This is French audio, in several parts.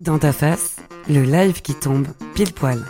Dans ta face, le live qui tombe pile poil.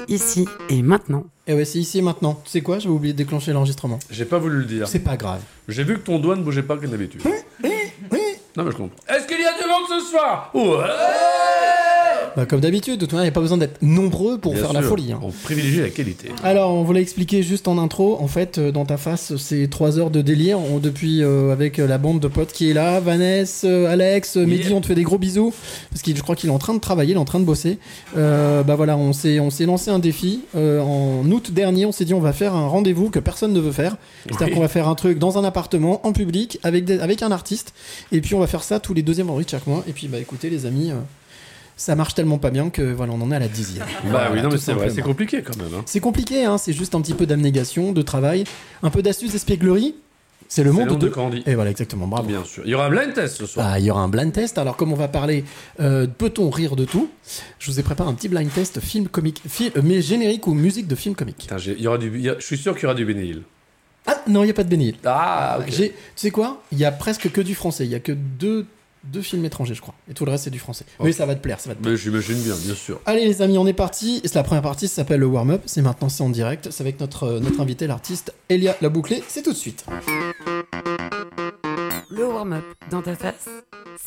C'est ici et maintenant. Et ouais, c'est ici et maintenant. Tu sais quoi J'avais oublié de déclencher l'enregistrement. J'ai pas voulu le dire. C'est pas grave. J'ai vu que ton doigt ne bougeait pas comme d'habitude. Non, mais je comprends. Est-ce qu'il y a du monde ce soir? Ouais Bah, comme d'habitude, de toute manière, il n'y a pas besoin d'être nombreux pour Bien faire la folie. hein. On privilégie la qualité. Alors, on vous l'a expliqué juste en intro. En fait, euh, dans ta face, c'est trois heures de délire. On, depuis, euh, avec euh, la bande de potes qui est là, Vanessa, euh, Alex, euh, Mehdi, Yeah. on te fait des gros bisous. Parce que je crois qu'il est en train de travailler, il est en train de bosser. Euh, bah voilà, on s'est, on s'est lancé un défi. En août dernier, on s'est dit on va faire un rendez-vous que personne ne veut faire. C'est-à-dire Oui. qu'on va faire un truc dans un appartement, en public, avec, des- avec un artiste. Et puis on va faire ça tous les deuxièmes vendredis de chaque mois. Et puis, bah écoutez, les amis. Ça marche tellement pas bien que voilà, on en est à la dixième. Bah Voilà, oui, non, mais c'est vrai, c'est compliqué quand même. Hein. C'est compliqué, hein, c'est juste un petit peu d'abnégation, de travail, un peu d'astuce, d'espièglerie. C'est le monde de... de Candy. Et voilà, exactement, bravo. Bien sûr. Il y aura un blind test ce soir. Ah, il y aura un blind test. Alors, comme on va parler, euh, peut-on rire de tout? Je vous ai préparé un petit blind test film comique, film, euh, mais générique ou musique de film comique. Putain, il y aura du... il y a- Je suis sûr qu'il y aura du bénil. Ah non, il n'y a pas de bénil. Ah, ok. Tu sais quoi? Il y a presque que du français. Il y a que deux, deux films étrangers, je crois. Et tout le reste, c'est du français. Oh. Mais ça va te plaire, ça va te plaire. Mais j'imagine bien, bien sûr. Allez les amis, on est parti. C'est la première partie, ça s'appelle le warm-up. C'est maintenant, c'est en direct. C'est avec notre, euh, notre invité, l'artiste Elia Labouclé. C'est tout de suite. Le warm-up dans ta face,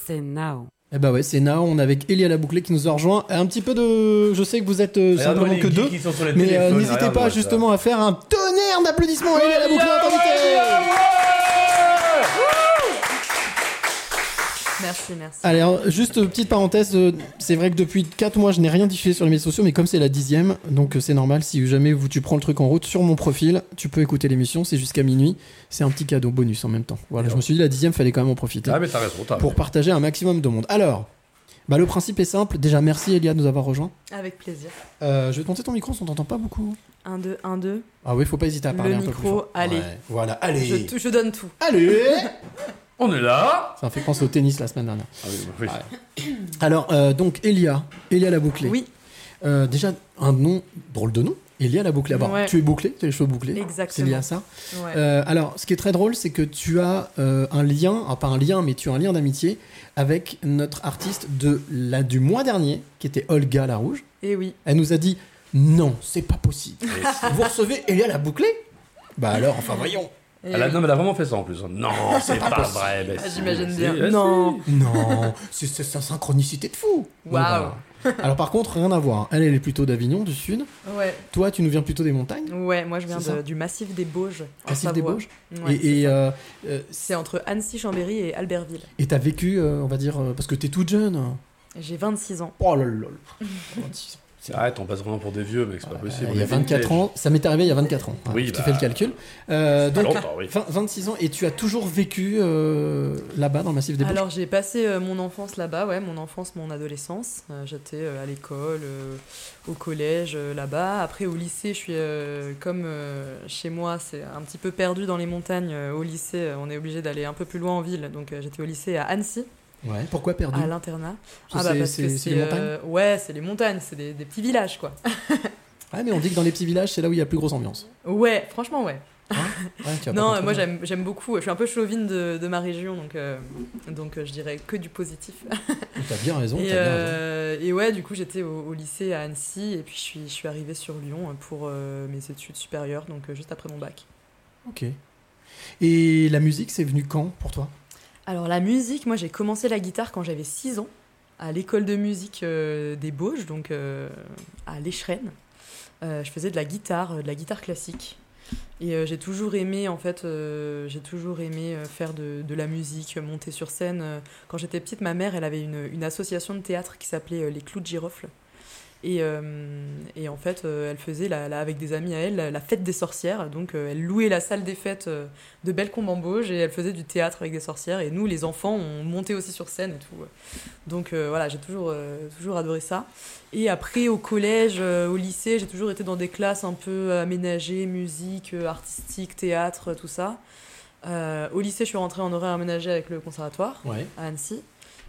c'est now. Eh bah ouais, c'est Nao, on est avec Elia Labouclé qui nous a rejoint. Un petit peu de... Je sais que vous êtes euh, simplement que deux, mais euh, n'hésitez pas justement à faire un tonnerre d'applaudissements à Elia Labouclé, notre invité Merci, merci. Allez, alors, juste euh, petite parenthèse, euh, c'est vrai que depuis 4 mois je n'ai rien diffusé sur les médias sociaux, mais comme c'est la dixième, donc euh, c'est normal, si jamais vous, tu prends le truc en route sur mon profil, tu peux écouter l'émission, c'est jusqu'à minuit, c'est un petit cadeau bonus en même temps. Voilà, je me suis dit la dixième, fallait quand même en profiter. Ah, mais t'as raison, t'as pour raison. partager un maximum de monde. Alors, bah, le principe est simple. Déjà, merci Elia de nous avoir rejoints. Avec plaisir. Euh, je vais tenter ton micro, on t'entend pas beaucoup. 1, 2, 1, 2. Ah oui, faut pas hésiter à parler Le un peu plus fort. allez. Ouais, voilà, allez. Je, je donne tout. Allez On est là Ça me fait penser au tennis la semaine dernière. Ah oui, bah oui. Alors, euh, donc, Elia, Elia la bouclée. Oui, Euh, déjà, un nom, drôle de nom. Elia la bouclée. Ouais. Tu es bouclé, tu as les cheveux bouclés. C'est exactement. lié à ça. Ouais. Euh, alors, ce qui est très drôle, c'est que tu as euh, un lien, enfin pas un lien, mais tu as un lien d'amitié avec notre artiste de la, du mois dernier, qui était Olga la Rouge. Et oui. Elle nous a dit non, c'est pas possible. Vous recevez Elia la bouclée? Bah alors, enfin voyons. Et Elle a, non, mais elle a vraiment fait ça en plus. hein. Non, c'est pas, vrai. mais Ah, si, J'imagine bien. si. non. Non, c'est c'est sa synchronicité de fou. Waouh. voilà. Alors par contre, rien à voir. Elle, elle est plutôt d'Avignon, du sud. Ouais. Toi, tu nous viens plutôt des montagnes. Ouais, moi je viens de- du massif des Bauges. Massif des. Bauges. Ouais, et c'est euh, euh, c'est entre Annecy-Chambéry et Albertville. et t'as vécu, euh, on va dire, parce que t'es toute jeune. J'ai 26 ans. Oh là là là. 26 ans. Arrête, on passe vraiment pour des vieux, mec, c'est pas possible. Il y a On est 24 vintage. ans, ça m'est arrivé il y a 24 ans. Oui, tu bah, fais le calcul. Euh, donc, longtemps, oui. 20 26 ans, et tu as toujours vécu euh, là-bas dans le massif des Alors j'ai passé euh, mon enfance là-bas, ouais, mon enfance, mon adolescence. Euh, J'étais euh, à l'école, euh, au collège euh, là-bas. Après au lycée, je suis euh, comme euh, chez moi, c'est un petit peu perdu dans les montagnes. euh, au lycée, euh, on est obligé d'aller un peu plus loin en ville. Donc euh, j'étais au lycée à Annecy, Ouais, pourquoi perdu à l'internat. Ah bah c'est- parce c'est- que c'est c'est les montagnes euh, ouais, c'est les montagnes, c'est des, des petits villages quoi. Ouais, mais on dit que dans les petits villages, c'est là où il y a la plus grosse ambiance. Ouais, franchement ouais. Pas Non, moi j'aime beaucoup. Je suis un peu chauvine de, de ma région, donc euh, donc euh, je dirais que du positif. T'as bien raison, Et, t'as bien raison. et ouais, du coup, j'étais au, au lycée à Annecy et puis je suis, je suis arrivée sur Lyon pour euh, mes études supérieures, donc euh, juste après mon bac. Ok. Et la musique, c'est venu quand pour toi? Alors la musique, moi j'ai commencé la guitare quand j'avais 6 ans, à l'école de musique euh, des Bauges, donc euh, à l'Écheren. Euh, je faisais de la guitare, de la guitare classique. Et j'ai toujours aimé, en fait, j'ai toujours aimé faire de, la musique, monter sur scène. Quand j'étais petite, ma mère, elle avait une, une association de théâtre qui s'appelait Les Clous de Girofle. Et, euh, et en fait, euh, elle faisait, la, la- avec des amis à elle, la, la fête des sorcières. Donc, euh, elle louait la salle des fêtes de Bellecombe en Bauge et elle faisait du théâtre avec des sorcières. Et nous, les enfants, on montait aussi sur scène et tout. Donc, voilà, j'ai toujours, toujours adoré ça. Et après, au collège, au lycée, j'ai toujours été dans des classes un peu aménagées, musique, artistique, théâtre, tout ça. Euh, au lycée, je suis rentrée en horaire aménagé avec le conservatoire Ouais. à Annecy.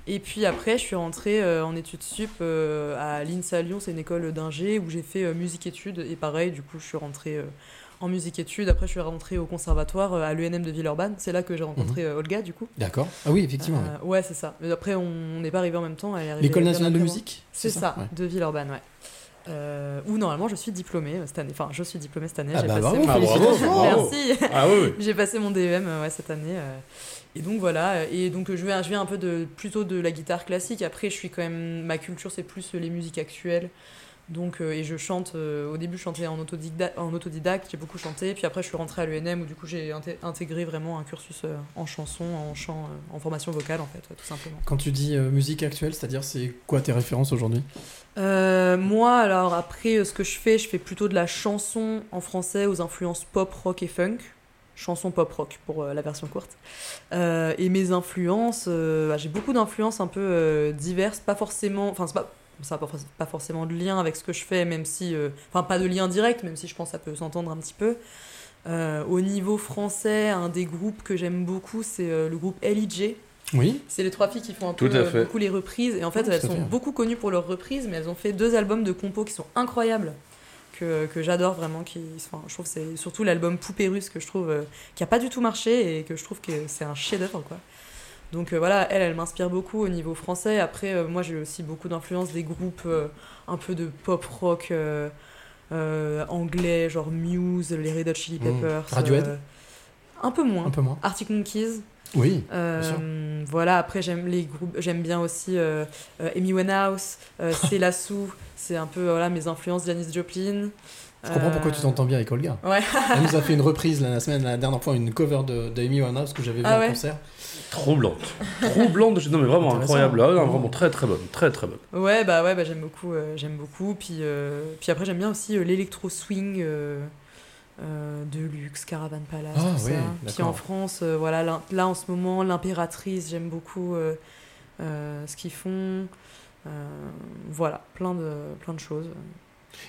Et puis après, je suis rentrée euh, en études sup euh, à l'INSA Lyon, c'est une école d'ingé où j'ai fait euh, musique-études. Et pareil, du coup, je suis rentrée en musique-études. Après, je suis rentrée au conservatoire à l'ENM de Villeurbanne. C'est là que j'ai rencontré euh, Olga, du coup. D'accord. Ah oui, effectivement. ouais. Euh, ouais, c'est ça. Mais après, on n'est pas arrivé en même temps. elle est arrivée L'école nationale de musique C'est ça, Ouais. de Villeurbanne, ouais. Euh, où normalement je suis diplômée euh, cette année. Enfin, je suis diplômée cette année. Ah j'ai bah passé bravo, mon- bravo, félicitations. bravo. Merci. Ah oui, oui. J'ai passé mon DEM euh, ouais, cette année. euh, et donc voilà. Et donc je viens, je viens un peu de plutôt de la guitare classique. Après, je suis quand même ma culture, c'est plus les musiques actuelles. Donc euh, et je chante. euh, au début, je chantais en autodidacte. En autodidacte, j'ai beaucoup chanté. Puis après, je suis rentrée à l'ENM où du coup j'ai inté- intégré vraiment un cursus euh, en chanson, en chant, en formation vocale en fait, ouais, tout simplement. Quand tu dis musique actuelle, c'est-à-dire c'est quoi tes références aujourd'hui? Moi, alors après, ce que je fais, je fais plutôt de la chanson en français aux influences pop, rock et funk. Chanson pop rock pour la version courte. Et mes influences, bah, j'ai beaucoup d'influences un peu diverses, pas forcément. Enfin, c'est pas. Ça n'a pas, forc- pas forcément de lien avec ce que je fais, même si. euh, Enfin, pas de lien direct, même si je pense que ça peut s'entendre un petit peu. Euh, au niveau français, un des groupes que j'aime beaucoup, c'est euh, le groupe LIJ. Oui. C'est les trois filles qui font un Tout peu beaucoup les reprises. Et en fait, elles sont fait. beaucoup connues pour leurs reprises, mais elles ont fait deux albums de compos qui sont incroyables. Que, que j'adore vraiment. Qui, enfin, je trouve que c'est surtout l'album Poupée Russe que je trouve euh, qui a pas du tout marché et que je trouve que c'est un chef-d'œuvre. quoi. Donc euh, voilà, elle, elle m'inspire beaucoup au niveau français. Après, euh, moi, j'ai aussi beaucoup d'influence des groupes euh, un peu de pop rock anglais, genre Muse, les Red Hot Chili Mmh. Peppers. Radiohead Un peu moins. Un peu moins. Arctic Monkeys. Oui. Voilà, après j'aime les groupes, j'aime bien aussi Amy Winehouse, euh, Céla Sou, c'est un peu voilà mes influences Janis Joplin. Je comprends pourquoi Euh, tu t'entends bien avec Olga. Ouais. Elle nous a fait une reprise la semaine, la dernière fois, une cover de, de Amy Winehouse que j'avais vu Ah en ouais concert. Troublante. Troublante. de- Non, mais vraiment incroyable. Ah, non, Vraiment. très très bonne. Très très bonne. Ouais, bah ouais, bah, j'aime beaucoup, euh, j'aime beaucoup. Puis, euh, puis après j'aime bien aussi euh, l'électro swing. Euh, euh, Deluxe, Caravan Palace, Ah, tout ouais, ça. Puis en France, euh, voilà, là, là, en ce moment, l'impératrice, j'aime beaucoup euh, euh, ce qu'ils font. Euh, voilà, plein de, plein de choses.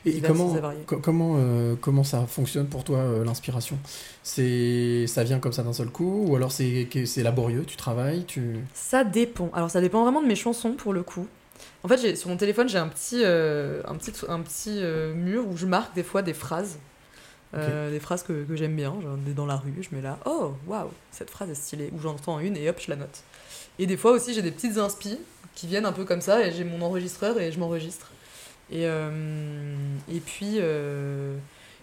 Et comment, comment, euh, comment ça fonctionne pour toi, euh, l'inspiration? C'est Ça vient comme ça d'un seul coup Ou alors c'est laborieux, tu travailles tu... Ça dépend. Alors ça dépend vraiment de mes chansons pour le coup. En fait, sur mon téléphone, j'ai un petit, euh, un petit, un petit mur où je marque des fois des phrases. Des phrases que, que j'aime bien. Genre, dans la rue, je mets là, oh, waouh, cette phrase est stylée. Ou j'entends une et hop, je la note. Et des fois aussi, j'ai des petites inspi qui viennent un peu comme ça et j'ai mon enregistreur et je m'enregistre. Et, euh, et puis. euh,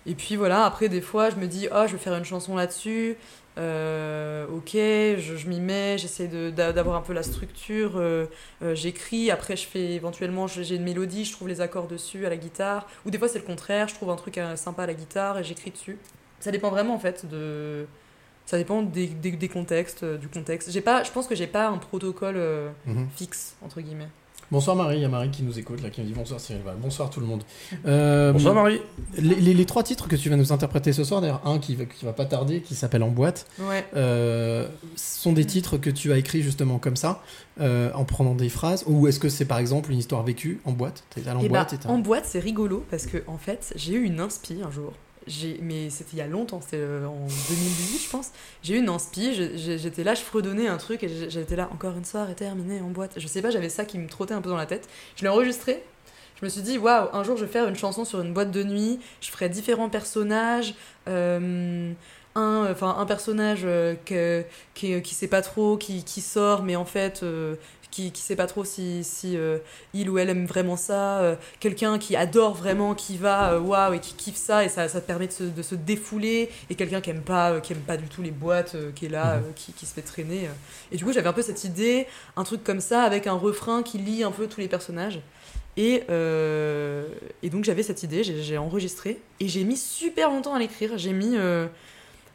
et puis voilà, après des fois je me dis, oh je vais faire une chanson là-dessus, Euh, ok, je, je m'y mets, j'essaie d'avoir un peu la structure, euh, euh, j'écris, après je fais éventuellement, j'ai une mélodie, je trouve les accords dessus à la guitare, ou des fois c'est le contraire, je trouve un truc sympa à la guitare et j'écris dessus. Ça dépend vraiment en fait de... Ça dépend des, des, des contextes, du contexte. Pas, je pense que j'ai pas un protocole Mhm. fixe, entre guillemets. Bonsoir Marie, il y a Marie qui nous écoute, là, qui me dit bonsoir Cyril Val. Bonsoir tout le monde. Euh, Bonsoir Marie. les, les- les trois titres que tu vas nous interpréter ce soir, d'ailleurs un qui va, qui va pas tarder, qui s'appelle En boîte, Ouais. euh, sont des titres que tu as écrits justement comme ça, euh, en prenant des phrases, ou est-ce que c'est par exemple une histoire vécue en boîte? Allé en Eh bah, boîte en boîte, c'est rigolo parce que en fait, j'ai eu une inspi un jour. Mais c'était il y a longtemps, c'était euh, en 2018, je pense. J'ai eu une inspi, j'étais là, je fredonnais un truc et j'étais là, encore une soirée terminée en boîte. Je sais pas, j'avais ça qui me trottait un peu dans la tête. Je l'ai enregistré. Je me suis dit, waouh, un jour je vais faire une chanson sur une boîte de nuit, je ferai différents personnages. euh, un, un personnage euh, que, qui, qui sait pas trop, qui, qui sort, mais en fait, qui, qui sait pas trop si, si euh, il ou elle aime vraiment ça, euh, quelqu'un qui adore vraiment, qui va, euh, waouh, et qui kiffe ça, et ça, ça te permet de se, de se défouler, et quelqu'un qui aime pas, qui aime pas du tout les boîtes, qui est là, Mhm. qui, qui se fait traîner. Et du coup, j'avais un peu cette idée, un truc comme ça, avec un refrain qui lie un peu tous les personnages. Et, et donc j'avais cette idée, j'ai j'ai enregistré, et j'ai mis super longtemps à l'écrire. J'ai mis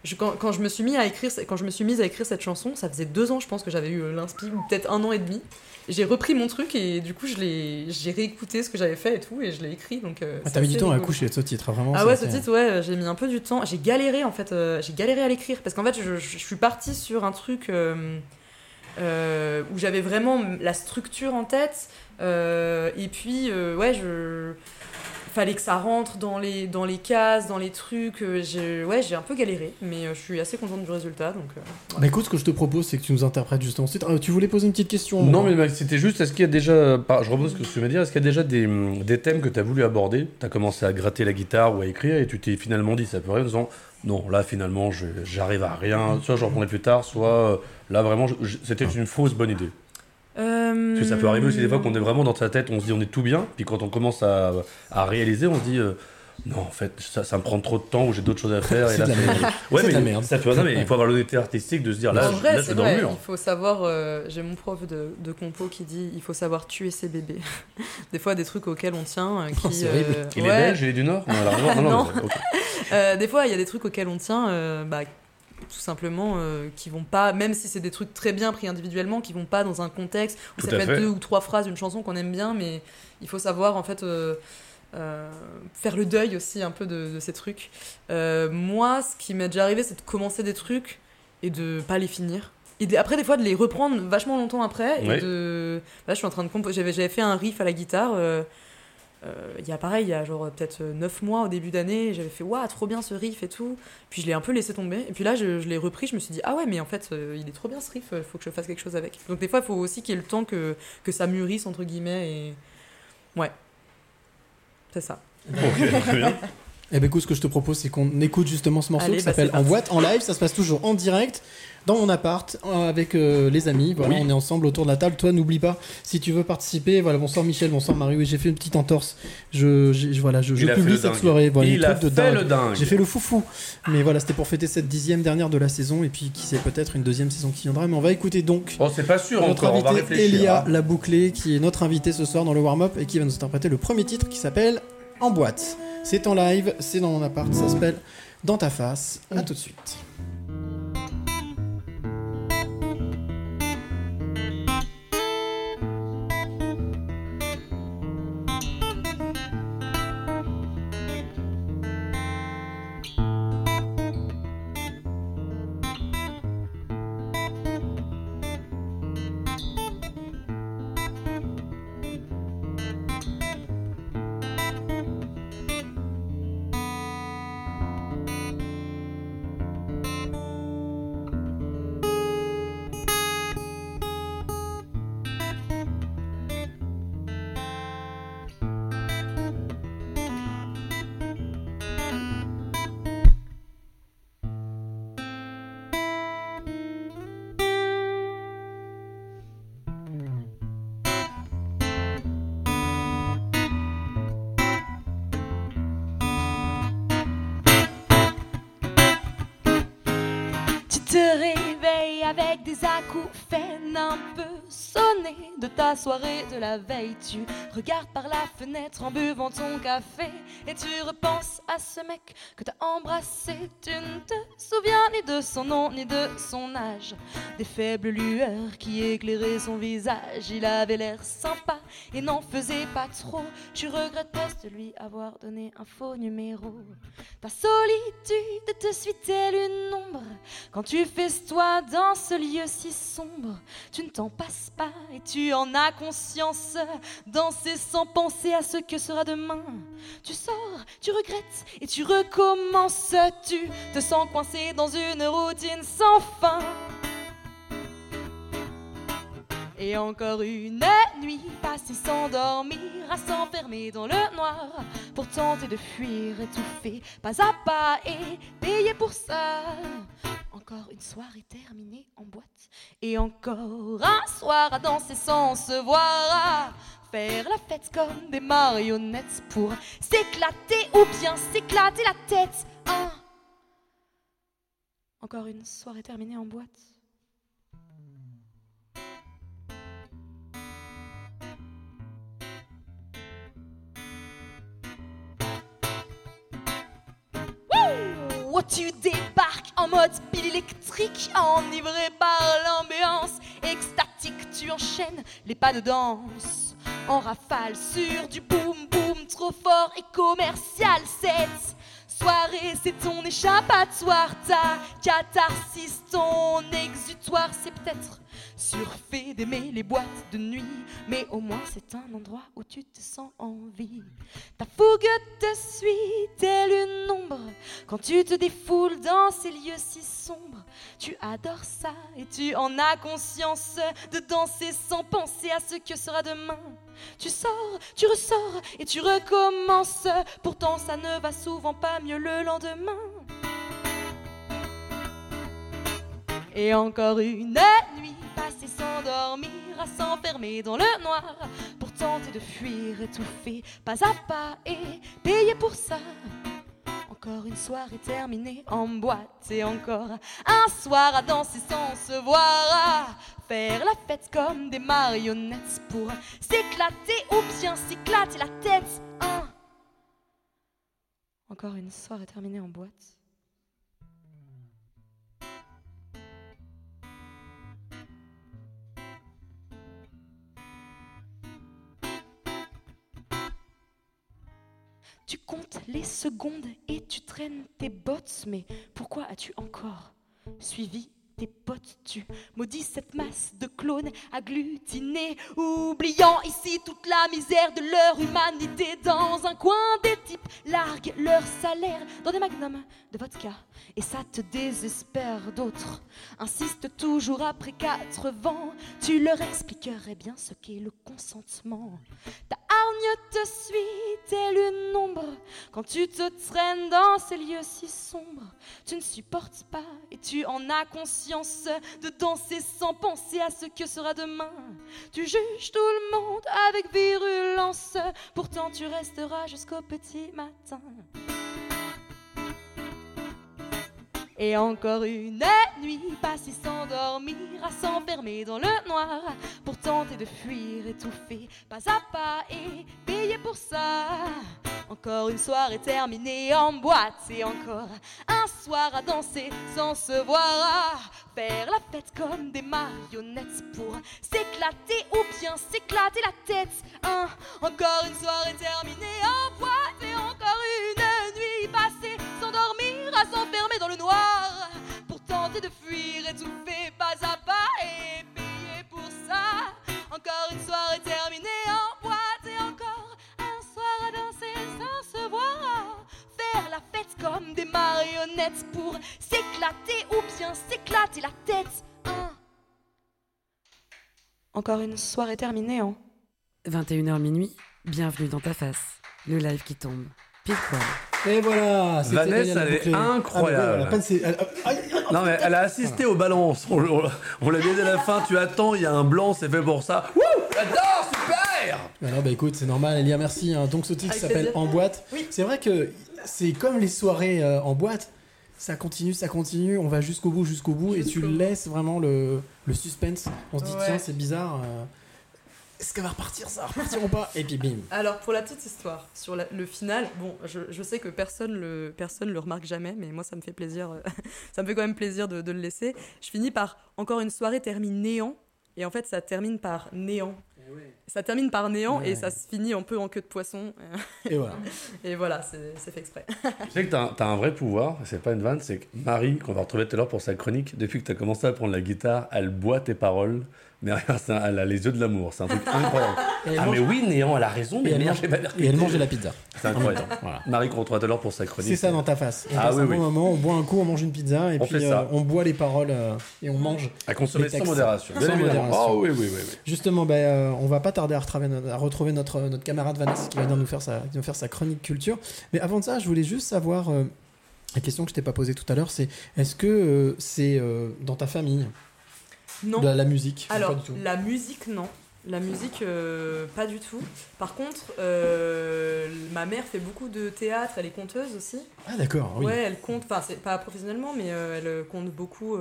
je- quand, quand je me suis mis à écrire, quand je me suis mise à écrire cette chanson, ça faisait deux ans, je pense que j'avais eu euh, l'inspi, ou peut-être un an et demi. J'ai repris mon truc et du coup, je l'ai, j'ai réécouté ce que j'avais fait et tout, et je l'ai écrit. Donc, euh, Ah, T'as mis du temps à coucher de ce titre, vraiment. Ah ouais, ce titre, ouais, j'ai mis un peu du temps. J'ai galéré en fait, euh, j'ai galéré à l'écrire parce qu'en fait, je, je- je suis partie sur un truc euh, où j'avais vraiment la structure en tête. et puis, ouais, je. Fallait que ça rentre dans les, dans les cases, dans les trucs. euh, j'ai- ouais, j'ai un peu galéré, mais euh, je suis assez contente du résultat. Donc, euh. Bah écoute, ce que je te propose, c'est que tu nous interprètes justement ce titre. Ah, tu voulais poser une petite question Non, mais c'était juste, est-ce qu'il y a déjà, je repose ce que tu m'as dit, est-ce qu'il y a déjà des, des thèmes que tu as voulu aborder? Tu as commencé à gratter la guitare ou à écrire et tu t'es finalement dit, ça peut rien, en disant, non, là finalement, je- j'arrive à rien, soit je reprendrai plus tard, soit euh, là vraiment, je- je- c'était une fausse bonne idée. Parce que ça peut arriver aussi des fois qu'on est vraiment dans sa tête, on se dit on est tout bien, puis quand on commence à, à réaliser, on se dit. euh, non, en fait, ça, ça me prend trop de temps ou j'ai d'autres choses à faire. Et là, de la merde. Ouais, mais de la merde. Ça, tu vois, non, mais il faut avoir l'honnêteté artistique de se dire là, en je, vrai, là, je c'est suis dans le vrai, mur. il faut savoir. euh, J'ai mon prof de, de compo qui dit il faut savoir tuer ses bébés. des fois, des trucs auxquels on tient. euh, Oh, qui, euh, Il ouais. est belge, il est du Nord? Non, alors, non, non, des fois, il y a des trucs auxquels on tient, bah, tout simplement, euh, qui vont pas, même si c'est des trucs très bien pris individuellement, qui vont pas dans un contexte où Tout ça peut fait. être deux ou trois phrases d'une chanson qu'on aime bien, mais il faut savoir en fait euh, euh, faire le deuil aussi un peu de, de ces trucs. Moi, ce qui m'est déjà arrivé, c'est de commencer des trucs et de pas les finir. Et après, des fois, de les reprendre vachement longtemps après. Et Ouais. de. Là, je suis en train de composer. J'avais fait un riff à la guitare. Euh, euh, il y a pareil, il y a genre peut-être 9 mois au début d'année, j'avais fait waouh, trop bien ce riff et tout. Puis je l'ai un peu laissé tomber. Et puis là, je, je l'ai repris, je me suis dit ah ouais, mais en fait, euh, il est trop bien ce riff, il faut que je fasse quelque chose avec. Donc des fois, il faut aussi qu'il y ait le temps que, que ça mûrisse, entre guillemets. Et ouais, c'est ça. Ok, très bien. Eh ben écoute, ce que je te propose, c'est qu'on écoute justement ce morceau Allez, qui bah, s'appelle En boîte, en live. Ça se passe toujours en direct, dans mon appart, euh, avec euh, les amis. Voilà, Oui. on est ensemble autour de la table. Toi, n'oublie pas, si tu veux participer, voilà, bonsoir Michel, bonsoir Marie. Oui, j'ai fait une petite entorse. Je, j'ai- je- voilà, je, publie le cette soirée. Voilà, il a fait dingue. le dingue. J'ai fait le foufou. Mais voilà, c'était pour fêter cette dixième dernière de la saison. Et puis, qui sait, peut-être une deuxième saison qui viendra. Mais on va écouter donc Bon, c'est pas sûr notre encore, on va invité réfléchir. Elia hein. La Bouclée, qui est notre invité ce soir dans le warm-up et qui va nous interpréter le premier titre qui s'appelle En boîte. C'est en live, c'est dans mon appart, ça s'appelle Dans ta face. À tout de suite. falling de ta soirée de la veille. Tu regardes par la fenêtre en buvant ton café et tu repenses à ce mec que t'as embrassé. Tu ne te souviens ni de son nom ni de son âge. Des faibles lueurs qui éclairaient son visage. Il avait l'air sympa et n'en faisait pas trop. Tu regrettes presque de lui avoir donné un faux numéro. Ta solitude te suit-elle une ombre? Quand tu festoies dans ce lieu si sombre, tu ne t'en passes pas et tu en as conscience. Danser sans penser à ce que sera demain. Tu sors, tu regrettes et tu recommences. Tu te sens coincé dans une routine sans fin. Et encore une nuit passée sans dormir, à s'enfermer dans le noir pour tenter de fuir, étouffé pas à pas et payer pour ça. En Encore une soirée terminée en boîte. Et encore un soir à danser sans se voir. À faire la fête comme des marionnettes pour s'éclater ou bien s'éclater la tête. Encore une soirée terminée en boîte. Tu débarques en mode pile électrique, enivré par l'ambiance extatique. Tu enchaînes les pas de danse en rafale sur du boom boom trop fort et commercial. Cette soirée, c'est ton échappatoire, ta catharsis, ton exutoire. C'est peut-être surfait d'aimer les boîtes de nuit, mais au moins c'est un endroit où tu te sens en vie. Ta fougue te suit telle une ombre quand tu te défoules dans ces lieux si sombres. Tu adores ça et tu en as conscience de danser sans penser à ce que sera demain. Tu sors, tu ressors et tu recommences. Pourtant, ça ne va souvent pas mieux le lendemain. Et encore une passée sans dormir, à s'enfermer dans le noir pour tenter de fuir étouffé pas à pas et payer pour ça. Encore une soirée terminée en boîte et encore un soir à danser sans se voir, à faire la fête comme des marionnettes pour s'éclater ou bien s'éclater la tête. Hein. Encore une soirée terminée en boîte. Les secondes et tu traînes tes bottes, mais pourquoi as-tu encore suivi tes potes Tu maudis cette masse de clones agglutinés, oubliant ici toute la misère de leur humanité. Dans un coin, des types larguent leur salaire dans des magnums de vodka, et ça te désespère. D'autres insistent toujours après quatre vents. Tu leur expliquerais bien ce qu'est le consentement. Ta hargne te suit telle une ombre quand tu te traînes dans ces lieux si sombres. Tu ne supportes pas et tu en as conscience de danser sans penser à ce que sera demain. Tu juges tout le monde avec virulence, pourtant tu resteras jusqu'au petit matin. Et encore une nuit passée sans dormir, à s'enfermer dans le noir pour tenter de fuir, étouffé pas à pas et payer pour ça. Encore une soirée terminée en boîte et encore un soir à danser sans se voir, à faire la fête comme des marionnettes pour s'éclater ou bien s'éclater la tête. Hein. Encore une soirée terminée en boîte et encore une nuit passée à s'enfermer dans le noir pour tenter de fuir, étouffé pas à pas et payer pour ça. Encore une soirée terminée en boîte et encore un soir à danser sans se voir. Faire la fête comme des marionnettes pour s'éclater ou bien s'éclater la tête. Hein. Encore une soirée terminée en 21h minuit, bienvenue dans ta face. Le live qui tombe. Pile poil. Et voilà, Vanessa, elle est incroyable. Ah, aïe, Non, mais elle a assisté aux balances. On, on- on l'a dit dès la fin. Tu attends, il y a un blanc, c'est fait pour ça. Wouh J'adore, super Alors bah écoute, c'est normal, Elia, merci. hein. Donc ce titre s'appelle. En boîte. Oui. C'est vrai que c'est comme les soirées euh, en boîte. Ça continue, ça continue, on va jusqu'au bout, jusqu'au bout, et tu bout. laisses vraiment le, le suspense. On se dit, Ouais. tiens, c'est bizarre. euh, Est-ce qu'elle va repartir, ça va repartir ou pas Et puis bim. Alors pour la petite histoire, sur la- le final, bon, je, je sais que personne le, personne le remarque jamais, mais moi ça me fait plaisir, euh, ça me fait quand même plaisir de, de le laisser. Je finis par encore une soirée termine néant, et en fait ça termine par néant. Ça termine par néant Ouais. et ça se finit un peu en queue de poisson. Et voilà. Et voilà, c'est fait exprès. Tu sais que t'as, t'as un vrai pouvoir, c'est pas une vanne, c'est que Marie, qu'on va retrouver tout à l'heure pour sa chronique, depuis que t'as commencé à prendre la guitare, elle boit tes paroles, mais regarde, ça, elle a les yeux de l'amour, c'est un truc incroyable. Et elle ah mange- mais oui, Néant, elle a raison, et mais elle merde, mange- Et elle mangeait la pizza. C'est incroyable. Voilà. Marie, à l'heure pour sa chronique. C'est ça dans ta face. On Ah passe oui, un oui. bon moment, on boit un coup, on mange une pizza, et On puis euh, on boit les paroles euh, et on mange. À consommer sans modération. Sans Bien évidemment. modération. Ah oui, oui, oui. oui. Justement, ben, euh, on va pas tarder à retrouver, notre, à retrouver notre, notre camarade Vanessa qui va venir nous faire sa, nous faire sa chronique culture. Mais avant de ça, je voulais juste savoir, euh, La question que je t'ai pas posée tout à l'heure, c'est est-ce que c'est dans ta famille Non. la, la musique Alors, pas du tout la musique, non. La musique, euh, pas du tout. Par contre, euh, ma mère fait beaucoup de théâtre, elle est conteuse aussi. Ah d'accord, oui. Ouais, elle compte, enfin, c'est pas professionnellement, mais euh, elle compte beaucoup.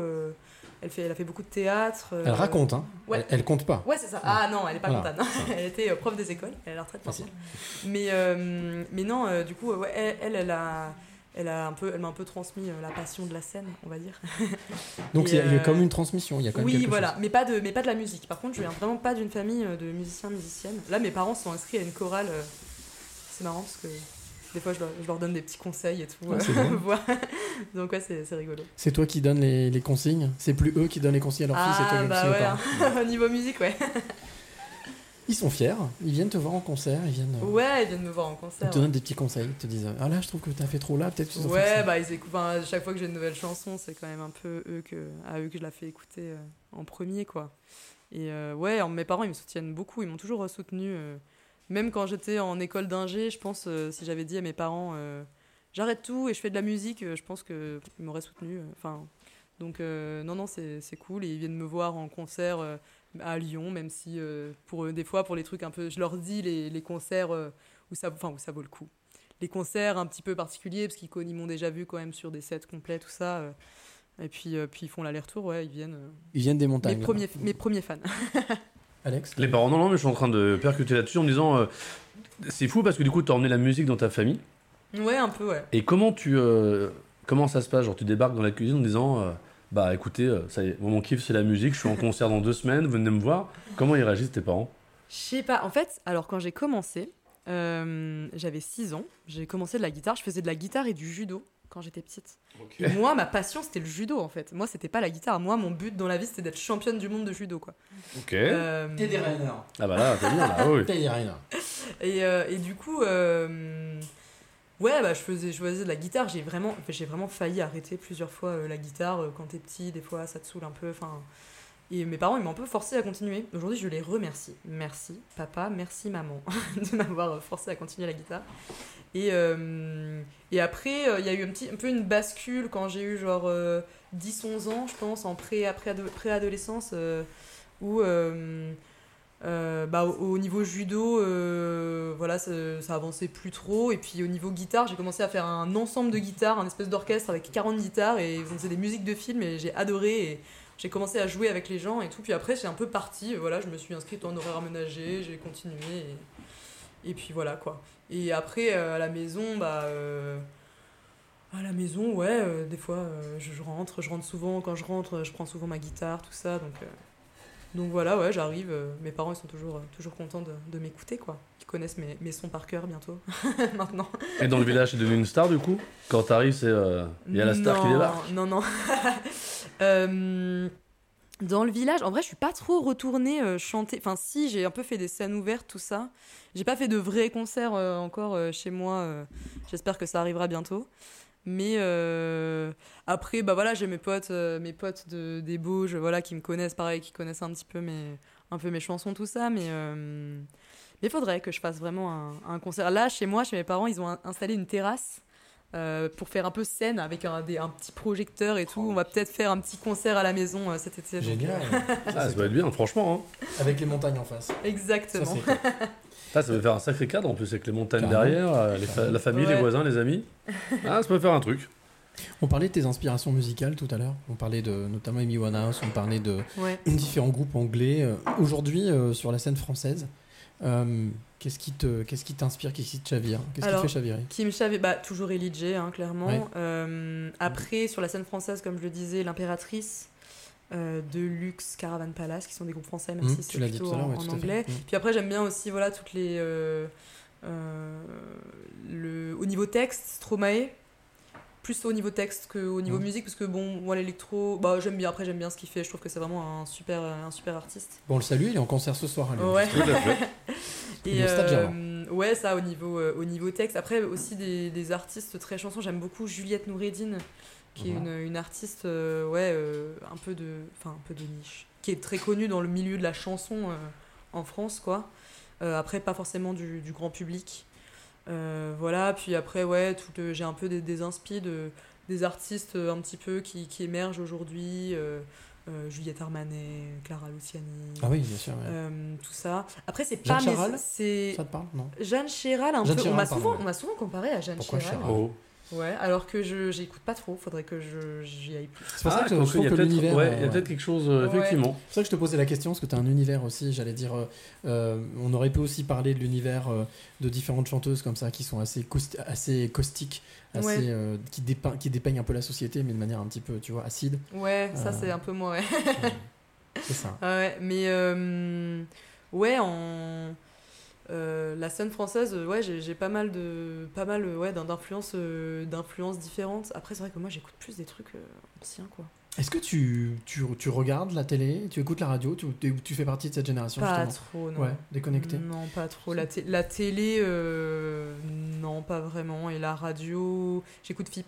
elle, fait, elle a fait beaucoup de théâtre. Elle raconte, hein. Ouais. Elle, elle compte pas. Ouais, c'est ça. Ah non, elle est pas Voilà. comptable. elle était prof des écoles, elle est à la retraite maintenant. Mais, mais non, du coup, ouais, elle, elle, elle a. Elle a un peu, elle m'a un peu transmis euh, la passion de la scène, on va dire. Donc il y, a- il y a euh, comme une transmission, il y a quand même Oui, voilà, chose. mais pas de, mais pas de la musique. Par contre, je viens vraiment pas d'une famille euh, de musiciens musiciennes. Là, mes parents sont inscrits à une chorale. C'est marrant parce que des fois, je leur, je leur donne des petits conseils et tout. Ah. Donc ouais, c'est rigolo. C'est toi qui donnes les, les consignes? C'est plus eux qui donnent les consignes à leur fils, c'est toi Ah qui bah consignes aux ouais, hein. au niveau musique, ouais. Ils sont fiers, ils viennent te voir en concert, ils viennent euh, Ouais, ils viennent me voir en ils concert. te donnent des petits conseils, ils te disent Ah là, je trouve que t'as fait trop là, peut-être que tu Ouais, bah ils écoutent. Enfin, chaque fois que j'ai une nouvelle chanson, c'est quand même un peu eux que, à eux que je la fais écouter euh, en premier, quoi. Et euh, ouais, mes parents, ils me soutiennent beaucoup. Ils m'ont toujours euh, soutenu. même quand j'étais en école d'ingé, je pense, si j'avais dit à mes parents, j'arrête tout et je fais de la musique, je pense qu'ils m'auraient soutenu. Enfin, donc non, non, c'est c'est cool. Et ils viennent me voir en concert à Lyon, même si euh, pour des fois, pour les trucs un peu, je leur dis les, les concerts euh, où ça, enfin, où ça vaut le coup les concerts un petit peu particuliers, parce qu'ils m'ont déjà vu quand même sur des sets complets, tout ça. euh, et puis, euh, puis ils font l'aller-retour, ouais, ils viennent. euh, Ils viennent des montagnes. mes, premiers, mes premiers fans. Alex Les parents, non, non, mais je suis en train de percuter là-dessus en me disant. euh, c'est fou parce que du coup, tu as emmené la musique dans ta famille. ouais, un peu, ouais. Et comment tu. euh, comment ça se passe? Genre, tu débarques dans la cuisine en disant. Bah écoutez, euh, ça y est, moi, mon kiff c'est la musique, je suis en concert dans deux semaines, venez me voir. Comment ils réagissent tes parents? Je sais pas, en fait, alors quand j'ai commencé, euh, j'avais 6 ans, j'ai commencé de la guitare, je faisais de la guitare et du judo quand j'étais petite. Et moi, ma passion, c'était le judo, en fait. Moi, c'était pas la guitare. Moi, mon but dans la vie, c'était d'être championne du monde de judo, quoi. Ok. Euh, Ah bah là, t'as bien là, oui. T'es des Rainer. Et, euh, et du coup, euh, ouais, bah, je, faisais, je faisais de la guitare. J'ai vraiment, vraiment failli arrêter plusieurs fois euh, la guitare euh, quand t'es petit. Des fois, ça te saoule un peu. Enfin, et mes parents, ils m'ont un peu forcé à continuer. Aujourd'hui, je les remercie. Merci, papa, merci, maman, de m'avoir forcé à continuer la guitare. Et, euh, et après, euh, il y a eu un, petit, un peu une bascule quand j'ai eu genre euh, 10-11 ans, je pense, en pré- préadolescence, euh, où euh, bah, au, au niveau judo, euh, voilà, ça, ça avançait plus trop. Et puis au niveau guitare, j'ai commencé à faire un ensemble de guitares, un espèce d'orchestre avec 40 guitares, et on faisait des musiques de films, et j'ai adoré. Et j'ai commencé à jouer avec les gens et tout. Puis après, c'est un peu parti. Voilà, je me suis inscrite en horaire aménagé, j'ai continué. Et, puis voilà quoi. Et après, euh, à la maison, bah. à la maison, ouais, des fois, je, je rentre, je rentre souvent. Quand je rentre, je prends souvent ma guitare, tout ça. Donc, donc voilà, ouais, j'arrive. euh, mes parents, ils sont toujours, euh, toujours contents de, de m'écouter, quoi. Ils connaissent mes, mes sons par cœur bientôt, maintenant. Et dans le village, c'est devenu une star du coup? Quand t'arrives, c'est. euh, Il y a la star qui Non, débarque Non, non. Euh, dans le village, en vrai, je suis pas trop retournée euh, chanter. Enfin, si, j'ai un peu fait des scènes ouvertes, tout ça. J'ai pas fait de vrais concerts encore chez moi. J'espère que ça arrivera bientôt. Mais euh, après, bah voilà, j'ai mes potes, euh, mes potes de, des Bauges, voilà, qui me connaissent, pareil, qui connaissent un petit peu mes, un peu mes chansons, tout ça. Mais euh, mais faudrait que je fasse vraiment un, concert. Là, chez moi, chez mes parents, ils ont installé une terrasse euh, pour faire un peu scène avec un, des- un petit projecteur et tout. On va peut-être faire un petit concert à la maison euh, cet été. Génial. Ah, ça va être bien, franchement. Hein. Avec les montagnes en face. euh, Ça, Exactement. Ah, ça peut faire un sacré cadre en plus avec les montagnes Carrément. derrière, euh, les fa- la famille, les voisins, les amis. Ah, ça peut faire un truc. On parlait de tes inspirations musicales tout à l'heure. On parlait de notamment Amy Winehouse, on parlait de ouais. différents groupes anglais. Euh, Aujourd'hui, euh, sur la scène française, euh, qu'est-ce qui te, qu'est-ce qui t'inspire, qu'est-ce qui te chavire, qu'est-ce qui te fait chavirer? Qui me chavait, bah, toujours Elie hein, clairement. Ouais. Euh, après, sur la scène française, comme je le disais, L'Impératrice, euh, Deluxe, Caravan Palace, qui sont des groupes français, même Mmh, si c'est plutôt en, ouais, anglais. Mmh. Puis après, j'aime bien aussi voilà, toutes les. euh, le, au niveau texte, Stromae. Plus au niveau texte qu'au niveau Mhm. musique, parce que bon, moi l'électro, bah, j'aime bien, après j'aime bien ce qu'il fait, je trouve que c'est vraiment un super, un super artiste. Bon, on le salue, il est en concert ce soir. Lyon. Ouais. Tout à fait. Il est au Stade Germain. euh, ouais, ça au niveau, euh, au niveau texte. Après, aussi des, des artistes très chansons. J'aime beaucoup Juliette Noureddine, qui est une, une artiste euh, ouais, euh, un, peu de, enfin, un peu de niche, qui est très connue dans le milieu de la chanson euh, en France, quoi. Euh, après, pas forcément du, du grand public. Euh, voilà, puis après, ouais, tout le- j'ai un peu des, des inspi de, des artistes euh, un petit peu qui, qui émergent aujourd'hui. euh, euh, Juliette Armanet, Clara Luciani, Ah oui, bien sûr. ouais. euh, tout ça. Après, c'est Jeanne pas mes- Charal c'est Ça te parle? Non. Jeanne Chéral un Jeanne peu. on Chéral, m'a pardon, souvent, ouais. on m'a souvent comparé à Jeanne Pourquoi Chéral. Chéral? Oh. Ouais, alors que je j'écoute pas trop. Faudrait que je j'y aille plus. C'est pour ça que je trouve que peut-être l'univers. ouais, euh, il y a ouais. peut-être quelque chose, euh, Ouais. effectivement. C'est pour ça que je te posais la question, parce que tu as un univers aussi, j'allais dire, euh, euh, on aurait pu aussi parler de l'univers euh, de différentes chanteuses comme ça, qui sont assez, causti- assez caustiques, assez, Ouais. euh, qui, dépeint- qui dépeignent un peu la société, mais de manière un petit peu, tu vois, acide. Ouais, ça c'est un peu moi. Ouais. C'est ça. Ah ouais, mais euh, ouais, en la scène française, euh, ouais, j'ai pas mal de pas mal euh, ouais d'in- d'influences euh, d'influences différentes. Après, c'est vrai que moi j'écoute plus des trucs euh, anciens quoi. Est-ce que tu, tu, tu regardes la télé, tu écoutes la radio, tu, tu- fais partie de cette génération Pas justement trop, non. Ouais, déconnecté. Non, pas trop. La, té- la télé, euh, non, pas vraiment. Et la radio, j'écoute FIP.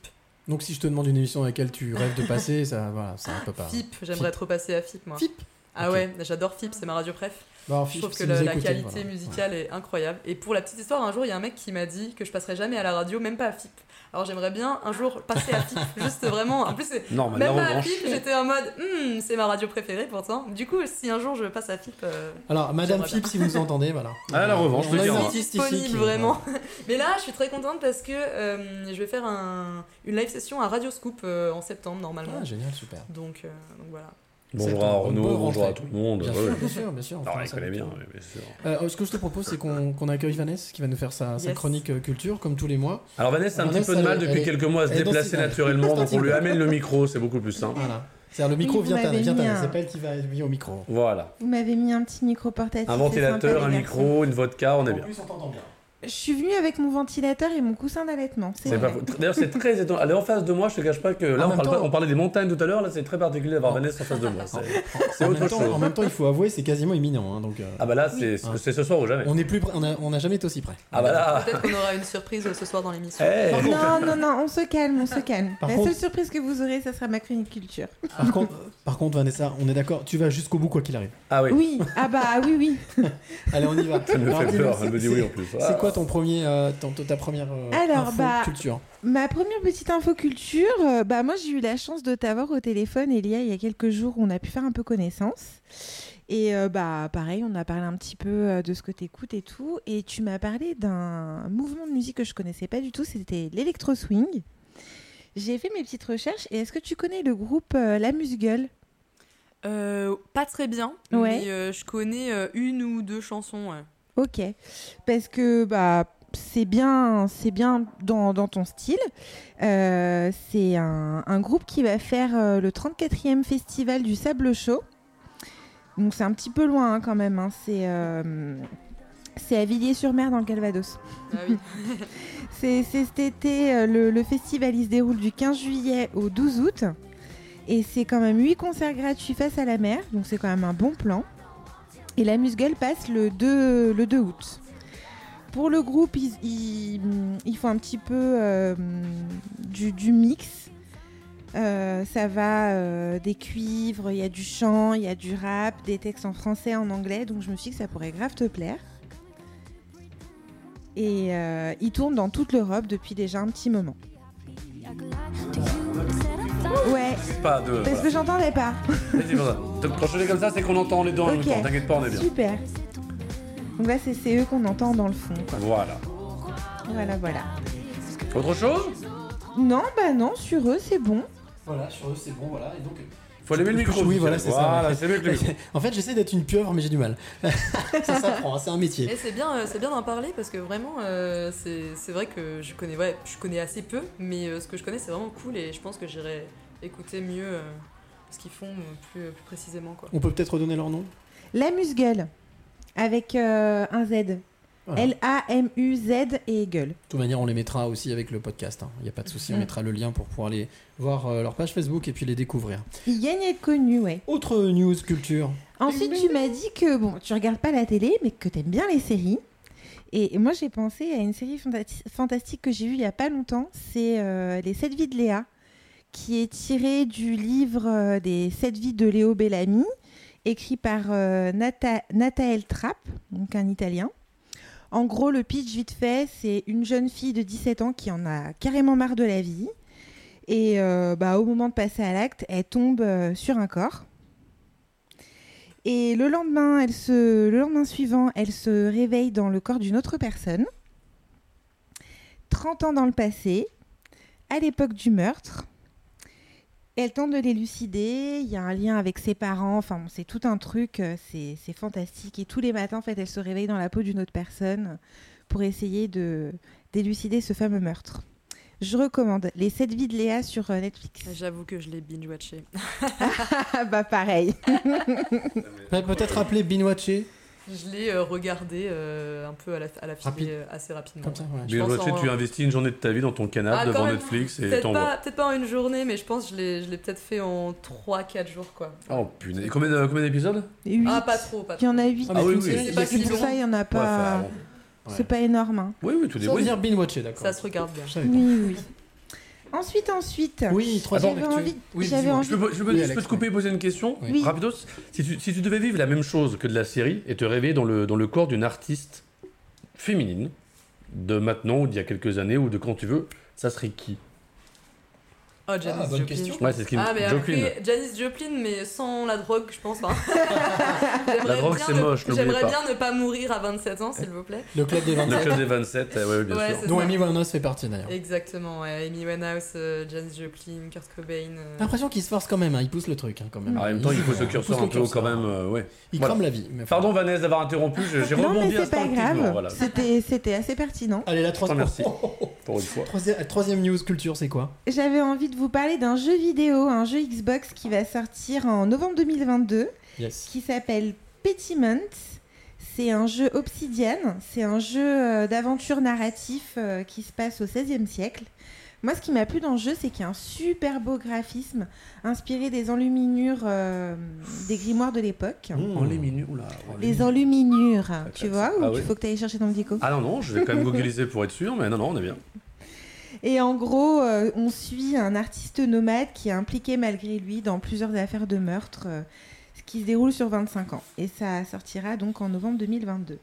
Donc si je te demande une émission dans laquelle tu rêves de passer, ça, voilà, ça un peu pas. FIP, j'aimerais trop passer à FIP moi. FIP? Ah ouais, j'adore FIP, c'est ma radio préf. Bah, alors, Je trouve que la, la écoutez, qualité voilà. musicale est incroyable. Et pour la petite histoire, un jour, il y a un mec qui m'a dit que je passerais jamais à la radio, même pas à FIP. Alors j'aimerais bien un jour passer à FIP, juste vraiment. En plus, c'est Non, même pas à. FIP, j'étais en mode, Hmm, c'est ma radio préférée pourtant. Du coup, si un jour je passe à FIP, euh, Alors, Madame Fipp, si vous entendez, voilà. Ah, la revanche, artiste ici disponible vraiment. Mais là, je suis très contente parce que euh, je vais faire un- une live session à Radio Scoop euh, en septembre normalement. Ah, génial, super. Donc, euh, donc voilà. Bonjour à bonne bonjour à tout le monde. Bien ouais. sûr, bien sûr, bien sûr. ça connaît bien, sûr. Euh, ce que je te propose, c'est qu'on accueille Vanessa, qui va nous faire sa, sa Yes. chronique euh, culture, comme tous les mois. Alors Vanessa a un Vanessa, petit peu de mal elle- depuis elle est- quelques mois à se dans déplacer naturellement, donc on lui amène le micro, c'est beaucoup plus simple. Voilà. C'est-à-dire, le micro Oui, vient à vient un- C'est pas elle qui va être mis au micro. Voilà. Vous m'avez mis un petit micro portatif. Un ventilateur, un micro, une vodka, on est En bien. plus, on t'entend bien. Je suis venue avec mon ventilateur et mon coussin d'allaitement. C'est C'est vrai. pas faux. D'ailleurs, c'est très étonnant. Elle est en face de moi, je te cache pas que là, on, même parle temps- pas- on parlait des montagnes tout à l'heure, là, c'est très particulier d'avoir Vanessa en face de moi. C'est- autre même, temps, chose. en même temps, il faut avouer, c'est quasiment imminent. hein, donc, euh, Ah bah là, c'est Oui. c'est ce soir ou jamais. on est plus, près- on a, on a jamais été aussi près. Ah bah là. Peut-être qu'on aura une surprise ce soir dans l'émission. Eh, contre- Non, non, non, on se calme, on se calme. Par La contre- seule surprise que vous aurez, ça sera ma chronique culture. Par contre, par contre, Vanessa, on est d'accord, tu vas jusqu'au bout quoi qu'il arrive. Ah oui. Oui, ah bah oui, oui. Allez, on y va. Ça me fait peur, elle me dit oui en plus. C'est quoi ton premier, euh, ton- ta première euh, Alors, info bah, culture Ma première petite info culture, euh, bah moi j'ai eu la chance de t'avoir au téléphone, Elia, il y a quelques jours, on a pu faire un peu connaissance. Et euh, bah pareil, on a parlé un petit peu euh, de ce que t'écoutes et tout. Et tu m'as parlé d'un mouvement de musique que je connaissais pas du tout, c'était l'électro swing. J'ai fait mes petites recherches et est-ce que tu connais le groupe euh, La Musgueule Euh, pas très bien, Ouais. mais euh, je connais euh, une ou deux chansons. ouais. Ok, parce que bah c'est bien, c'est bien dans, dans ton style. Euh, c'est un, un groupe qui va faire euh, le 34e festival du Sable Chaud. Donc c'est un petit peu loin hein, quand même. hein. C'est euh, c'est à Villiers-sur-Mer dans le Calvados. Ah oui. C'est cet été, le, le festival il se déroule du 15 juillet au 12 août. Et c'est quand même 8 concerts gratuits face à la mer, donc c'est quand même un bon plan. Et la Musgueule passe le 2, le 2 août. Pour le groupe, ils, ils, font un petit peu euh, du, mix. Euh, ça va euh, des cuivres, il y a du chant, il y a du rap, des textes en français, en anglais, donc je me suis dit que ça pourrait grave te plaire. Et ils tournent dans toute l'Europe depuis déjà un petit moment. Ouais, Pas de. parce que j'entendais pas. Vas-y, voilà. Donc, Quand je l'ai comme ça, c'est qu'on entend les deux en même temps. T'inquiète pas, on est bien. Super. Donc là, c'est c'est eux qu'on entend dans le fond. Quoi. Voilà. Voilà, voilà. Autre chose? Non, bah non, sur eux, c'est bon. Voilà, sur eux, c'est bon, voilà. Et donc, Faut allumer le micro. Oui, voilà, c'est ça. Voilà, c'est mieux que le micro. en fait, j'essaie d'être une pieuvre, mais j'ai du mal. ça s'apprend, hein, c'est un métier. Et c'est bien, euh, c'est bien d'en parler parce que vraiment, euh, c'est c'est vrai que je connais, ouais, je connais assez peu, mais euh, ce que je connais, c'est vraiment cool et je pense que j'irai écouter mieux euh, ce qu'ils font plus, plus précisément. Quoi. On peut peut-être redonner leur nom? La Musgueule, avec euh, un Z. Voilà. L-A-M-U-Z et gueule. De toute manière, on les mettra aussi avec le podcast. Il n'y a pas de souci, on Mm. mettra le lien pour pouvoir aller voir euh, leur page Facebook et puis les découvrir. Ils gagnent à être connus, ouais. Autre news culture. Ensuite, tu m'as dit que bon, tu regardes pas la télé, mais que t'aimes bien les séries. Et moi, j'ai pensé à une série fantastique que j'ai vue il y a pas longtemps. C'est euh, Les 7 vies de Léa, qui est tiré du livre euh, des 7 vies de Léo Bellamy, écrit par Nathael Trapp, donc un Italien. En gros, le pitch vite fait, c'est une jeune fille de 17 ans qui en a carrément marre de la vie Et euh, bah, au moment de passer à l'acte, elle tombe euh, sur un corps. Et le lendemain, le lendemain suivant, elle se réveille dans le corps d'une autre personne. 30 ans dans le passé, à l'époque du meurtre. Elle tente de l'élucider, il y a un lien avec ses parents, enfin bon, c'est tout un truc, euh, c'est c'est fantastique. Et tous les matins, en fait, elle se réveille dans la peau d'une autre personne pour essayer de d'élucider ce fameux meurtre. Je recommande Les 7 vies de Léa sur euh, Netflix. J'avoue que je l'ai binge-watché. Ah bah pareil. Peut-être rappeler Binwatché, Je l'ai euh, regardé euh, un peu à la, à la filée, Rapide. euh, assez rapidement. comme ça. ouais. Je pense watché, en- tu investis une journée de ta vie dans ton canapé Ah, devant même. Netflix et Peut-être t'envoies. pas, peut-être pas en une journée, mais je pense que je l'ai, je l'ai peut-être fait en 3-4 jours. quoi. Oh punaise. Et combien, de- combien d'épisodes? Huit. Ah, pas trop, pas Il y trop. en a 8. Ah, mais oui, oui, c'est il y pas si ça, il y en a Ouais, pas. enfin, Ouais. C'est pas énorme. hein. Oui, oui, tous les Ça veut oui. dire Binwatché, d'accord. Ça se regarde bien. Je savais pas. Oui, oui. Ensuite, ensuite. Oui, troisième J'avais actu. envie- Oui, j'avais dis-moi. envie- Je peux, je peux- Oui, je Alex, peux te couper et poser une question. Oui. Rapidos si tu, si tu devais vivre la même chose que de la série et te réveiller dans le, dans le corps d'une artiste féminine, de maintenant ou d'il y a quelques années ou de quand tu veux, ça serait qui? Oh, Janis Ah, bonne Joplin. question. Ouais, c'est ce qui me Ah, mais Joplin. après, Janis Joplin, mais sans la drogue, je pense. hein. La drogue, c'est moche, J'aimerais bien ne pas mourir à 27 ans, s'il vous plaît. Le club des Le 27. club des 27, euh, ouais, bien Ouais, sûr. Dont ça. Amy Winehouse fait partie d'ailleurs. Exactement, ouais. Amy Winehouse, euh, Janis Joplin, Kurt Cobain. euh. J'ai l'impression qu'il se force quand même, hein. il pousse le truc hein, quand même. En même temps, il faut ce pousse curseur le un peu curseur. quand même. euh, ouais. Il Voilà. crame la vie. mais. Pardon Vanessa d'avoir interrompu, j'ai mais rebondi c'est pas instinctivement. grave. Voilà. C'était assez pertinent. Allez, la troisième. merci. Pour une fois. Troisième, troisième news culture, c'est quoi? J'avais envie de vous parler d'un jeu vidéo, un jeu Xbox qui va sortir en novembre 2022, Yes. qui s'appelle Petiment. C'est un jeu Obsidian, c'est un jeu euh, d'aventure narratif euh, qui se passe au XVIe siècle. Moi, ce qui m'a plu dans le jeu, c'est qu'il y a un super beau graphisme inspiré des enluminures euh, des grimoires de l'époque. En les oula. enluminures, tu ça. vois, ou Ah il oui. faut que tu ailles chercher ton dico. Ah non, non, je vais quand même googliser pour être sûr, mais non, non, on est bien. Et en gros, euh, on suit un artiste nomade qui est impliqué malgré lui dans plusieurs affaires de meurtre, euh, ce qui se déroule sur 25 ans. Et ça sortira donc en novembre 2022.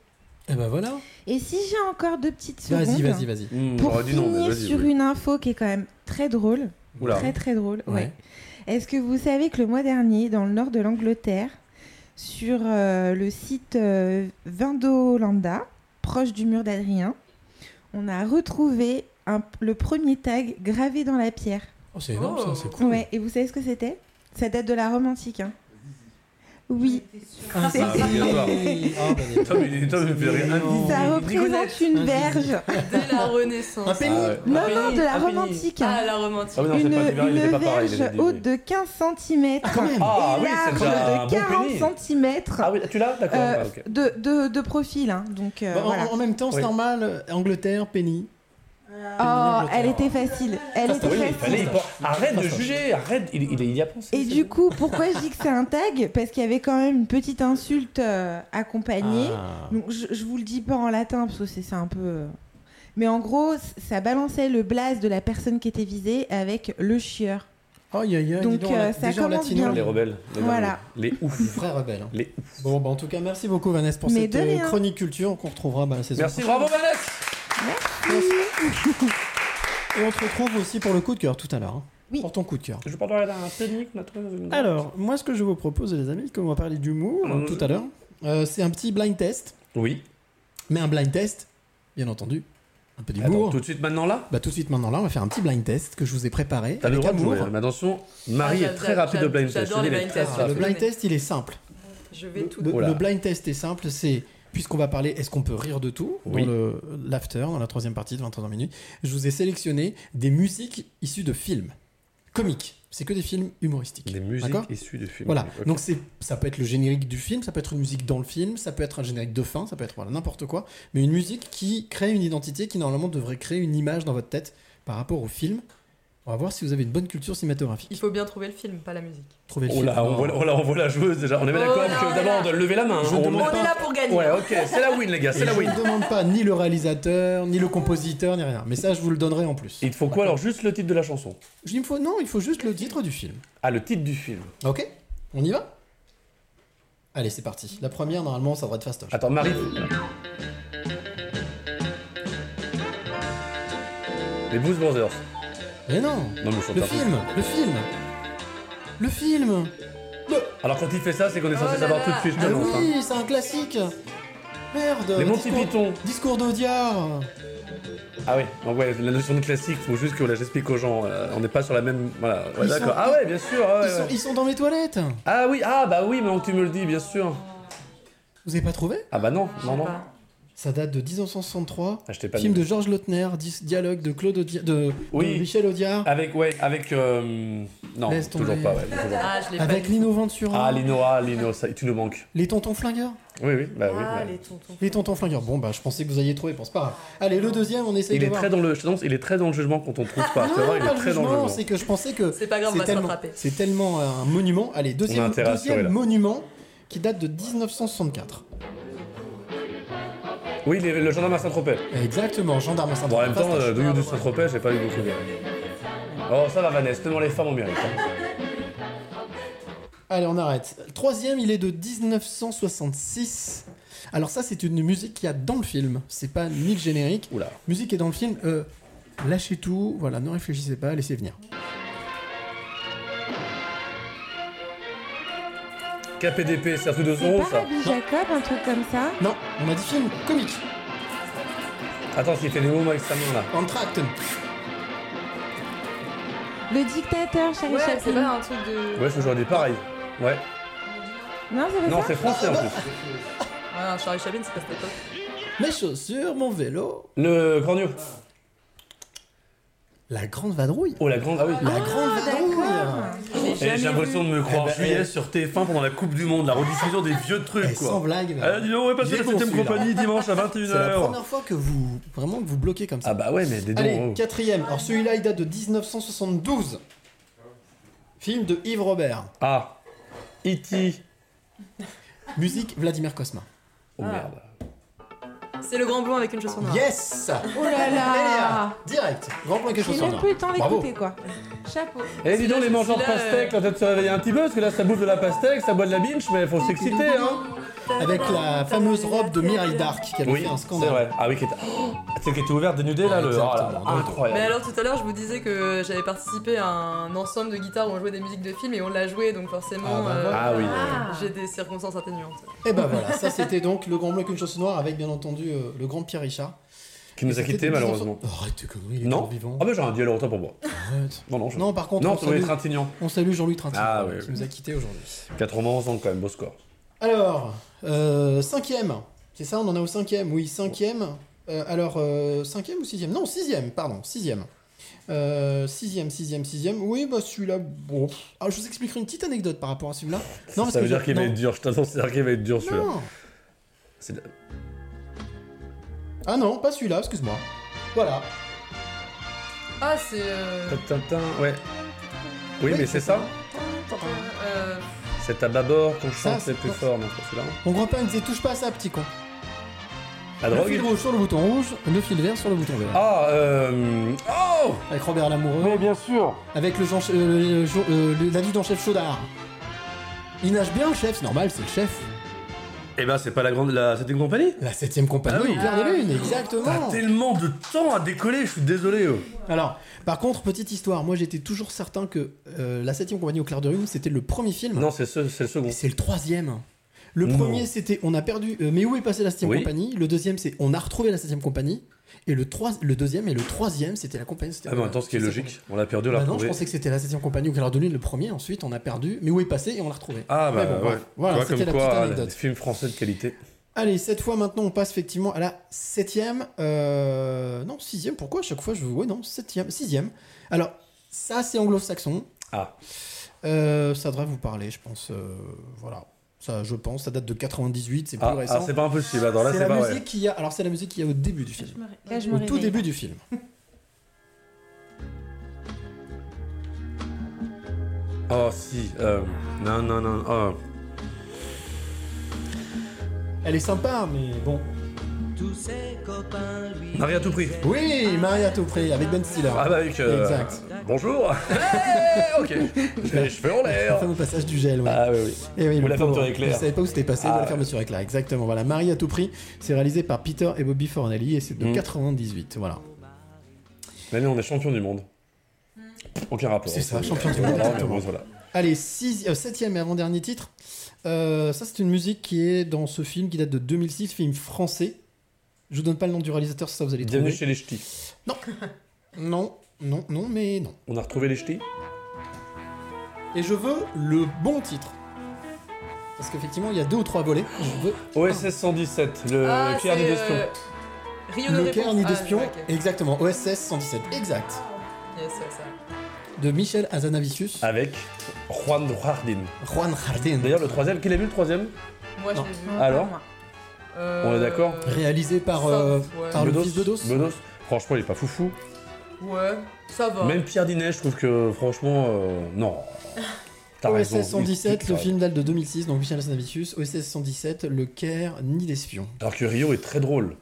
Et ben voilà. Et si j'ai encore deux petites secondes Vas-y, vas-y, vas-y. Pour j'aurais dit non, mais finir vas-y. sur oui. une info qui est quand même très drôle, Oula. très très drôle, ouais. Ouais. Est-ce que vous savez que le mois dernier, dans le nord de l'Angleterre, sur euh, le site euh, Vindolanda, proche du mur d'Adrien, on a retrouvé un- le premier tag gravé dans la pierre. Oh, c'est énorme Oh. ça, c'est cool. Ouais, et vous savez ce que c'était? Ça date de la Rome antique. hein. Oui, Ah, C'est- Ah, ça représente Un une verge. Dès la Renaissance. Un Ah. Non, non, de la un Rome penny. antique. Ah, la romantique. Ah non, une pas pareil. verge haute de 15 cm. Ah, quand même. Ah oui, large de 40 penny. cm. Ah oui, tu l'as? D'accord. Euh, ah, de, de, de profil, hein. donc euh, Bah, en- voilà. en, même temps, c'est Oui. normal. Angleterre, Penny. Oh, elle était facile, elle Ça, était oui, fallait- facile. il- Arrête de juger, arrête, il, il, il y a pensé. Et du coup, pourquoi je dis que c'est un tag? Parce qu'il y avait quand même une petite insulte euh, accompagnée. Ah. Donc je, je vous le dis pas en latin parce que c'est un peu. euh, Mais en gros, ça balançait le blaze de la personne qui était visée avec le chieur. Oh, aïe, aïe, aïe, Donc, dis donc, euh, la- ça commence bien. Les rebelles. Les, Voilà. Les ouf. Vrai rebelle. hein. Les Bon, bah, en tout cas, merci beaucoup, Vanessa, pour Mais cette euh, chronique culture qu'on retrouvera bah, la saison Merci, bravo Vanessa Et on te retrouve aussi pour le coup de cœur tout à l'heure. hein. Oui. Pour ton coup de cœur. Je parlerai d'un technique, on a trouvé dans une- Alors, moi, ce que je vous propose, les amis, comme on va parler d'humour Mhm. tout à l'heure, euh, c'est un petit blind test. Oui. Mais un blind test, bien entendu, un peu d'humour. tout de suite maintenant là? Bah, tout de suite maintenant là, on va faire un petit blind test que je vous ai préparé. T'as le avec droit de jouer. hein. Mais attention, Marie Ah, est très rapide au blind test. j'adore les Elle est blind très tests. Alors, le blind test, il est simple. Je vais tout le blind test est simple, c'est puisqu'on va parler, est-ce qu'on peut rire de tout Oui. dans le l'after, dans la troisième partie de 23 minutes. Je vous ai sélectionné des musiques issues de films comiques. C'est que des films humoristiques. Des musiques issues du film. Voilà. Donc c'est, ça peut être le générique du film, ça peut être une musique dans le film, ça peut être un générique de fin, ça peut être voilà, n'importe quoi, mais une musique qui crée une identité, qui normalement devrait créer une image dans votre tête par rapport au film. On va voir si vous avez une bonne culture cinématographique. Il faut bien trouver le film, pas la musique. Trouvez le Oh film. là, on voit, oh là, on voit la joueuse déjà. On est bien Oh d'accord que d'abord on doit lever la main. Je hein. On On est là pour gagner. Ouais, ok, c'est la win les gars, c'est la je win. ne demande pas ni le réalisateur, ni le compositeur, ni rien. Mais ça, je vous le donnerai en plus. Il te faut quoi alors Juste le titre de la chanson? Je dis, il me faut, non, il faut juste le titre du film. Ah, le titre du film. Ok On y va? Allez, c'est parti. La première, normalement, ça devrait être fastoche. Attends, Marie. Les Blues Brothers. Mais non Non, mais Le film Le film Le film Alors quand il fait ça, c'est qu'on est censé Oh savoir tout de suite, je Ah t'annonce. hein. oui, c'est un classique Merde Les Monty discours- Python. Discours d'Audiard Ah oui, donc ouais, la notion de classique, faut juste que là j'explique aux gens, euh, on n'est pas sur la même... Voilà, ouais, d'accord. sont- Ah ouais, bien sûr, ouais, ils, sont, ouais. ils sont dans mes toilettes Ah oui, ah bah oui, maintenant que tu me le dis, bien sûr. Vous avez pas trouvé? Ah bah non, non, non. pas. Ça date de 1963. Ah, pas Film de Georges Lautner, dialogue de Claude de, Oui. de Michel Audiard, Avec, ouais, avec... euh, Non, toujours pas, ouais. toujours pas. Ah, je l'ai pas avec. Lino Ventura, Ah, Lino, ah, Lino, ça, tu nous manques. les tontons flingueurs. Oui, oui, bah oui. Ah, bah. les tontons. Les tontons flingueurs. Bon, bah, je pensais que vous alliez trouver, pense pas. grave. Allez, le deuxième, on essaye Il de est voir. très dans le, je t'annonce, il est très dans le jugement quand on trouve pas. Non, voir, il pas est le très dans le jugement, jugement. c'est que je pensais que C'est pas grave, on c'est va se tellement, rattraper. c'est tellement un monument. Allez, deuxième, deuxième monument qui date de 1964. Oui, les- le gendarme à Saint-Tropez. Exactement, gendarme à saint Bon, en même temps, Fastoche. euh, Douillou de Saint-Tropez, j'ai pas eu beaucoup de. Oh, ça va, Vanessa, tellement les femmes en mérite. hein. Allez, on arrête. Le troisième, il est de 1966. Alors ça, c'est une musique qu'il y a dans le film. C'est pas ni le générique. Oula. Musique qui est dans le film. Euh, lâchez tout. Voilà, ne réfléchissez pas, laissez venir. KPDP, c'est un truc de C'est pas ça. Rabbi Jacob, un truc comme ça? Non, on a dit film comique. Attends, s'il fait des mots avec sa main là. Entracte. Le dictateur, Charlie Ouais, c'est Chaplin. pas un truc de. Ouais, c'est aujourd'hui pareil. Ouais. Non, c'est pas Non, c'est français en plus. Ouais, un Charlie Chaplin, c'est pas cette époque. Mes chaussures, mon vélo. Le Cornio. La grande vadrouille. Oh, la grande. Ah oui. La grande vadrouille. J'ai l'impression de me croire Eh ben, juillet eh. sur TF1 pendant la Coupe du Monde, la rediffusion des vieux trucs Eh, sans quoi. blague. mais- Ah, dis donc, on est la bon, 7ème celui-là. compagnie dimanche à C'est la 21h. première fois que vous vraiment que vous bloquez comme ça. Ah bah ouais, mais des dons. Allez, oh. quatrième. Alors celui-là, il date de 1972. Film de Yves Robert. Ah. E.T. Musique Vladimir Kosma. Oh Ah. merde. C'est le grand blond avec une chaussure noire. Yes Oh là Léa, là Direct. Grand plan quelque chose J'ai sur même plus le temps d'écouter, quoi. Chapeau. Eh dis donc les mangeurs de celui-là, pastèques, là peut-être se réveiller un petit peu, parce que là ça bouffe de la pastèque, ça boit de la binge, mais faut s'exciter hein Avec la fameuse robe de Mireille Darc qui avait Oui, fait un c'est scandale. vrai. Ah oui, qui était... Oh, celle qui était ouverte, dénudée là, le... Oh là là, Exactement. Mais incroyable. alors tout à l'heure, je vous disais que j'avais participé à un ensemble de guitares où on jouait des musiques de films et on l'a joué, donc forcément Ah bah euh, Ah oui. j'ai des circonstances atténuantes. Et ben voilà, ça c'était donc le grand bleu avec une chaussure noire avec bien entendu euh, le grand Pierre Richard. Qui nous a quittés de 1900 malheureusement. Oh, arrête tes conneries, il est Non vivant. Ah bah j'ai un dialogue autant pour moi. Arrête. Non, non, je... Non, par contre, Non, on, salue, Trintignant. on salue Jean-Louis Trintignant Ah, oui, qui oui. nous a quittés aujourd'hui. 91 ans quand même, beau score. Alors, euh, cinquième. C'est ça, on en a au cinquième. Oui, cinquième. Euh, alors, euh, cinquième ou sixième? Non, sixième, pardon, sixième. Euh, sixième, sixième, sixième. Oui, bah celui-là, bon. Alors, je vous expliquerai une petite anecdote par rapport à celui-là. Non, parce ça veut que dire qu'il va être dur, je t'annonce, c'est-à-dire qu'il va être dur celui-là. Non. C'est- Ah non, pas celui-là, excuse-moi. Voilà. Ah, c'est. Euh... Tintin, ouais. Oui, mais c'est ça euh, C'est à bâbord qu'on Ça, chante c'est les plus quoi forts, non, c'est pas celui-là Mon grand-père il disait touche pas à ça, petit con. La Le fil drogue rouge sur le bouton rouge, le fil vert sur le bouton vert. Ah, euh... Oh Avec Robert Lamoureux, Mais bien sûr avec le, Jean, euh, le Jo- euh, le- l'adjudant-chef Chaudard. Il nage bien, le chef, c'est normal, c'est le chef. Eh ben, c'est pas la grande... La... Une compagnie La septième compagnie Ah oui. clair de lune, exactement. T'as tellement de temps à décoller, je suis désolé. oh. Alors, par contre, petite histoire, moi j'étais toujours certain que euh, la septième compagnie au clair de lune, c'était le premier film. Non, c'est ce- c'est le second. Et c'est le troisième. Le Non. premier, c'était on a perdu. euh, mais où est passée la septième Oui. compagnie? Le deuxième, c'est on a retrouvé la septième compagnie. Et le, trois, le deuxième et le troisième, c'était la compagnie. Ah, mais attends, ce qui est logique, on l'a perdu, on l'a Bah non, je retrouvé. pensais que c'était la septième compagnie au clair de lune, le premier. Ensuite, on a perdu. Mais où est passé et on l'a retrouvé. Ah bah bon, ouais. Voilà, c'était comme la petite quoi, anecdote. des films français de qualité. Allez, cette fois maintenant, on passe effectivement à la septième. Euh... Non, sixième. Pourquoi à chaque fois je veux. Ouais, non, septième, sixième. Alors, ça c'est anglo-saxon. Ah. Euh, ça devrait vous parler, je pense. euh, Voilà. Ça, je pense, ça date de 98, c'est plus Ah, récent. ah, c'est pas impossible, attends, là c'est c'est la pas musique qu'il y a. Alors, c'est la musique qu'il y a au début du film. Là, je me Au tout réveille. début du film. Oh si, euh... Non, non, non, oh. Elle est sympa, mais bon. Marie à tout prix. Oui, Maria Topré avec Ben Stiller. Ah bah avec... euh, Exact. Bonjour Eh, Ok, j'ai les cheveux en Le l'air fameux passage du gel, ouais. Ah oui, oui. Et oui, Ou le la fermeture éclair. Je savais pas où c'était passé, Ah, la fermeture éclair, exactement. Voilà, Marie à tout prix, c'est réalisé par Peter et Bobby Fornelli et c'est de Mm. 98, voilà. Mais nous, on est champion du monde. Aucun rapport. C'est ça, champion du monde, Voilà, exactement. mais bon, voilà. Allez, six- euh, septième et avant-dernier titre. Euh, ça, c'est une musique qui est dans ce film qui date de 2006, film français. Je vous donne pas le nom du réalisateur, ça vous allez Bienvenue trouver. chez les ch'tis. Non, non, non, mais non. On a retrouvé les ch'tis? Et je veux le bon titre. Parce qu'effectivement, il y a deux ou trois volets. Je veux OSS 117, le Ah, Claire des espions. euh, Rio de le ni Ah, d'espion. ouais, ok. Exactement, OSS 117. Exact. Yes, ouais, ça. De Michel Azanavicius. Avec Juan Jardin. Juan Jardin. D'ailleurs, le troisième, qui l'a vu le troisième? Moi, je Non. l'ai vu. Alors? Moi. Euh, On est d'accord Réalisé par, ça, euh, ouais. par le Bedos fils de Dos. Bedos. Franchement, il est pas foufou. Ouais, ça va. Même Pierre Dinet, je trouve que franchement, euh, non. T'as raison. OSS 117, il- le il- film date de 2006, donc Michel Azanavicius. OSS 117, Le Caire ni d'espion. Alors que Rio est très drôle.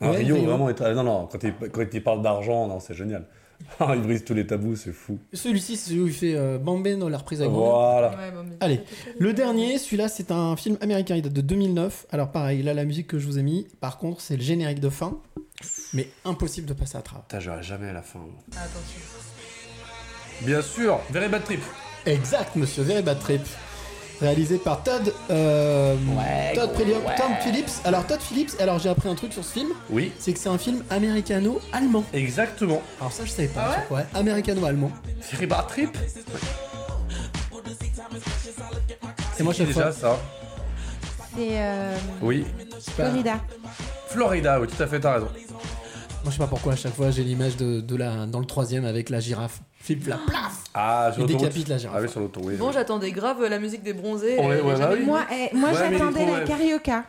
Hein, Ouais, Rio, Rio. vraiment est très... Non, non, quand il, quand il parle d'argent, non, c'est génial. Ah, il brise tous les tabous, c'est fou. Celui-ci, c'est celui où il fait euh, Bambino, la reprise à. Voilà. Ouais, bon, mais- Allez, Le dernier, celui-là, c'est un film américain, il date de 2009. Alors pareil, là, la musique que je vous ai mis, par contre, c'est le générique de fin. Mais impossible de passer à travers. Putain, j'aurais jamais à la fin. Attention. Bien sûr, Very Bad Trip. Exact, monsieur, Very Bad Trip. Réalisé par Todd, euh, Todd Phillips- Tom Phillips. Alors Todd Phillips, alors j'ai appris un truc sur ce film, Oui, c'est que c'est un film américano-allemand. exactement. Alors ça, je savais pas. Ah ouais américano-allemand. Bad Trip Et moi, Qui déjà fois, ça C'est euh, Oui. Florida. Florida, oui, tout à fait, t'as raison. moi, je sais pas pourquoi, à chaque fois, j'ai l'image de, de la, dans le troisième avec la girafe. Flip flap, plaf Ah, sur Il décapite la girafe. Ah oui, sur l'autoroute. oui. Bon, j'attendais grave la musique des bronzés. Ouais, euh, ouais, j'ai bah jamais oui. vu. Moi, eh, moi Ouais, mais j'attendais la carioca.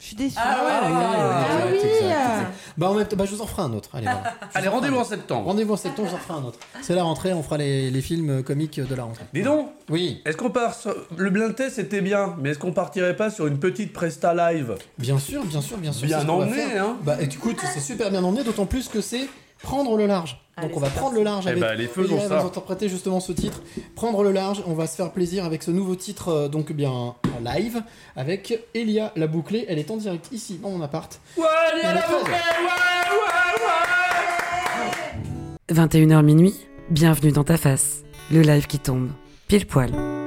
Je suis déçue. Ah ouais, Ah, ouais, oui, ouais, oui, ouais. Ah oui, euh. Bah, en même temps, bah, je vous en ferai un autre. Allez, voilà. Allez, rendez-vous en septembre. Rendez-vous en septembre, je vous en ferai un autre. C'est la rentrée, on fera les, les films comiques de la rentrée. Dis donc, Oui, est-ce qu'on part sur... Le blind test c'était bien, mais est-ce qu'on partirait pas sur une petite presta live? Bien sûr, bien sûr, bien sûr. Bien c'est ce qu'on va emmené, faire. hein Bah écoute, c'est super bien emmené, d'autant plus que c'est prendre le large. Donc Allez, on va prendre le large Eh avec. ben, ça. va nous interpréter justement ce titre. Prendre le large, on va se faire plaisir avec ce nouveau titre, euh, donc bien en live, avec Elia la bouclée. Elle est en direct ici, dans mon appart. Ouais, il y a la bouclée, 21h minuit, bienvenue dans ta face. Le live qui tombe. Pile poil.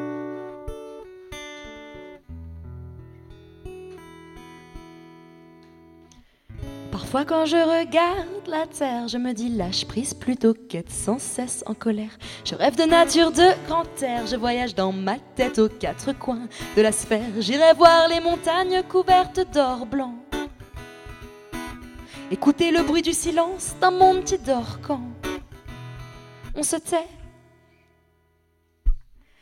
Quand je regarde la terre, je me dis lâche prise plutôt qu'être sans cesse en colère. Je rêve de nature, de grand air, je voyage dans ma tête aux quatre coins de la sphère. J'irai voir les montagnes couvertes d'or blanc. Écouter le bruit du silence d'un monde qui dort quand on se tait.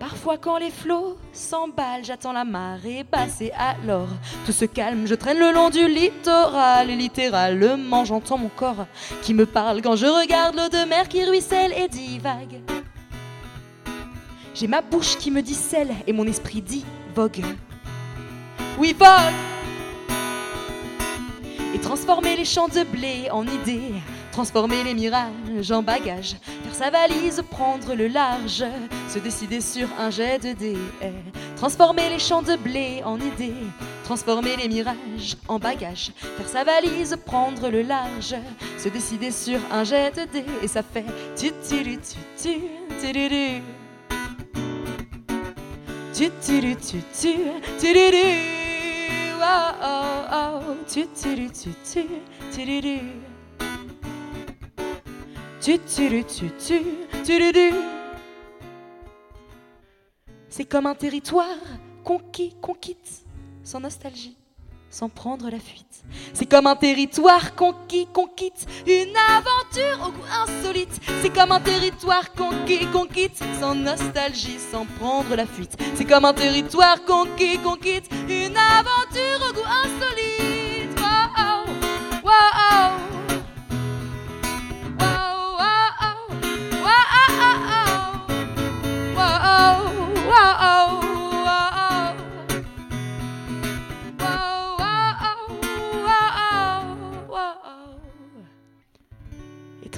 Parfois quand les flots s'emballent, j'attends la marée passer alors tout se calme, je traîne le long du littoral et littéralement j'entends mon corps qui me parle quand je regarde l'eau de mer qui ruisselle et divague. J'ai ma bouche qui me dit sel et mon esprit dit vogue. Oui, vogue Et transformer les champs de blé en idées, transformer les mirages en bagages, faire sa valise, prendre le large, se décider sur un jet de dés, transformer les champs de blé en idées, transformer les mirages en bagages, faire sa valise, prendre le large, se décider sur un jet de dés, et ça fait oh oh oh C'est comme un territoire conquis, qu'on sans nostalgie, sans prendre la fuite. C'est comme un territoire conquis, qu'on quitte, une aventure au goût insolite. C'est comme un territoire conquis, qu'on quitte sans nostalgie, sans prendre la fuite. C'est comme un territoire conquis, qu'on quitte une aventure au goût insolite. Wow, wow, wow. Wow,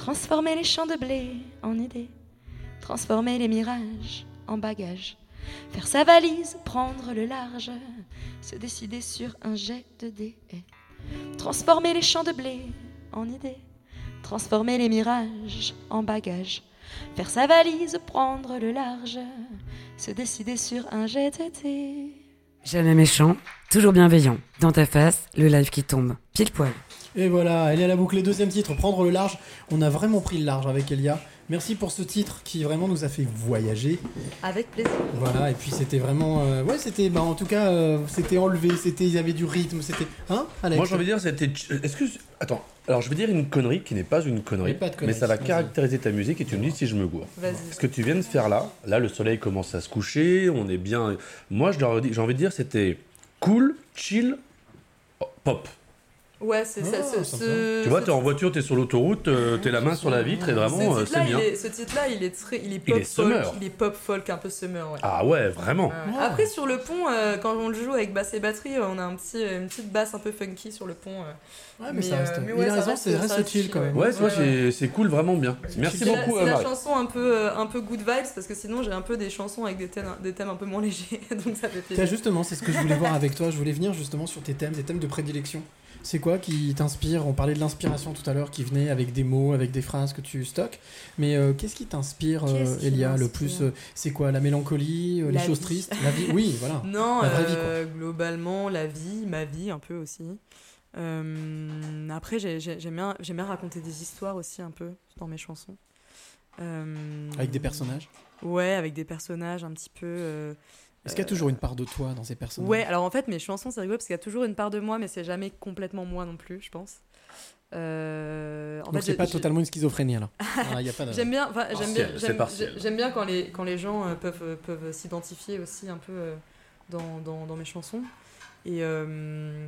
transformer les champs de blé en idées, transformer les mirages en bagages, faire sa valise, prendre le large, se décider sur un jet de dés, transformer les champs de blé en idées, transformer les mirages en bagages, faire sa valise, prendre le large, se décider sur un jet de dés. Jamais méchant, toujours bienveillant. Dans ta face, le live qui tombe. Pile poil. Et voilà, elle est à la boucle. Deuxième titre, prendre le large. On a vraiment pris le large avec Elia. Merci pour ce titre qui vraiment nous a fait voyager. Avec plaisir. Voilà, et puis c'était vraiment. euh, ouais, c'était. Bah, en tout cas, euh, c'était enlevé, c'était, il y avait du rythme, c'était. Hein, Alex Moi, j'ai envie de dire, c'était. Est-ce que. Attends, alors je vais dire une connerie qui n'est pas une connerie, Mais pas de connerie, mais ça va caractériser ta musique et tu me dis si je me gourre. Vas-y. Ce que tu viens de faire là, là, le soleil commence à se coucher, on est bien. Moi, je leur dis- j'ai envie de dire, c'était cool, chill, pop. Ouais, c'est ça. Ah, ce- Tu vois, t'es en voiture, t'es sur l'autoroute, euh, t'es la main sur la vitre et vraiment, euh, c'est bien. il est- ce titre-là, il est très, il est Il pop est folk, summer. il est pop folk, un peu summer, ouais. Ah ouais, vraiment. Euh, Ouais. Après sur le pont, euh, quand on le joue avec basse et batterie, euh, on a un petit, une petite basse un peu funky sur le pont. euh. Ouais, mais, mais, ça euh, reste. mais il ouais, a ça raison, reste- c'est reste chill, quand même. Ouais, tu vois, Ouais, c'est- c'est cool, vraiment bien. Merci beaucoup, C'est la chanson un peu, un peu good vibes parce que sinon j'ai un peu des chansons avec des thèmes, des thèmes un peu moins légers, donc ça fait Tiens, plaisir. justement, c'est ce que je voulais voir avec toi. Je voulais venir justement sur tes thèmes, tes thèmes de prédilection. C'est quoi qui t'inspire? On parlait de l'inspiration tout à l'heure qui venait avec des mots, avec des phrases que tu stockes. Mais euh, qu'est-ce qui t'inspire, euh, Elia, le plus euh, C'est quoi? La mélancolie Les choses tristes? La vie? Oui, voilà. Non, La vraie vie, globalement, la vie, ma vie un peu aussi. Après, j'ai- j'ai- j'aime bien, bien raconter des histoires aussi un peu dans mes chansons. Avec des personnages? Ouais, avec des personnages un petit peu. Euh, Est-ce qu'il y a toujours une part de toi dans ces personnages Ouais, alors en fait, mes chansons, c'est rigolo parce qu'il y a toujours une part de moi, mais c'est jamais complètement moi non plus, je pense. Euh, en Donc c'est pas totalement une schizophrénie alors. Ah, y a pas de... J'aime bien, enfin, j'aime bien, j'aime- bien quand les, quand les gens euh, peuvent, euh, peuvent s'identifier aussi un peu euh, dans, dans, dans mes chansons. Et, euh,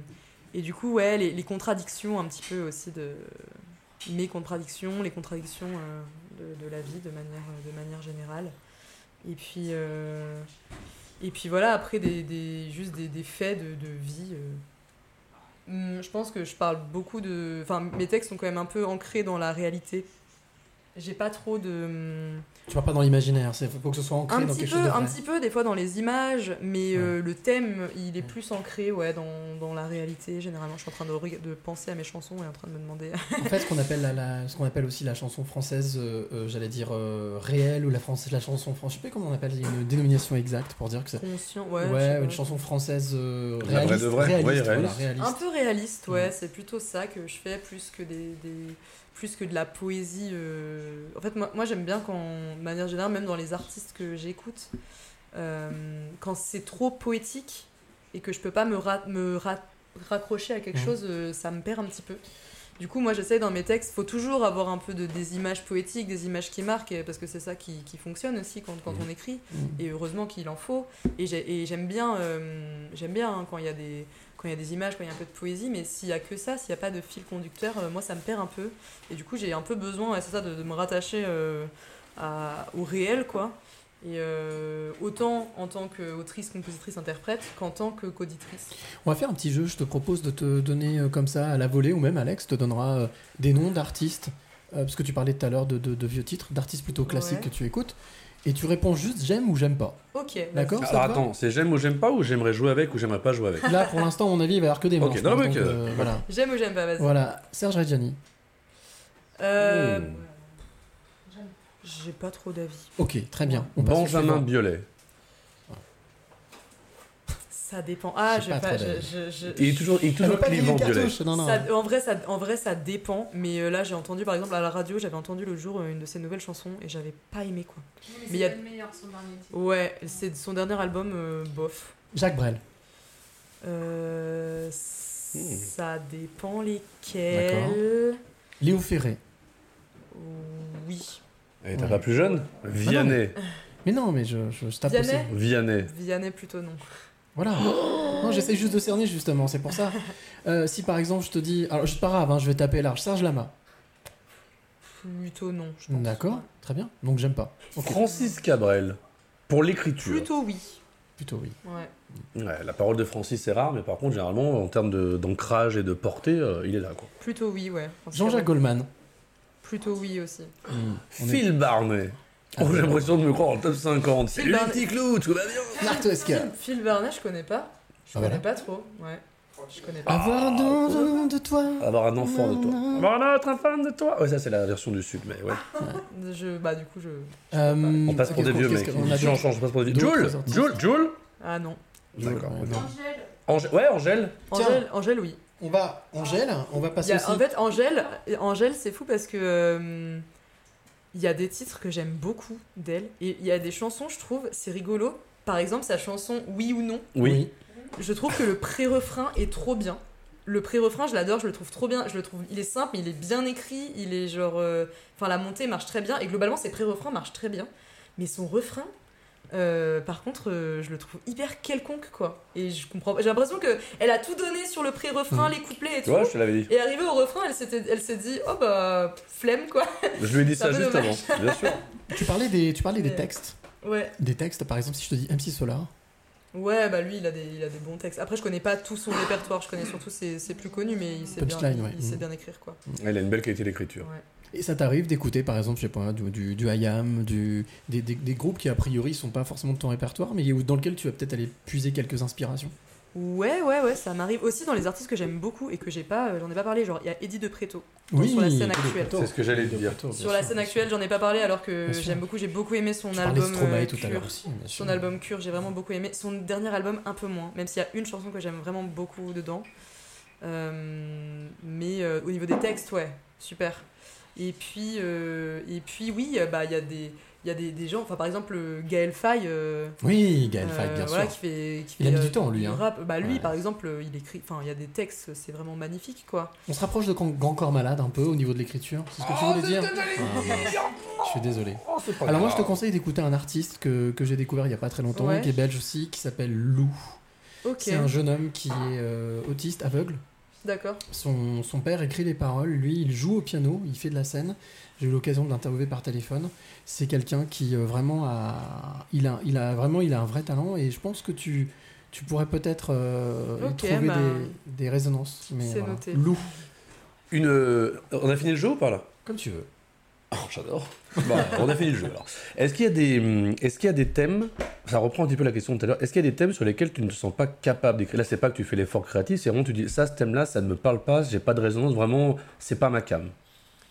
et du coup, ouais, les, les contradictions un petit peu aussi de mes contradictions, les contradictions euh, de, de la vie de manière, de manière générale. Et puis, euh, et puis voilà, après, des, des, juste des, des faits de, de vie. euh. Hum, Je pense que je parle beaucoup de. Enfin, mes textes sont quand même un peu ancrés dans la réalité. J'ai pas trop de. Tu vas pas dans l'imaginaire, il faut que ce soit ancré Un dans petit, quelque peu, chose de un petit peu, des fois dans les images, mais euh, le thème, il est plus ancré ouais, dans, dans la réalité. Généralement, je suis en train de, de penser à mes chansons et en train de me demander. En fait, ce qu'on appelle, la, la- ce qu'on appelle aussi la chanson française, euh, euh, j'allais dire euh, réelle, ou la, France, la chanson française, je sais pas comment on appelle, il y a une dénomination exacte pour dire que c'est. Conscient, Ouais, une chanson française euh, réaliste. de vraie, réaliste, ouais, voilà, réaliste. réaliste. Un peu réaliste, ouais, Mm. c'est plutôt ça que je fais plus que des, des- plus que de la poésie. euh. En fait, moi, moi j'aime bien quand, de manière générale, même dans les artistes que j'écoute, euh, quand c'est trop poétique et que je peux pas me, ra- me ra- raccrocher à quelque Mhm. chose, euh, ça me perd un petit peu. Du coup, moi, j'essaie dans mes textes, faut toujours avoir un peu de, des images poétiques, des images qui marquent, parce que c'est ça qui, qui fonctionne aussi quand, quand Mhm. on écrit Mm. et heureusement qu'il en faut et j'ai- et j'aime bien j'aime bien hein, quand il y a des quand il y a des images quand il y a un peu de poésie mais s'il y a que ça s'il n'y a pas de fil conducteur euh, moi ça me perd un peu. Et du coup j'ai un peu besoin ouais, c'est ça de, de me rattacher euh, à- au réel quoi. Et euh, autant en tant qu'autrice compositrice interprète qu'en tant que qu'auditrice. On va faire un petit jeu, je te propose de te donner comme ça à la volée, ou même Alex te donnera des noms d'artistes, parce que tu parlais tout à l'heure de, de- de vieux titres, d'artistes plutôt classiques Ouais. que tu écoutes, et tu réponds juste j'aime ou j'aime pas. ok. D'accord ça Alors va attends, c'est j'aime ou j'aime pas ou j'aimerais jouer avec ou j'aimerais pas jouer avec? Là, pour l'instant, à mon avis, il va y avoir que des Ok, manches. non, mais donc, ok. euh, voilà. j'aime ou j'aime pas vas-y voilà, Serge Reggiani. Euh, Hmm. j'ai pas trop d'avis Ok, très bien. On passe au Benjamin suivant. Biolay. Ça dépend ah je pas pas, je, d'avis. je- je- Il est toujours, il est toujours clivant non, non. Ça- en, vrai, ça, en vrai, ça dépend. Mais euh, là, j'ai entendu, par exemple, à la radio, j'avais entendu le jour euh, une de ses nouvelles chansons et j'avais pas aimé quoi. Mais il y a- le meilleur, son dernier titre. Ouais, c'est son dernier album, euh, bof. Jacques Brel. Euh, Hmm. Ça dépend lesquels. Léo Ferré. Oui. Et t'as Ouais. pas plus jeune? Vianney. Mais non, mais je, je, je tape Vianney? Aussi. Vianney. Vianney plutôt non. Voilà. non, j'essaie juste de cerner justement, c'est pour ça. Euh, si par exemple je te dis, alors c'est pas grave, hein, je vais taper large, Serge Lama. Plutôt non, je pense. D'accord, très bien. Donc j'aime pas. Francis Cabrel. Pour l'écriture. Plutôt oui. Plutôt oui. Ouais. Ouais, la parole de Francis c'est rare, mais par contre, généralement, en termes de- d'ancrage et de portée, euh, il est là. Quoi. Plutôt oui, ouais. Francis Jean-Jacques Cabrel. Goldman. Plutôt oui aussi. Est- Phil Barnet. Oh, j'ai l'impression de me croire en top 50. C'est Phil le Barnet. petit clou, tout va bien. Narto Esca. Phil, Barnet, je connais pas. Je Ah, connais voilà. pas trop. Ouais. Je connais pas. Avoir dans de toi. Avoir un enfant de toi. Avoir un autre enfant de toi. Ouais, ça, c'est la version du sud, mais ouais. Je, bah du coup je. Euh, On passe pour des vieux qu'est-ce qu'on a Change, d'autre change, on passe pour des vieux. d'autres Jules artistes Jules Jules Ah non. D'accord. Ouais, ok. non. Angèle- Ouais, Angèle. Tiens. Angèle, Angèle oui. On va, Angèle, on va Il passer y a- aussi. en fait, Angèle, Angèle c'est fou parce que euh, il y a des titres que j'aime beaucoup d'elle et il y a des chansons, je trouve, c'est rigolo. Par exemple, sa chanson Oui ou non, Oui. je trouve que le pré-refrain est trop bien. Le pré-refrain, je l'adore, je le trouve trop bien. Je le trouve, il est simple, mais il est bien écrit. Il est genre, euh, enfin la montée marche très bien et globalement ses pré-refrains marchent très bien. Mais son refrain, euh, par contre, euh, je le trouve hyper quelconque quoi. Et je comprends. pas- J'ai l'impression que elle a tout donné sur le pré-refrain, Mm. les couplets et Tu tout. vois, je te l'avais dit. Et arrivée au refrain, elle s'était, elle s'est dit, oh bah flemme quoi. Je lui ai dit ça juste dommage. avant, bien sûr. Tu parlais des, tu parlais des Mais- textes. Ouais, Des textes, par exemple, si je te dis MC Solar. ouais, bah lui il a des, il a des bons textes. Après je connais pas tout son répertoire, je connais surtout ses, ses plus connus, mais il sait bien, il, ouais. il sait Mm. bien écrire quoi. Elle a une belle qualité d'écriture. Ouais. Et ça t'arrive d'écouter, par exemple, je sais pas, du, du, du IAM, du, des, des, des groupes qui a priori sont pas forcément de ton répertoire, mais dans lequel tu vas peut-être aller puiser quelques inspirations. Ouais, ouais, ouais, ça m'arrive aussi dans les artistes que j'aime beaucoup et que j'ai pas, euh, j'en ai pas parlé. Genre il y a Eddie de Preto. sur la scène actuelle. C'est ce que j'allais dire. Bien Sur la sûr, scène actuelle, j'en ai pas parlé alors que j'aime beaucoup. J'ai beaucoup aimé son. Je album. Euh, tout à Cure. l'heure aussi. bien sûr. Son album Cure, j'ai vraiment beaucoup aimé. Son dernier album, un peu moins, même s'il y a une chanson que j'aime vraiment beaucoup dedans. Euh, mais euh, au niveau des textes, ouais, super. Et puis, euh, et puis oui, euh, bah il y a des, il y a des, des gens. Enfin, par exemple, euh, Gaël Faye. euh, Oui, Gaël euh, Faye, bien voilà, sûr. qui fait, qui Il a mis du euh, temps, lui, hein. rap. Bah lui, Ouais. par exemple, euh, il écrit. Enfin, il y a des textes, c'est vraiment magnifique, quoi. On se rapproche de Grand Corps Malade un peu au niveau de l'écriture. C'est ce que tu Oh, voulais dire Ah. Je suis désolé. Oh, Alors moi, je te conseille d'écouter un artiste que, que j'ai découvert il y a pas très longtemps, Ouais. qui est belge aussi, qui s'appelle Lou. Ok, C'est un jeune homme qui est euh, autiste, aveugle. D'accord. Son, son père écrit les paroles, lui il joue au piano, il fait de la scène. J'ai eu l'occasion de l'interviewer par téléphone. C'est quelqu'un qui euh, vraiment a, il a, il a vraiment, il a un vrai talent et je pense que tu, tu pourrais peut-être euh, trouver bah, des, des résonances. Mais c'est voilà. noté. Lou, Une. euh, On a fini le jeu ou pas là? Comme tu veux. Oh, j'adore. Bon, on a fini le jeu alors. Est-ce qu'il y a des, hum, qu'il y a des thèmes? Ça reprend un petit peu la question de tout à l'heure. Est-ce qu'il y a des thèmes sur lesquels tu ne te sens pas capable d'écrire? Là, c'est pas que tu fais l'effort créatif, c'est vraiment tu dis ça, ce thème-là, ça ne me parle pas, j'ai pas de résonance, vraiment, c'est pas ma cam.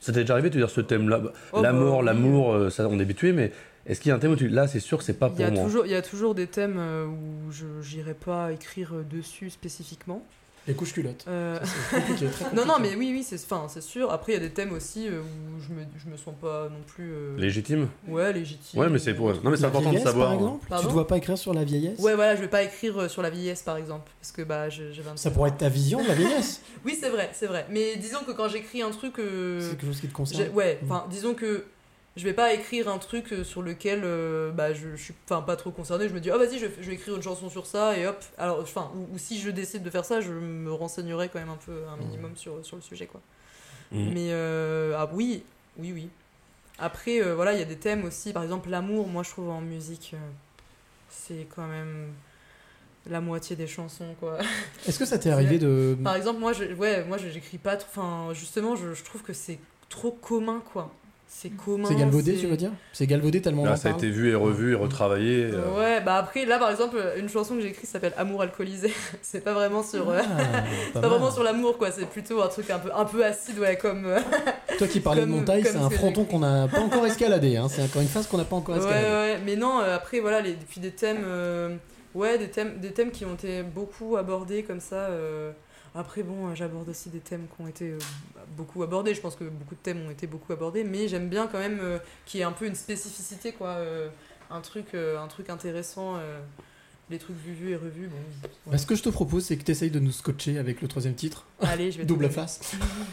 Ça t'est déjà arrivé de te dire ce thème-là? Bah, Oh, La bah, mort, oui. l'amour, euh, ça on est habitué, mais est-ce qu'il y a un thème où tu dis là, c'est sûr c'est pas Il y, pour a moi? toujours, il y a toujours des thèmes euh, où je n'irai pas écrire euh, dessus spécifiquement. Les couches culottes. Euh, Ça, c'est compliqué, très Non, non, mais oui, oui, c'est enfin, c'est sûr. Après, il y a des thèmes aussi euh, où je me, je me sens pas non plus. euh, Légitime Ouais, légitime. Ouais, mais c'est pour. Non, mais c'est important de savoir. Par exemple, tu Pardon te vois pas écrire sur la vieillesse Ouais, voilà, je vais pas écrire sur la vieillesse par exemple. Parce que bah, je- j'ai 25 Ça pourrait être ta vision de la vieillesse. Oui, c'est vrai, c'est vrai. Mais disons que quand j'écris un truc. euh, C'est quelque chose qui te concerne. ouais, Mm. enfin, disons que je vais pas écrire un truc euh, sur lequel euh, bah, je, je suis enfin, pas trop concerné. Je me dis, oh vas-y, je, je vais écrire une chanson sur ça et hop. Alors, enfin, ou, ou si je décide de faire ça, je me renseignerai quand même un peu, un minimum sur, sur le sujet, quoi. Mhm. Mais euh, ah oui, oui, oui. Après, euh, voilà, il y a des thèmes aussi. Par exemple, l'amour, moi, je trouve en musique, euh, c'est quand même la moitié des chansons, quoi. Est-ce que ça t'est arrivé de. Par exemple, moi, je, ouais, moi, j'écris pas. trop- Enfin, justement, je, je trouve que c'est trop commun, quoi. C'est commun. C'est galvaudé, c'est- tu veux dire C'est galvaudé tellement Là, en ça a été vu et revu et retravaillé. euh, Ouais, bah après, là, par exemple, une chanson que j'ai écrite s'appelle Amour alcoolisé. c'est pas vraiment sur. euh, Ah, pas vraiment sur l'amour, quoi. C'est plutôt un truc un peu, un peu acide, ouais, comme. euh, Toi qui parlais de montagne, c'est ce un fronton qu'on n'a pas encore escaladé. Hein. C'est encore une phase qu'on n'a pas encore Ouais, escaladée. ouais, mais non, euh, après, voilà, les, puis des thèmes, euh, ouais, des thèmes, des thèmes qui ont été beaucoup abordés comme ça. euh, après, bon, euh, j'aborde aussi des thèmes qui ont été euh, beaucoup abordés. Je pense que beaucoup de thèmes ont été beaucoup abordés, mais j'aime bien quand même euh, qu'il y ait un peu une spécificité, quoi. un, truc, un truc intéressant. les trucs vus, vus et revus, bon. Bah, ce que je te propose, c'est que tu essayes de nous scotcher avec le troisième titre. Allez, je vais Double face.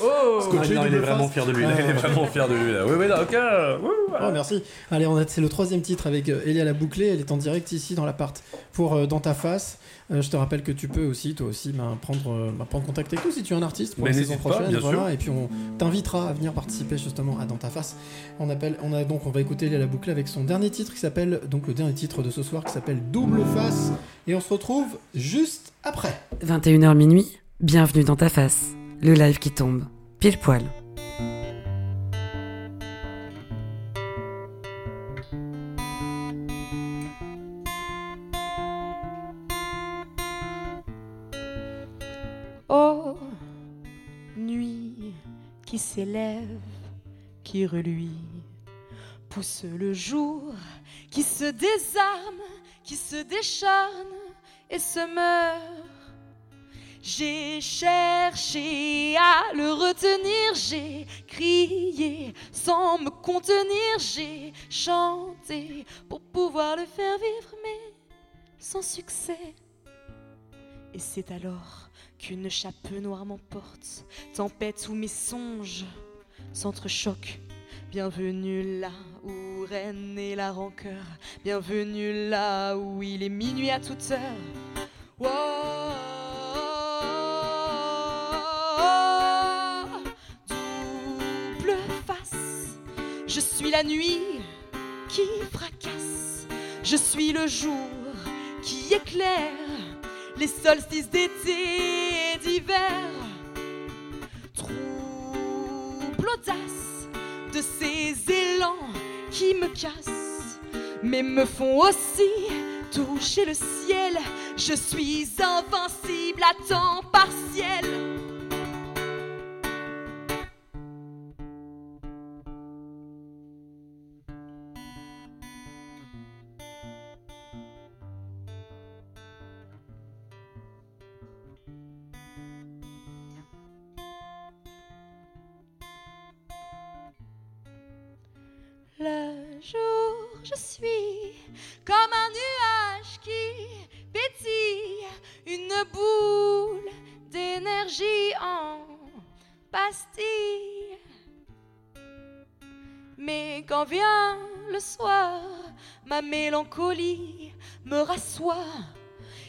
Oh Scotché, non, il est double vraiment face. fier de lui. là, Il est Ouais. vraiment fier de lui. Là. Oui, oui, là, ok. Oh, merci. Allez, on a- c'est le troisième titre avec euh, Elia la bouclée. Elle est en direct ici dans l'appart pour euh, Dans ta face. Euh, je te rappelle que tu peux aussi, toi aussi, bah, prendre, euh, bah, prendre contact avec nous si tu es un artiste pour Mais la saison pas, prochaine. bien voilà, sûr. et puis on t'invitera à venir participer justement à Dans ta face. On, appelle, on a donc, on va écouter Elia la bouclée avec son dernier titre qui s'appelle, donc le dernier titre de ce soir qui s'appelle Double face. Et on se retrouve juste après. 21h minuit, bienvenue dans ta face. Le live qui tombe. Pile poil. Oh, nuit qui s'élève, qui reluit, pousse le jour, qui se désarme, qui se décharne et se meurt. J'ai cherché à le retenir, j'ai crié sans me contenir, j'ai chanté pour pouvoir le faire vivre, mais sans succès. Et c'est alors qu'une chape noire m'emporte, tempête où mes songes s'entrechoquent. Bienvenue là où règne la rancœur, bienvenue là où il est minuit à toute heure. Je suis la nuit qui fracasse, je suis le jour qui éclaire les solstices d'été et d'hiver. Trouble audace de ces élans qui me cassent, mais me font aussi toucher le ciel. Je suis invincible à temps partiel. Mais quand vient le soir, ma mélancolie me rassoit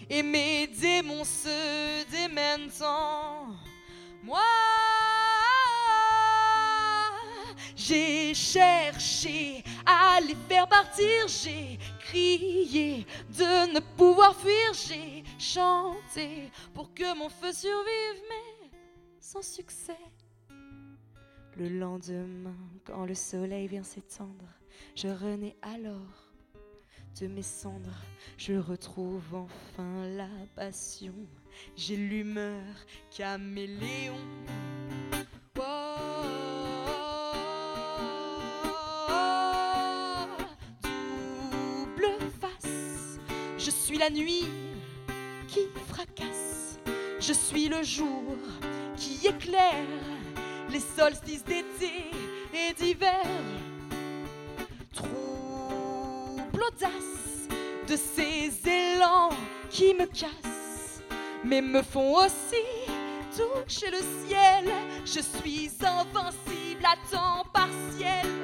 et mes démons se démènent en moi. J'ai cherché à les faire partir, j'ai crié de ne pouvoir fuir, j'ai chanté pour que mon feu survive, sans succès. Le lendemain, quand le soleil vient s'étendre, je renais alors de mes cendres. Je retrouve enfin la passion, j'ai l'humeur caméléon. Oh, double face, je suis la nuit qui fracasse, je suis le jour qui éclaire les solstices d'été et d'hiver. Trouble audace de ces élans qui me cassent, mais me font aussi toucher le ciel. Je suis invincible à temps partiel.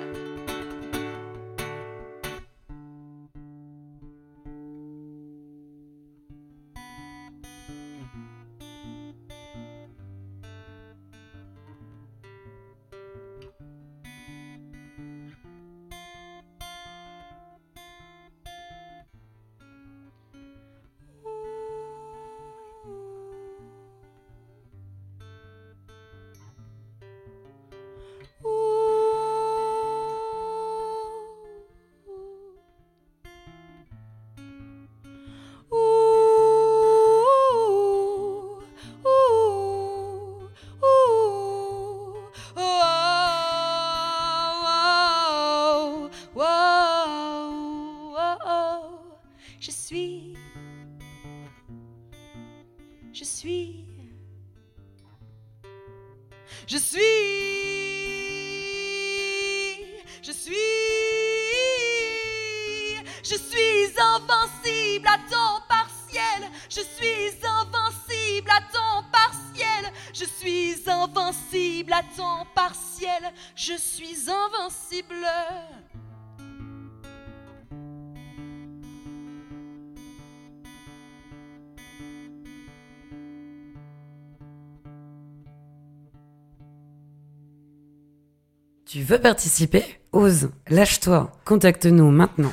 Tu veux participer Ose, lâche-toi, contacte-nous maintenant.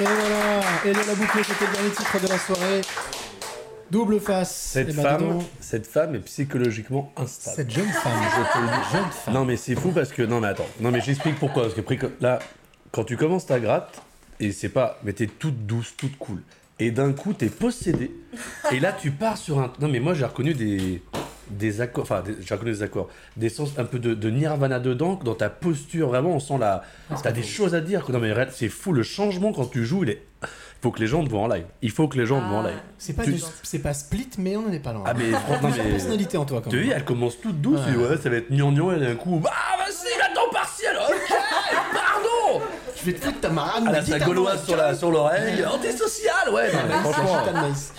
Et voilà, et la boucle, c'était le dernier titre de la soirée. Double face. Cette Eh ben, femme, cette femme est psychologiquement instable. Cette jeune femme. Je te le dis. Jeune femme. Non mais c'est fou parce que non mais attends non mais j'explique pourquoi parce que là quand tu commences ta gratte et c'est pas mais t'es toute douce toute cool et d'un coup t'es possédé et là tu pars sur un non mais moi j'ai reconnu des des accords enfin j'ai reconnu des accords des sens un peu de, de nirvana dedans dans ta posture vraiment on sent la t'as des choses à dire non mais c'est fou le changement quand tu joues il est il faut que les gens te voient en live il faut que les gens te voient en live C'est pas, Tu- c'est pas split, mais on n'en est pas loin. ah mais franchement mais personnalité en toi quand tu même. vois, elle commence toute douce, Ouais. et ouais, ça va être gnangnan, et d'un coup, ah, vas-y, là, temps partiel, ok, Je vais te foutre ta marade. Ah, là, sa gauloise sur la- sur l'oreille, antisocial, ouais, non, mais franchement.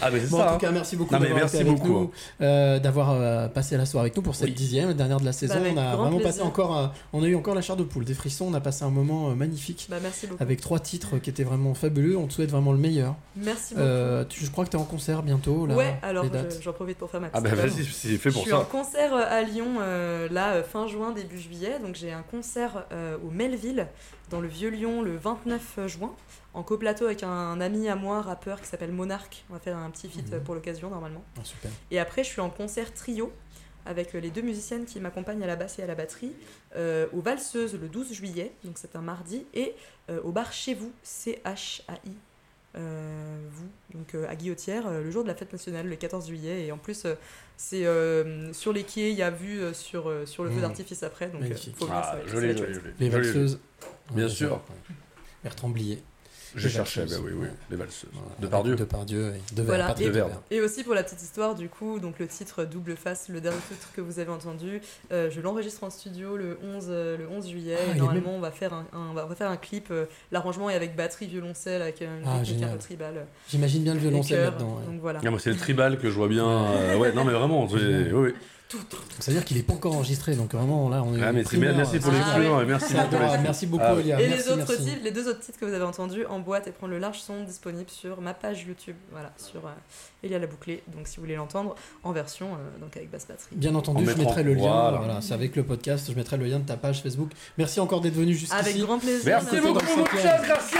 Ah, mais c'est Bon, ça. en tout hein. cas, merci beaucoup Non, mais d'avoir merci été avec beaucoup, nous, euh, d'avoir euh, passé la soirée avec nous pour cette Oui. dixième, la dernière de la saison. avec on a vraiment passé encore, on a eu encore la chair de poule, des frissons. On a passé un moment euh, magnifique Bah, merci beaucoup. avec trois titres qui étaient vraiment fabuleux. On te souhaite vraiment le meilleur. Merci beaucoup. Euh, tu, je crois que tu es en concert bientôt. Là, ouais, alors je- j'en profite pour faire ma Ah, petite bah, com. vas-y, c'est fait Je pour suis en ça. concert à Lyon là fin juin début juillet donc j'ai un concert au Melville dans le vieux Lyon le 29 juin en coplateau avec un, ami à moi rappeur qui s'appelle Monarch on va faire un petit feat Mhm. euh, pour l'occasion normalement Ah, super. et après je suis en concert trio avec euh, les deux musiciennes qui m'accompagnent à la basse et à la batterie euh, au Valseuse le 12 juillet donc c'est un mardi et euh, au bar chez vous C-H-A-I euh, vous, donc euh, à Guillotière, euh, le jour de la fête nationale, le 14 juillet. Et en plus, euh, c'est euh, sur les quais, il y a vue sur, sur le feu Mmh. d'artifice après. Donc, euh, faut venir, Ah, ça va être- ça joli. Les valseuses. Bien sûr. Bertrand Blier. Je cherchais, bah oui, oui, les valseuses. Voilà. De par Dieu. De par Dieu. De verre, Voilà. pas de Et- verre. Et aussi pour la petite histoire, du coup, donc le titre Double Face, le dernier titre que vous avez entendu, euh, je l'enregistre en studio le 11, euh, le 11 juillet. Ah, et normalement, on, va faire un, un- on va faire un clip. euh, L'arrangement est avec batterie, violoncelle, avec euh, une Ah, technique un peu tribale. J'imagine bien le violoncelle là-dedans. ouais. Donc voilà. Ah, moi, c'est le tribal que je vois bien. euh, ouais, non, mais vraiment, oui. Ça veut dire qu'il est pas encore enregistré, donc vraiment là on est. Ah, mais en c'est primeur, merci pour c'est- Ah, ouais. merci l'exclusion. Merci beaucoup, Ah, ouais. Elia. Et merci, les, autres merci. titres, les deux autres titres que vous avez entendus en boîte et prendre le large sont disponibles sur ma page YouTube, voilà, sur euh, Elia la bouclée. Donc si vous voulez l'entendre en version euh, donc avec basse batterie. Bien En entendu, je mettrai le lien. voilà. Voilà, c'est avec le podcast. Je mettrai le lien de ta page Facebook. Merci encore d'être venu jusqu'ici. Avec grand plaisir. Merci beaucoup, muchas gracias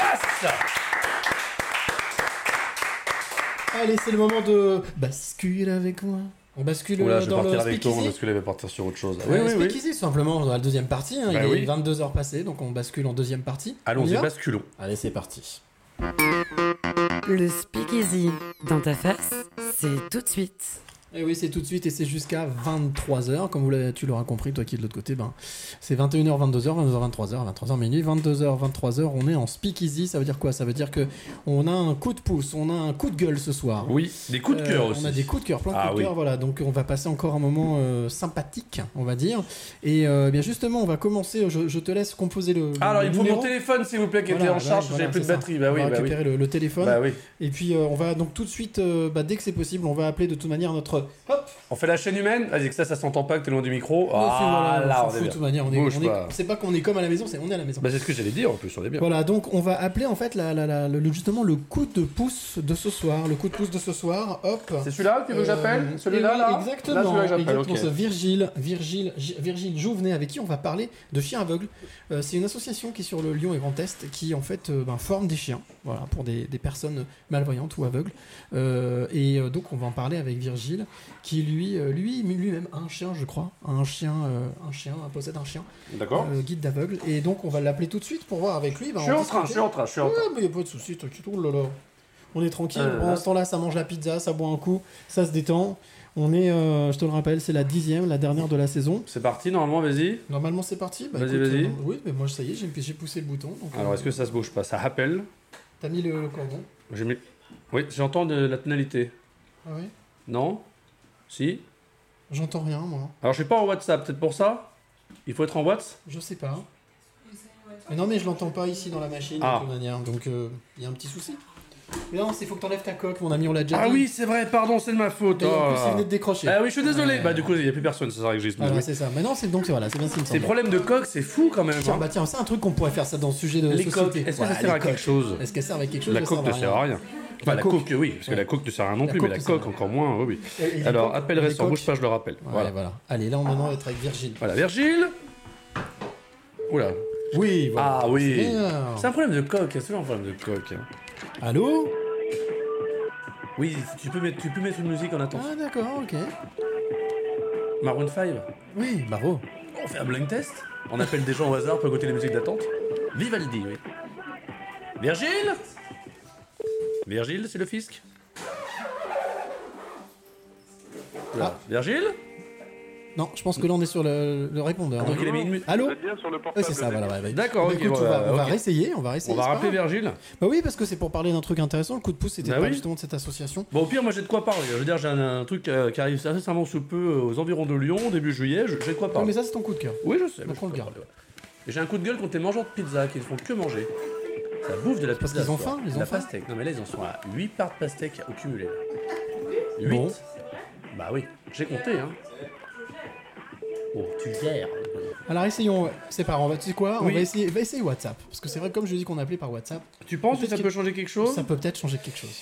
Allez, c'est le moment de bascule avec moi. On bascule Oula, euh, je vais dans le partir avec toi là, il va partir sur autre chose. Oui, oui, oui. speakeasy, tout simplement, dans la deuxième partie. hein. Bah Il oui. est 22h passé, donc on bascule en deuxième partie. On Allons-y, basculons. Allez, c'est parti. Le speakeasy dans ta face, c'est tout de suite. Et oui, c'est tout de suite et c'est jusqu'à 23h. Comme vous tu l'auras compris, toi qui es de l'autre côté, ben, c'est 21h, 22h, 22h, 23h, 23h minuit, 22h, 23h. On est en speakeasy. Ça veut dire quoi? Ça veut dire que on a un coup de pouce, on a un coup de gueule ce soir. Oui, des coups de Euh, cœur aussi. On a des coups de cœur, plein de Ah coups de oui. cœur. Voilà, donc on va passer encore un moment euh, sympathique, on va dire. Et euh, bien justement, on va commencer. Je, je te laisse composer le. Ah, alors, il faut mon téléphone, s'il vous plaît, qui Voilà, était en bah, charge, voilà, j'avais plus de ça. batterie. Bah on oui, va bah oui. récupérer le, le téléphone. Bah oui. Et puis euh, on va donc tout de suite, euh, bah, dès que c'est possible, on va appeler de toute manière notre. Hop On fait la chaîne humaine Vas-y, que ça, ça s'entend pas, que t'es loin du micro. Ah, voilà, là, on est de bien. toute manière, on est, Bouge on est- pas. c'est pas qu'on est comme à la maison, c'est on est à la maison. Bah, c'est ce que j'allais dire en plus, on est bien. Voilà, donc on va appeler en fait la, la- la- le, justement le coup de pouce de ce soir. Le coup de pouce de ce soir, hop. C'est celui-là que tu veux que j'appelle Euh, Celui-là, là Exactement. Là, celui-là exactement, Virgile, Virgile, Virgile Jouvenet, avec qui on va parler de chiens aveugles. Euh, c'est une association qui est sur le Lyon et Grand Est, qui en fait euh, ben, forme des chiens, voilà, pour des, des personnes malvoyantes ou aveugles. Euh, et euh, donc on va en parler avec Virgile, qui lui, euh, lui, lui-même a un chien, je crois, un chien, euh, un chien, possède un chien, D'accord euh, guide d'aveugle. Et donc on va l'appeler tout de suite pour voir avec lui. ben, Je suis en train, je suis en train, je suis en train. Mais y a pas de souci, t'inquiète. Oh là là. On est tranquille. Euh, Pendant ce temps-là, ça mange la pizza, ça boit un coup, ça se détend. On est, euh, je te le rappelle, c'est la dixième, la dernière de la saison. C'est parti, normalement, vas-y. Normalement, c'est parti. Bah, Vas-y, vas-y. euh, oui, mais moi, ça y est, j'ai poussé le bouton. donc, Alors, est-ce que ça se bouge pas? Ça rappelle. T'as mis le, le cordon J'ai mis... Oui, j'entends de la tonalité. Ah oui Non? Si J'entends rien, moi. Alors, je suis pas en WhatsApp, peut-être pour ça? Il faut être en WhatsApp? Je sais pas. Mais non, mais je l'entends pas ici dans la machine, Ah. de toute manière. Donc, il y a un petit souci. Mais non, il faut que t'enlèves ta coque, mon ami, on l'a déjà Ah dit. oui, c'est vrai, pardon, c'est de ma faute. Et en Oh. plus, venait de décrocher. Ah oui, je suis désolé. Bah, du coup, il n'y a plus personne, ça s'enregistre. Voilà, Oui. c'est ça. Mais non, c'est donc, voilà, c'est bien ce Ces problèmes de coque, c'est fou quand même. Tiens, hein. bah tiens, c'est un truc qu'on pourrait faire ça dans le sujet de Les coques, société. est-ce que ça sert à quelque coques. chose? Est-ce qu'elle sert à quelque chose? La coque ne sert à rien. Enfin, La la coque. coque, oui, parce que la coque ne sert à rien non La plus, mais la coque encore moins, oui, oui. Et- Alors, appel reste en bouge pas, je le rappelle. Voilà, Voilà. voilà. Allez, là, on va être avec Virgile. Voilà, Virgile. Oula. Oui, voilà. Ah oui. C'est un problème de coque, c'est toujours un problème de coque. hein. Allô? Oui, tu peux mettre, tu peux mettre une musique en attente. Ah, d'accord, ok. Maroon 5. Oui, bravo. On fait un blind test On appelle des gens au hasard pour écouter les musiques d'attente Vivaldi, oui. Virgile? Virgile, c'est le fisc Oula, Virgile Non, je pense que là, on est sur le, le répondeur. Donc il a mis une Allô Oui, portable. c'est ça, voilà. ouais, ouais. D'accord, Bah, ok, écoute, on voilà, va, on va ok. réessayer, on va réessayer. On va c'est pas rappeler grave. Virgile Bah oui, parce que c'est pour parler d'un truc intéressant. Le coup de pouce, c'était Bah pas oui. justement de cette association. Bon, au pire, moi j'ai de quoi parler. Je veux dire, j'ai un, un truc euh, qui arrive récemment sous peu euh, aux environs de Lyon, début juillet. je- J'ai de quoi Non, parler. mais ça, c'est ton coup de cœur. Oui, je sais. mais je on le peux garde. parler, ouais. Et j'ai un coup de gueule contre les mangeurs de pizza qui ne font que manger. Ça bouffe de la parce pizza. qu'ils ont faim, ils ont La faim. pastèque. Non, mais là, ils en sont à 8 parts de pastèque au cumulé. 8 Bon. Bah oui, j'ai compté, hein. Oh, tu gères. Alors essayons, c'est pas grave, on va, tu sais quoi, on Oui. va essayer, va essayer WhatsApp. Parce que c'est vrai, comme je dis qu'on appelait par WhatsApp, Tu penses que Peut-être ça qu'il- peut changer quelque chose? Ça peut peut-être changer quelque chose.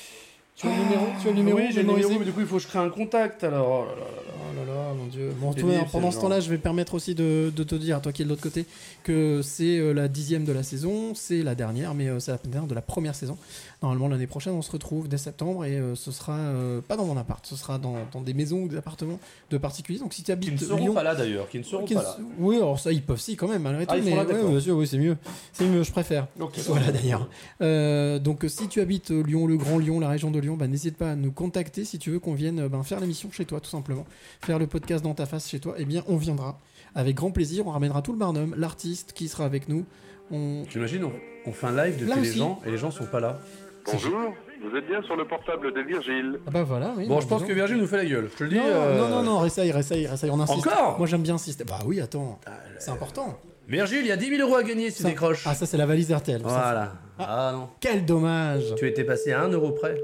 Tu as le numéro Tu as le numéro Oui, j'ai le numéro, mais du coup, il faut que je crée un contact alors. Oh là là là. Oh là là, mon dieu. Bon, toi, pendant ce temps-là, je vais permettre aussi de, de te dire, toi qui es de l'autre côté, que c'est euh, la dixième de la saison, c'est la dernière, mais euh, c'est la dernière de la première saison. Normalement, l'année prochaine, on se retrouve dès septembre et euh, ce sera euh, pas dans mon appart, ce sera dans, dans des maisons ou des appartements de particuliers. Donc si tu Qui habites ne seront Lyon, pas là d'ailleurs, qui ne seront qui pas là. Oui, alors ça, ils peuvent si quand même, malgré Ah, tout. mais là, ouais, bien sûr, oui, c'est mieux. C'est mieux, je préfère. Voilà d'ailleurs. Euh, donc si tu habites euh, Lyon, le Grand Lyon, la région de Lyon, bah, n'hésite pas à nous contacter si tu veux qu'on vienne ben, faire l'émission chez toi, tout simplement. Faire le podcast dans ta face chez toi, eh bien on viendra. Avec grand plaisir, on ramènera tout le barnum, l'artiste qui sera avec nous. On... T'imagines, on, on fait un live depuis les gens et les gens sont pas là. Bonjour, vous êtes bien sur le portable de Virgile. Ah bah voilà, oui. Bon, je pense que. Virgile nous fait la gueule. Je te le dis. Non, euh, non, non, non, réessaye, réessaye, réessaye, on insiste. Encore Moi j'aime bien insister. Bah oui, attends, c'est important. Virgile, il y a 10 000 euros à gagner si tu décroches. Ah ça c'est la valise RTL. Ça, Voilà. Ah. non. Quel dommage. Tu étais passé à 1 euro près.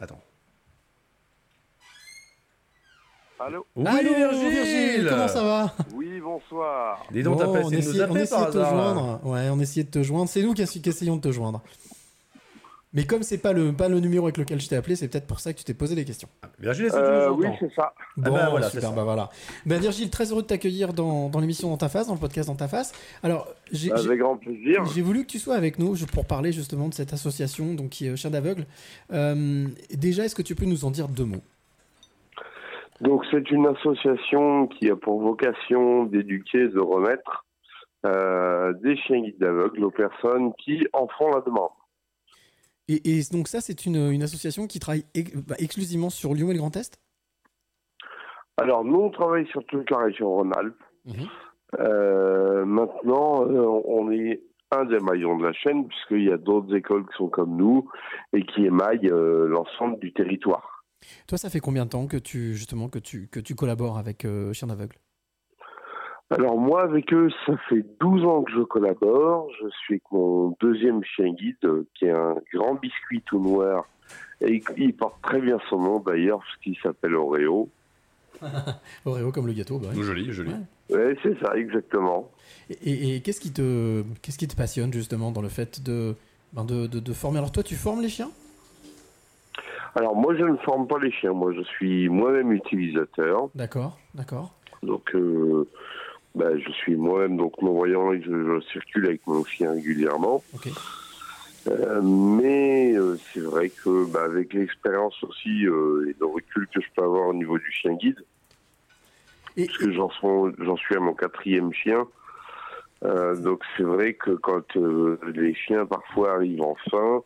Attends. Allô Oui, Allô, Virgile Comment ça va? Oui, bonsoir. Dis donc, Bon, t'as pas on de nous essayait, on essayait par de te hasard joindre. Ouais, on essayait de te joindre. C'est nous qui, qui essayons de te joindre. Mais comme c'est pas le, pas le numéro avec lequel je t'ai appelé, c'est peut-être pour ça que tu t'es posé des questions. Virgile, est-ce que Euh, tu nous oui, c'est ça. Bon, bah voilà, c'est super, ça. bah voilà. Ben Virgile, très heureux de t'accueillir dans, dans l'émission Dans ta face, dans le podcast Dans ta face. Alors, j'ai j'ai- Avec grand plaisir. j'ai voulu que tu sois avec nous pour parler justement de cette association donc, qui est Chien d'aveugle. Euh, déjà, est-ce que tu peux nous en dire deux mots? Donc, c'est une association qui a pour vocation d'éduquer, de remettre euh, des chiens guides d'aveugles aux personnes qui en font la demande. Et, et donc ça, c'est une, une association qui travaille ex- bah, exclusivement sur Lyon et le Grand Est? Alors, nous, on travaille sur toute la région Rhône-Alpes. Mhm. Euh, maintenant, euh, on est un des maillons de la chaîne, puisqu'il y a d'autres écoles qui sont comme nous et qui émaillent euh, l'ensemble du territoire. Toi, ça fait combien de temps que tu justement que tu que tu collabores avec Chien d'aveugle? Alors moi, avec eux, ça fait 12 ans que je collabore. Je suis avec mon deuxième chien guide, euh, qui est un grand biscuit tout noir. Et il- il porte très bien son nom d'ailleurs, parce qu'il s'appelle Oreo. Oreo comme le gâteau, bah ouais. Joli, joli. Ouais. Ouais, c'est ça, exactement. Et, et- et qu'est-ce qui te qu'est-ce qui te passionne justement dans le fait de ben, de, de, de former? Alors toi, tu formes les chiens? Alors moi, je ne forme pas les chiens. Moi, je suis moi-même utilisateur. D'accord, d'accord. Donc, euh, bah, je suis moi-même donc non-voyant et je, je circule avec mon chien régulièrement. Euh, mais euh, c'est vrai que bah, avec l'expérience aussi euh, et le recul que je peux avoir au niveau du chien guide, Et, parce que j'en suis, j'en suis à mon quatrième chien. Euh, donc c'est vrai que quand euh, les chiens parfois arrivent en fin,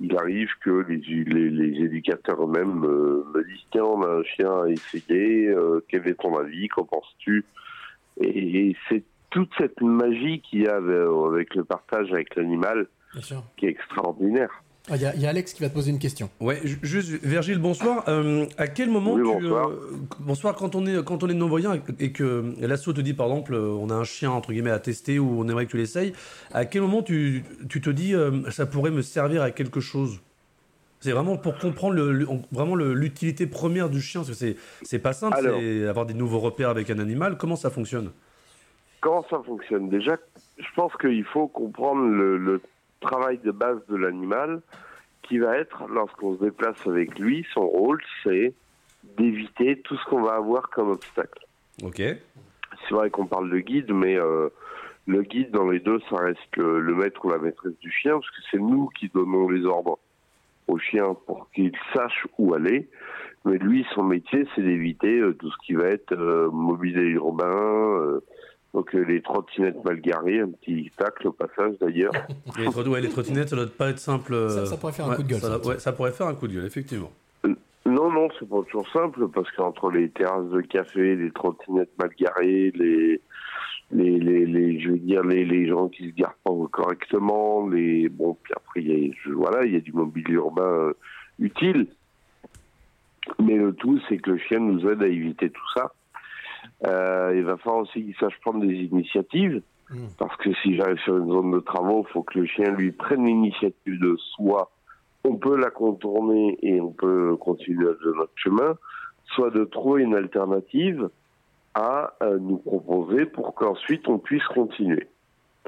il arrive que les, les, les éducateurs eux-mêmes me disent tiens on a un chien à essayer, euh, quel est ton avis, qu'en penses-tu? Et, et c'est toute cette magie qu'il y a avec, avec le partage avec l'animal qui est extraordinaire. Ah, Il y, a- il y a Alex qui va te poser une question. Ouais, ju- juste Virgile, bonsoir. Euh, à quel moment Oui, tu bonsoir. euh, bonsoir quand on est quand on est non voyant et que l'asso te dit par exemple euh, on a un chien entre guillemets à tester ou on aimerait que tu l'essayes. À quel moment tu, tu te dis euh, ça pourrait me servir à quelque chose? C'est vraiment pour comprendre le, le- on- vraiment l'utilité première du chien, parce que c'est c'est pas simple, Alors. c'est avoir des nouveaux repères avec un animal. Comment ça fonctionne? Comment ça fonctionne? Déjà, je pense qu'il faut comprendre le, le travail de base de l'animal, qui va être, lorsqu'on se déplace avec lui, son rôle, c'est d'éviter tout ce qu'on va avoir comme obstacle. Ok. C'est vrai qu'on parle de guide, mais euh, le guide, dans les deux, ça reste le, le maître ou la maîtresse du chien, parce que c'est nous qui donnons les ordres au chien pour qu'il sache où aller. Mais lui, son métier, c'est d'éviter euh, tout ce qui va être euh, mobilier urbain, euh, donc euh, les trottinettes mal garées, un petit tacle au passage d'ailleurs. Les, trot- ouais, les trottinettes, ça doit pas être simple. euh, Ça- ça pourrait faire un ouais, coup de gueule, Ça, ça. doit- ouais, ça pourrait faire un coup de gueule, effectivement. Non, non, c'est pas toujours simple parce qu'entre les terrasses de café, les trottinettes mal garées, les, les, les, les- je veux dire, les, les gens qui se garent pas correctement, les, bon, puis après, il y a, je- voilà, il y a du mobilier urbain euh, utile. Mais le tout, c'est que le chien nous aide à éviter tout ça. Euh, il va falloir aussi qu'il sache prendre des initiatives. Mm. Parce que si j'arrive sur une zone de travaux, il faut que le chien lui prenne l'initiative de soit on peut la contourner et on peut continuer de notre chemin, soit de trouver une alternative à euh, nous proposer pour qu'ensuite on puisse continuer.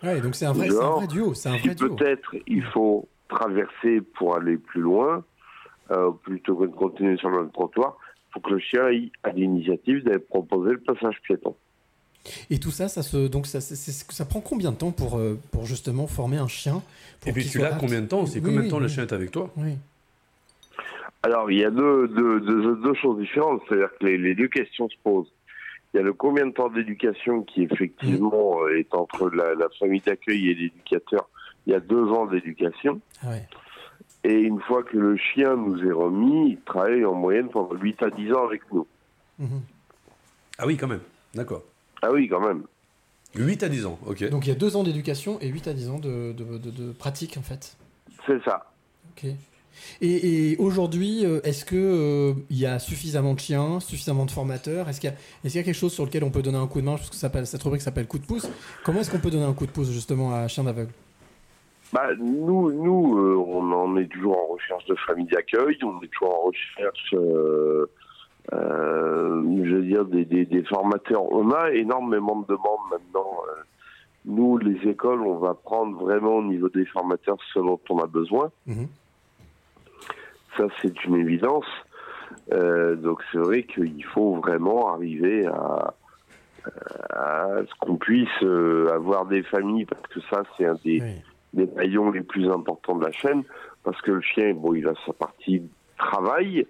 Ouais, donc c'est un, vrai- c'est un Genre, vrai duo. C'est un Si vrai duo. peut-être il faut traverser pour aller plus loin, euh, plutôt que de continuer sur le trottoir, faut que le chien ait à l'initiative d'aller proposer le passage piéton. Et tout ça, ça se, donc ça, c'est- c'est- ça prend combien de temps pour, euh, pour justement former un chien pour Et puis tu l'as combien de temps aussi Oui, Combien de oui, temps le chien est avec toi Oui. Alors, il y a deux, deux, deux, deux choses différentes. C'est-à-dire que les, les deux questions se posent. Il y a le combien de temps d'éducation qui, effectivement, euh, est entre la, la famille d'accueil et l'éducateur? Il y a deux ans d'éducation. Ah ouais. Et une fois que le chien nous est remis, il travaille en moyenne pendant 8 à 10 ans avec nous. Mhm. Ah oui, quand même. D'accord. Ah oui, quand même. 8 à 10 ans, ok. Donc il y a deux ans d'éducation et 8 à 10 ans de, de, de- de pratique en fait. C'est ça. Ok. Et, et aujourd'hui, euh, est-ce que euh, y a suffisamment de chiens, suffisamment de formateurs? Est-ce qu'il y, a- est-ce qu'il y a quelque chose sur lequel on peut donner un coup de main? Parce que ça s'appelle- cette rubrique s'appelle coup de pouce. Comment est-ce qu'on peut donner un coup de pouce justement à chien d'aveugle? Bah, nous, nous euh, on en est toujours en recherche de famille d'accueil, on est toujours en recherche, euh, je veux dire, des, des, des formateurs. On a énormément de demandes maintenant. Nous, les écoles, on va prendre vraiment au niveau des formateurs ce dont on a besoin. Mhm. Ça, c'est une évidence. Euh, donc, c'est vrai qu'il faut vraiment arriver à, à ce qu'on puisse euh, avoir des familles, parce que ça, c'est un des, Oui. des maillons les plus importants de la chaîne, parce que le chien, bon, il a sa partie travail,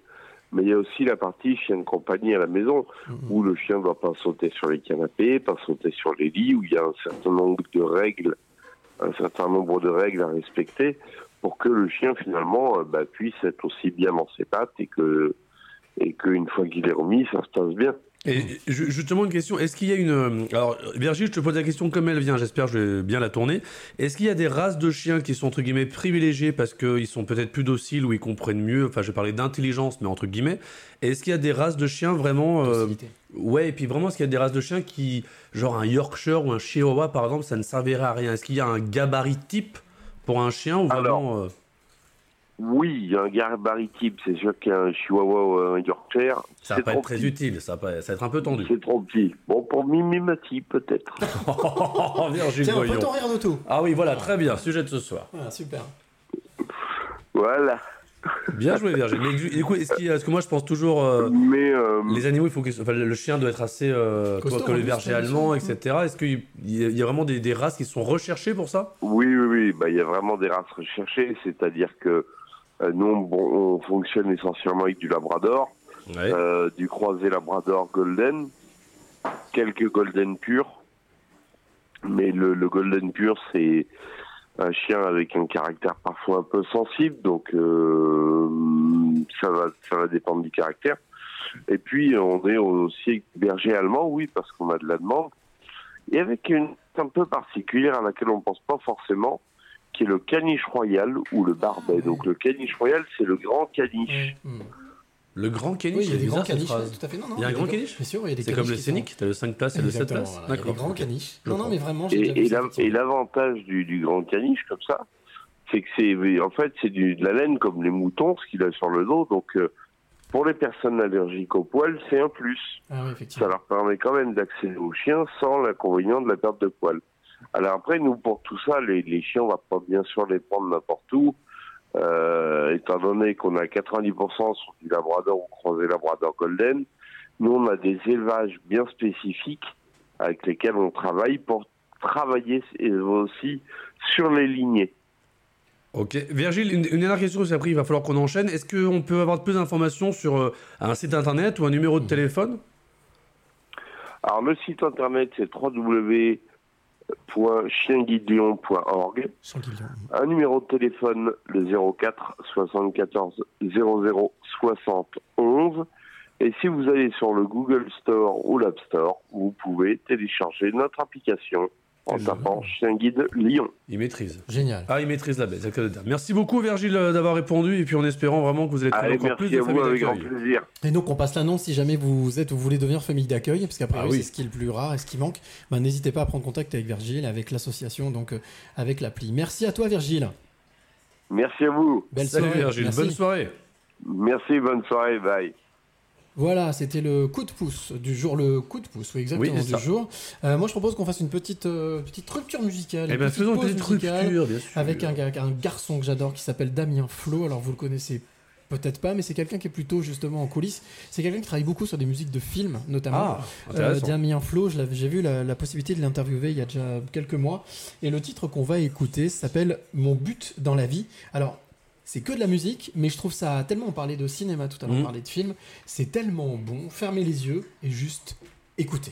mais il y a aussi la partie chien de compagnie à la maison, Mhm. où le chien ne doit pas sauter sur les canapés, pas sauter sur les lits, où il y a un certain nombre de règles, un certain nombre de règles à respecter, pour que le chien finalement euh, bah, puisse être aussi bien dans ses pattes et que et qu'une fois qu'il est remis, ça se passe bien. Et ju- justement, une question, est-ce qu'il y a une... euh, Alors, Virgile, je te pose la question comme elle vient, j'espère que je vais bien la tourner. Est-ce qu'il y a des races de chiens qui sont, entre guillemets, privilégiées parce qu'ils sont peut-être plus dociles ou ils comprennent mieux? Enfin, je vais parler d'intelligence, mais entre guillemets. Et Est-ce qu'il y a des races de chiens vraiment... euh. Ouais, et puis vraiment, est-ce qu'il y a des races de chiens qui... Genre un Yorkshire ou un Chihuahua, par exemple, ça ne servirait à rien? Est-ce qu'il y a un gabarit type pour un chien ou Alors, vraiment... euh, Oui, il y a un gabarit type, c'est sûr qu'un chihuahua ou un yorkshire, Ça c'est va pas être très petit. utile, ça va, pas- ça va être un peu tendu. C'est trop petit. Bon, pour Mimimati, peut-être. Oh, Virgile Tiens, Voyons. peut ton rire d'auto. Ah oui, voilà, très bien, sujet de ce soir. Voilà, super. voilà. Bien joué, Virgile. Mais du- écoute, est-ce a- que moi je pense toujours euh, Mais euh, les animaux, il faut que enfin, le chien doit être assez euh, Costaud, comme le berger allemand, etc. Est-ce qu'il y, a- il y a vraiment des, des races qui sont recherchées pour ça? Oui, oui, oui, bah, il y a vraiment des races recherchées, c'est-à-dire que euh, nous, on, bon, on fonctionne essentiellement avec du labrador, Ouais. euh, du croisé labrador golden, quelques golden purs, mais le, le golden pur, c'est un chien avec un caractère parfois un peu sensible, donc euh, ça va ça va dépendre du caractère. Et puis on est aussi berger allemand, oui, parce qu'on a de la demande, et avec une un peu particulière à laquelle on pense pas forcément, qui est le caniche royal ou le barbet. Donc le caniche royal, c'est le grand caniche. Mhm. Le grand caniche, Oui, il y a des grands caniches. phrase. ouais, Tout à fait. Non, non, Il y a un grand caniche Bien sûr, il y a des C'est comme le scénic, sont- t'as le 5 places et le 7 Exactement, places. voilà, il y a des grands caniches. Je Non, non, mais vraiment, j'ai déjà Et, l'avantage du, du grand caniche comme ça, c'est que c'est, en fait, c'est de la laine comme les moutons, ce qu'il a sur le dos. Donc, euh, pour les personnes allergiques aux poils, c'est un plus. Ah oui, Ça leur permet quand même d'accéder aux chiens sans l'inconvénient de la perte de poils. Alors après, nous, pour tout ça, les, les chiens, on va pas bien sûr les prendre n'importe où. Euh, étant donné qu'on a 90% sur du labrador ou croisé labrador golden, nous, on a des élevages bien spécifiques avec lesquels on travaille pour travailler aussi sur les lignées. Ok. Virgile, une, une dernière question, qu'après il va falloir qu'on enchaîne. Est-ce qu'on peut avoir plus d'informations sur euh, un site internet ou un numéro de téléphone? Alors le site internet c'est www.chienguidelion.org. Un numéro de téléphone, le 04 74 00 60 11. Et si vous allez sur le Google Store ou l'App Store, vous pouvez télécharger notre application en tapant Chien Guide Lyon. Il maîtrise. Génial. Ah, il maîtrise la dire. Merci beaucoup Virgile euh, d'avoir répondu et puis en espérant vraiment que vous allez trouver Allez, encore plus merci de à vous familles avec grand d'accueil. plaisir. Et donc on passe l'annonce si jamais vous êtes vous voulez devenir famille d'accueil, parce qu'après Ah oui. c'est ce qui est le plus rare et ce qui manque. Ben, N'hésitez pas à prendre contact avec Virgile, avec l'association, donc euh, avec l'appli. Merci à toi Virgile. Merci à vous. Belle Salut soirée. Virgile, Merci. bonne soirée. Merci, bonne soirée, bye. Voilà, c'était le coup de pouce du jour, le coup de pouce, oui, exactement, Oui, du jour. Euh, moi, je propose qu'on fasse une petite, euh, petite rupture musicale. Eh petite faisons une petite rupture, bien sûr. Avec un, garçon que j'adore qui s'appelle Damien Flo. Alors, vous le connaissez peut-être pas, mais c'est quelqu'un qui est plutôt justement en coulisses. C'est quelqu'un qui travaille beaucoup sur des musiques de films, notamment. Ah, Euh. Damien Flo, j'ai vu la, la possibilité de l'interviewer il y a déjà quelques mois. Et le titre qu'on va écouter s'appelle Mon but dans la vie. Alors, c'est que de la musique, mais je trouve ça tellement. On parlait de cinéma tout à l'heure, on parlait de film. C'est tellement bon. Fermez les yeux et juste écoutez.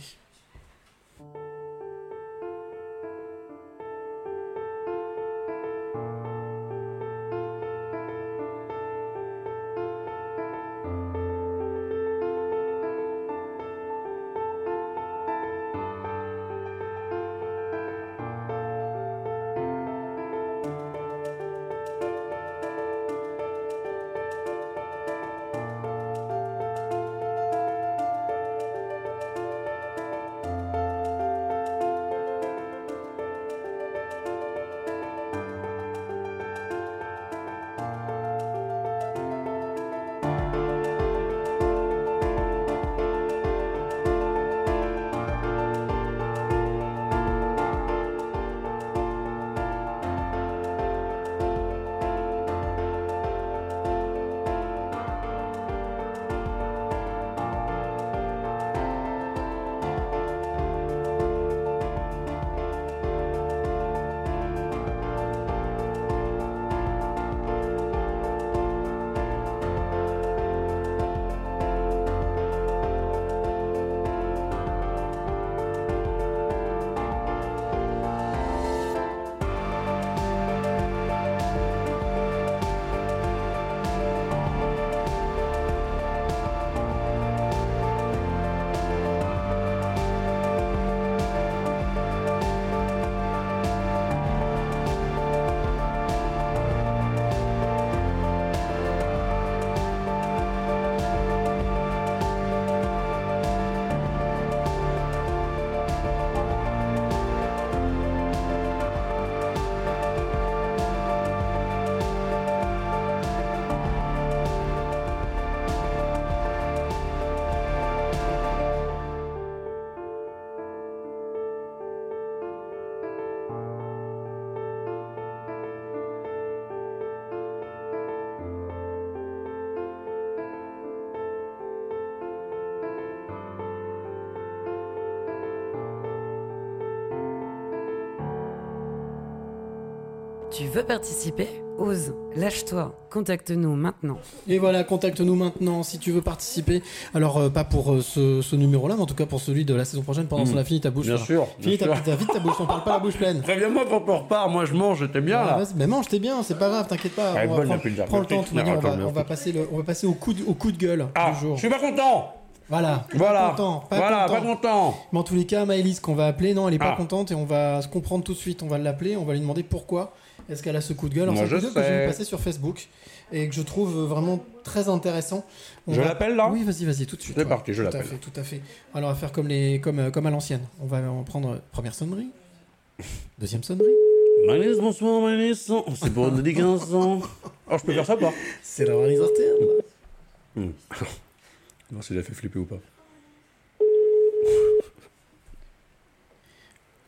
Veux participer Ose, lâche-toi, contacte-nous maintenant. Et voilà, contacte-nous maintenant si tu veux participer. Alors, euh, pas pour euh, ce, ce numéro-là, mais en tout cas pour celui de la saison prochaine pendant qu'on a fini ta bouche. Bien sûr. Fini bien ta, sûr. ta- vite ta bouche, on parle pas la bouche pleine. Préviens-moi quand on repart, moi je mange, j'étais bien Ah, là. vas-y, mais mange, t'es bien, c'est pas grave, t'inquiète pas. Est on va prendre, prends le temps, manière, on va, on va passer le, on va passer au coup de, au coup de gueule Ah, du jour. je suis pas content Voilà. Voilà, Pas content, pas voilà, content. pas content Mais en tous les cas, Maëlys qu'on va appeler, non, elle est pas Ah. contente et on va se comprendre tout de suite. On va l'appeler, on va lui demander pourquoi est-ce qu'elle a ce coup de gueule? Alors, Moi, c'est un coup je de gueule que j'ai passer sur Facebook et que je trouve vraiment très intéressant. On Je va- l'appelle, là? Oui, vas-y, vas-y, tout de suite. C'est parti, je Tout à l'appelle. fait, tout à fait. Alors, on va faire comme, les, comme, euh, comme à l'ancienne. On va en prendre euh, première sonnerie, deuxième sonnerie, Maëlys, bonsoir Maëlys. C'est pour une dédicace. Oh, je peux faire ça pas? C'est la réalisateur. Hmm. Voir si j'ai fait flipper ou pas.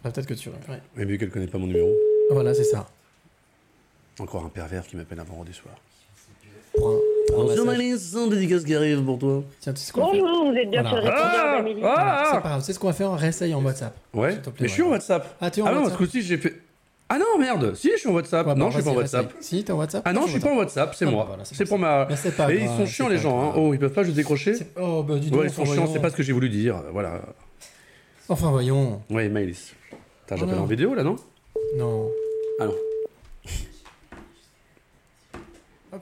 Ah, Peut-être que tu. Ouais. Mais vu qu'elle connaît pas mon numéro. Voilà, c'est ça. Encore un pervers qui m'appelle un vendredi soir. Pour un, un massage. Dédicace qui arrive pour toi. Tiens, tu sais ce qu'on va faire Bonjour, vous êtes bien Voilà. sur le répondeur Ah d'Amélie. Voilà, C'est Ah pas grave, c'est ce qu'on va faire, on réessaye en WhatsApp. Ouais, mais je suis en. WhatsApp. Ah, tu es en Ah non, WhatsApp parce que si j'ai fait. Ah non, merde Si, je suis en WhatsApp. Ouais, non, je suis pas en WhatsApp. Si, t'es en WhatsApp Ah non, je suis pas en WhatsApp, c'est Ah, moi. bah voilà, c'est pour pour ma. Mais pas Et ils sont chiants les gens, hein. Oh, ils peuvent pas juste décrocher Oh, bah dis donc. Ouais, ils sont chiants, c'est pas ce que j'ai voulu dire. Voilà. Enfin, voyons. Ouais, Maëlys. Putain, j'appelle Oh non. en vidéo là, non? Non. Ah non. Hop.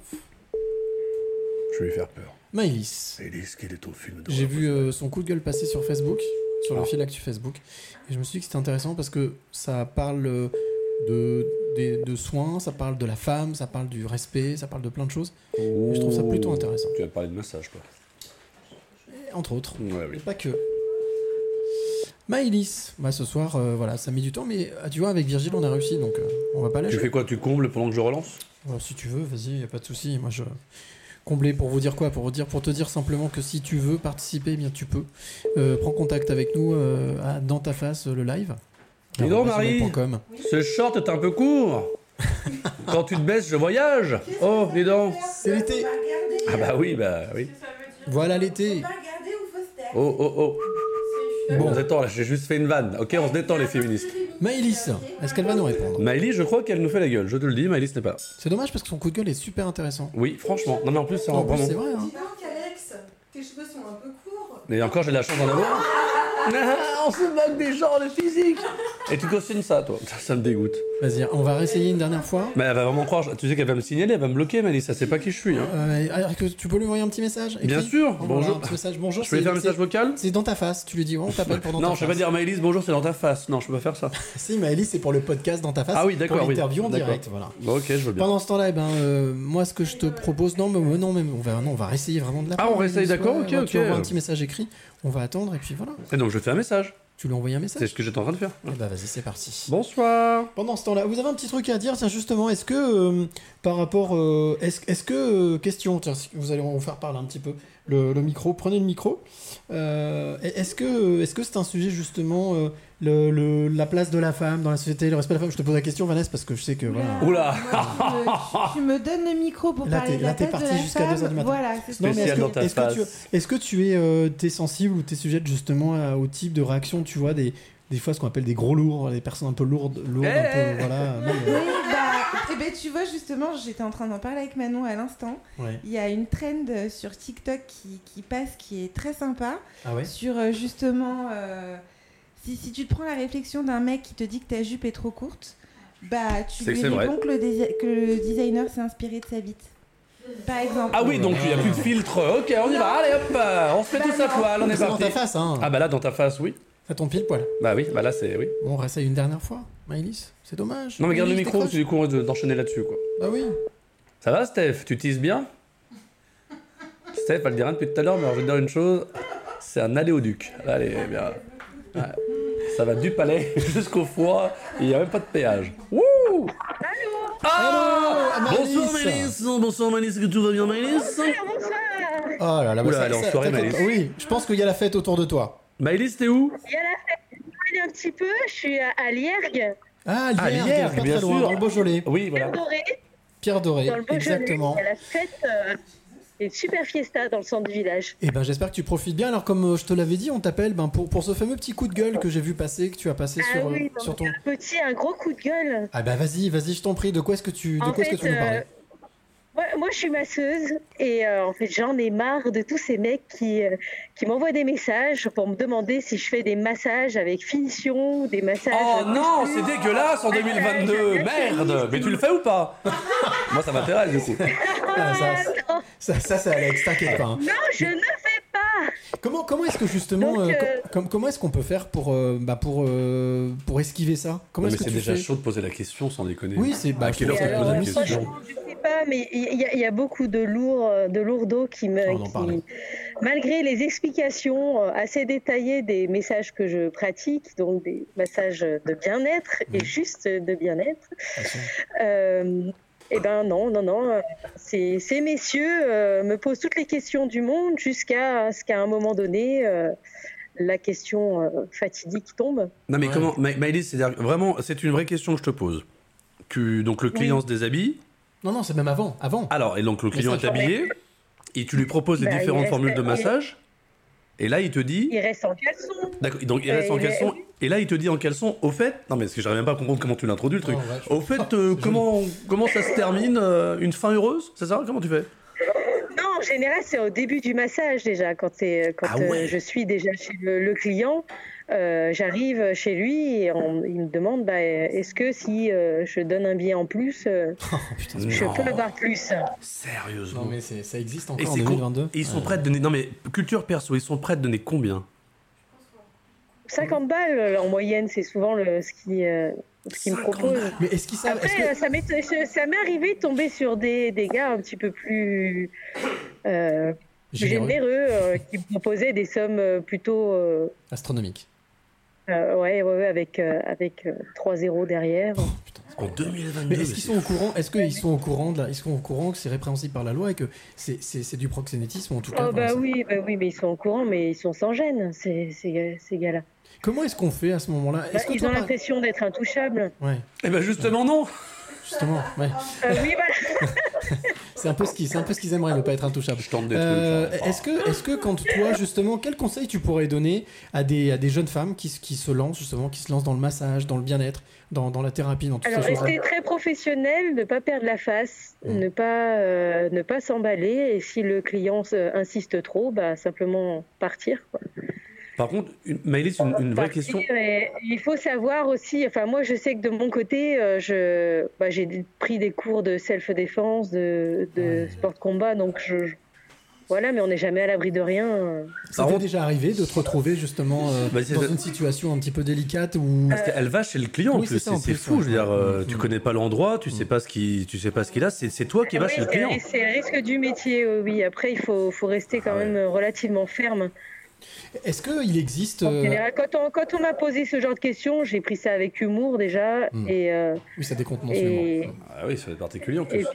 Je vais lui faire peur. Maëlys. Maëlys, quel est ton film J'ai vu euh, son coup de gueule passer sur Facebook, sur le Ah. fil actu Facebook. Et je me suis dit que c'était intéressant parce que ça parle euh, de, des- de soins, ça parle de la femme, ça parle du respect, ça parle de plein de choses. je trouve ça plutôt intéressant. Tu vas parler de massage, quoi. Et entre autres. Ouais, oui. Et pas que. Maëlys, bah, ce soir, euh, voilà, ça met du temps, mais euh, tu vois, avec Virgile, on a réussi, donc euh, on va pas lâcher. Tu fais quoi? Tu combles pendant que je relance? Ouais, si tu veux, vas-y, y a pas de souci. Moi, je combler pour vous dire quoi? Pour vous dire, pour te dire simplement que si tu veux participer, eh bien tu peux. Euh, prends contact avec nous euh, à dans ta face euh, le live. Dis donc, arobase Marie. Ce short est un peu court. Quand tu te baisses, je voyage. Oh, dis donc. C'est l'été. Ah bah oui, bah oui. Voilà l'été. Oh, oh, oh. Bon. On se détend là, j'ai juste fait une vanne. Ok, on se détend les féministes. Maëlys, est-ce qu'elle va nous répondre Maëlys, je crois qu'elle nous fait la gueule. Je te le dis, Maëlys n'est pas là. C'est dommage parce que son coup de gueule est super intéressant. Oui, franchement. Non, mais en plus, c'est En plus, vraiment. c'est vrai. Hein. Alex, tes cheveux sont un peu courts. Mais encore, j'ai de la chance d'en avoir. on se moque des gens, le physique. Et tu cautionnes ça, toi. Ça, ça me dégoûte. Vas-y, on va réessayer une dernière fois. Mais elle va vraiment croire. Tu sais qu'elle va me signaler, elle va me bloquer, Maëlys. Ça sait pas qui je suis. Hein. Euh, alors que tu peux lui envoyer un petit message écrit Bien sûr, Voilà, bonjour. un petit message, bonjour. Je peux lui c'est- faire un message c'est- vocal? C'est dans ta face. Tu lui dis, oh, on t'appelle pour dans Non, ta je vais pas face. dire Maëlys, bonjour, c'est dans ta face. Non, je peux pas faire ça. Si, Maëlys, c'est pour le podcast dans ta face. Ah oui, d'accord, Pour oui. l'interview en D'accord. direct, voilà. Bon, ok, je veux bien. Pendant ce temps-là, eh ben, euh, moi, ce que je te propose, non, mais mais non, mais on va, non, on va réessayer vraiment de la Ah, on réessaye, d'accord, ok, Tu ok. envoies un petit message écrit, on va attendre et puis voilà. Et donc, je fais un message. Tu lui envoies un message C'est ce que j'étais en train de faire. Eh ben, vas-y, c'est parti. Bonsoir. Pendant ce temps-là, vous avez un petit truc à dire, tiens, justement, est-ce que, euh, par rapport, euh, est-ce que, euh, question, tiens, vous allez vous faire parler un petit peu, le, le micro, prenez le micro, est-ce que est-ce que c'est un sujet, justement, le, le- la place de la femme dans la société, le respect de la femme Je te pose la question, Vanessa, parce que je sais que, voilà. Oula. Moi, tu, me, tu me donnes le micro pour Là, parler de la là, t'es place de parti la jusqu'à femme. 2 heures du matin. Voilà, c'est ça. Non, mais est-ce Spécial dans que, ta est-ce que tu, est-ce que tu es, euh, t'es sensible ou t'es sujette justement à- au type de réaction, tu vois, des, des fois ce qu'on appelle des gros lourds, des personnes un peu lourdes, lourdes un Eh peu, voilà. même, Oui, euh, bah, eh ben, tu vois, justement, j'étais en train d'en parler avec Manon à l'instant. ouais. Il y a une trend euh, sur TikTok qui, qui passe qui est très sympa. Ah ouais? Sur euh, justement, euh, si, si tu te prends la réflexion d'un mec qui te dit que ta jupe est trop courte, bah tu lui que c'est réponds que le, que le designer s'est inspiré de sa bite. Par exemple. Ah oui, donc il n'y a plus de filtre. Ok, on y va. Allez hop, euh, on se met tous à poil, on est dans parti. ta face, hein. Ah bah là, dans ta face, oui. Ça tombe pile poil. Bah oui, bah là, c'est oui. Bon, on réessaye une dernière fois, Maëlys. C'est dommage. Non mais garde le micro, décroche. c'est du coup d'enchaîner là-dessus quoi. Bah oui. Ça va Steph? Tu teases bien? Steph, elle le dit rien depuis tout à l'heure, mais alors, je vais te dire une chose, c'est un aléoduc. Allez, bien. Ouais. Ça va du palais jusqu'au foie, et il n'y a même pas de péage. Wouh Ah Maëlys. Bonsoir Maëlys Bonsoir est-ce que tout va bien Maëlys Oh là là, Oula, ça- elle est en ça- soirée, Maëlys. Oui, je pense qu'il y a la fête autour de toi. Maëlys, t'es où Il y a la fête. Je un petit peu, je suis à, à Liergue, Ah, Ah, Liergue, Liergue, pas bien très loin, sûr. dans le Beaujolais. Oui, voilà. Pierre Doré, Pierre Doré, dans le Beaujolais. exactement. Il y a la fête, euh, une super fiesta dans le centre du village. Et ben j'espère que tu profites bien. Alors comme euh, je te l'avais dit, on t'appelle ben, pour, pour ce fameux petit coup de gueule que j'ai vu passer, que tu as passé Ah sur, oui, euh, sur ton... Un petit, un gros coup de gueule. Ah bah vas-y, vas-y, je t'en prie. De quoi est-ce que tu, de En quoi est-ce que tu nous parler euh, moi, moi, je suis masseuse et euh, en fait, j'en ai marre de tous ces mecs qui, euh, qui m'envoient des messages pour me demander si je fais des massages avec finition ou des massages. Oh non, c'est dégueulasse en 2022 Merde Mais tu le fais ou pas? Moi ça m'intéresse du coup. Ah, ça, ça, ça, c'est Alex, t'inquiète pas. hein. Non, je ne fais pas. Comment, comment est-ce que justement, Donc, euh, euh, com- com- comment est-ce qu'on peut faire pour, euh, bah, pour, euh, pour esquiver ça? Comment Non, mais est-ce que c'est déjà fais? chaud de poser la question sans déconner. Oui, c'est bah, quelle je heure poses cool la aussi. question? Franchement, je sais pas, mais il y, y a beaucoup de lourds, euh, de lourdeaux qui me, On en qui, parlait. Malgré les explications euh, assez détaillées des messages que je pratique, donc des massages de bien-être et juste de bien-être, euh, eh ben non, non, non. euh, Ces, ces messieurs euh, me posent toutes les questions du monde jusqu'à ce qu'à un moment donné, euh, la question euh, fatidique tombe. Non mais Ouais. comment, Ma- Maëlys, c'est-à-dire vraiment, c'est une vraie question que je te pose. Tu, donc le client se déshabille. Non, non, c'est même avant. Avant. Alors, et donc le client est habillé, et tu lui proposes les Bah, différentes reste- formules de massage, et là il te dit, Il reste en caleçon. d'accord, donc il reste Euh, en caleçon, et là il te dit en caleçon, au fait, non mais parce que j'arrive même pas à comprendre comment tu l'introduis le truc. Non, ouais, je- Au fait, euh, comment, comment ça se termine euh, Une fin heureuse C'est ça? Comment tu fais? Non, en général, c'est au début du massage déjà, quand, quand Ah ouais. euh, je suis déjà chez le, le client. Euh, J'arrive chez lui et on- il me demande bah, est-ce que si euh, je donne un billet en plus, euh, Oh, putain, je Non. peux avoir plus? Sérieusement Non, mais ça existe Et encore en c'est con- 2022. Et ils sont prêts à donner. Non mais culture perso, ils sont prêts à donner combien? 50 balles en moyenne, c'est souvent le, ce qui euh, ce me 50 proposent. Mais est-ce qu'ils savent. est-ce Après, que- ça m'est je- ça m'est arrivé de tomber sur des, des gars un petit peu plus, euh, Généreux. généreux, euh, qui me proposaient des sommes plutôt euh, Astronomique. Euh, ouais, ouais, ouais, avec, euh, avec euh, 3 zéros derrière. Oh, putain. En 2022 Mais est-ce qu'ils sont au courant Est-ce qu'ils sont au courant de la, Est-ce qu'on est au courant que c'est répréhensible par la loi et que c'est c'est- c'est du proxénétisme en tout cas Oh bah oui, bah oui, mais ils sont au courant, mais ils sont sans gêne, ces, ces, ces gars-là. Comment est-ce qu'on fait à ce moment-là? Bah, ils ont l'impression d'être intouchables. Ouais, Eh ben justement non justement. Ouais. Euh, oui, voilà. C'est un peu ce qu'ils, c'est un peu ce qu'ils aimeraient, ne pas être intouchables. Je tente des Euh, trucs. est-ce que, est-ce que quand toi justement, quel conseil tu pourrais donner à des, à des jeunes femmes qui, se- qui se lancent justement, qui se lancent dans le massage, dans le bien-être, dans, dans la thérapie, dans Alors rester très professionnel, ne pas perdre la face, Mm. ne pas euh, ne pas s'emballer, et si le client se- insiste trop, bah simplement partir. quoi. Par contre, une, Maëlys, une, une vraie Partir, question. il faut savoir aussi, enfin moi je sais que de mon côté, euh, je bah, j'ai pris des cours de self-défense, de, de Ouais. sport de combat, donc je, je- voilà, mais on n'est jamais à l'abri de rien. Ça t'est déjà arrivé de te retrouver justement euh, Bah, dans une situation un petit peu délicate où Parce qu'elle va chez le client Oui, c'est fou. ouais. Je veux dire, euh, Mm. tu connais pas l'endroit, tu sais pas ce qui, tu sais pas ce qu'il a. C'est toi qui vas Oui, chez le client. c'est le risque du métier, oui. Après, il faut, faut rester quand Ah ouais. même relativement ferme. Est-ce qu'il existe En euh, général, quand on, quand on m'a posé ce genre de questions, j'ai pris ça avec humour déjà. Hmm. Et, euh, oui ça décontenance et. Ah oui, ça va être particulier en plus.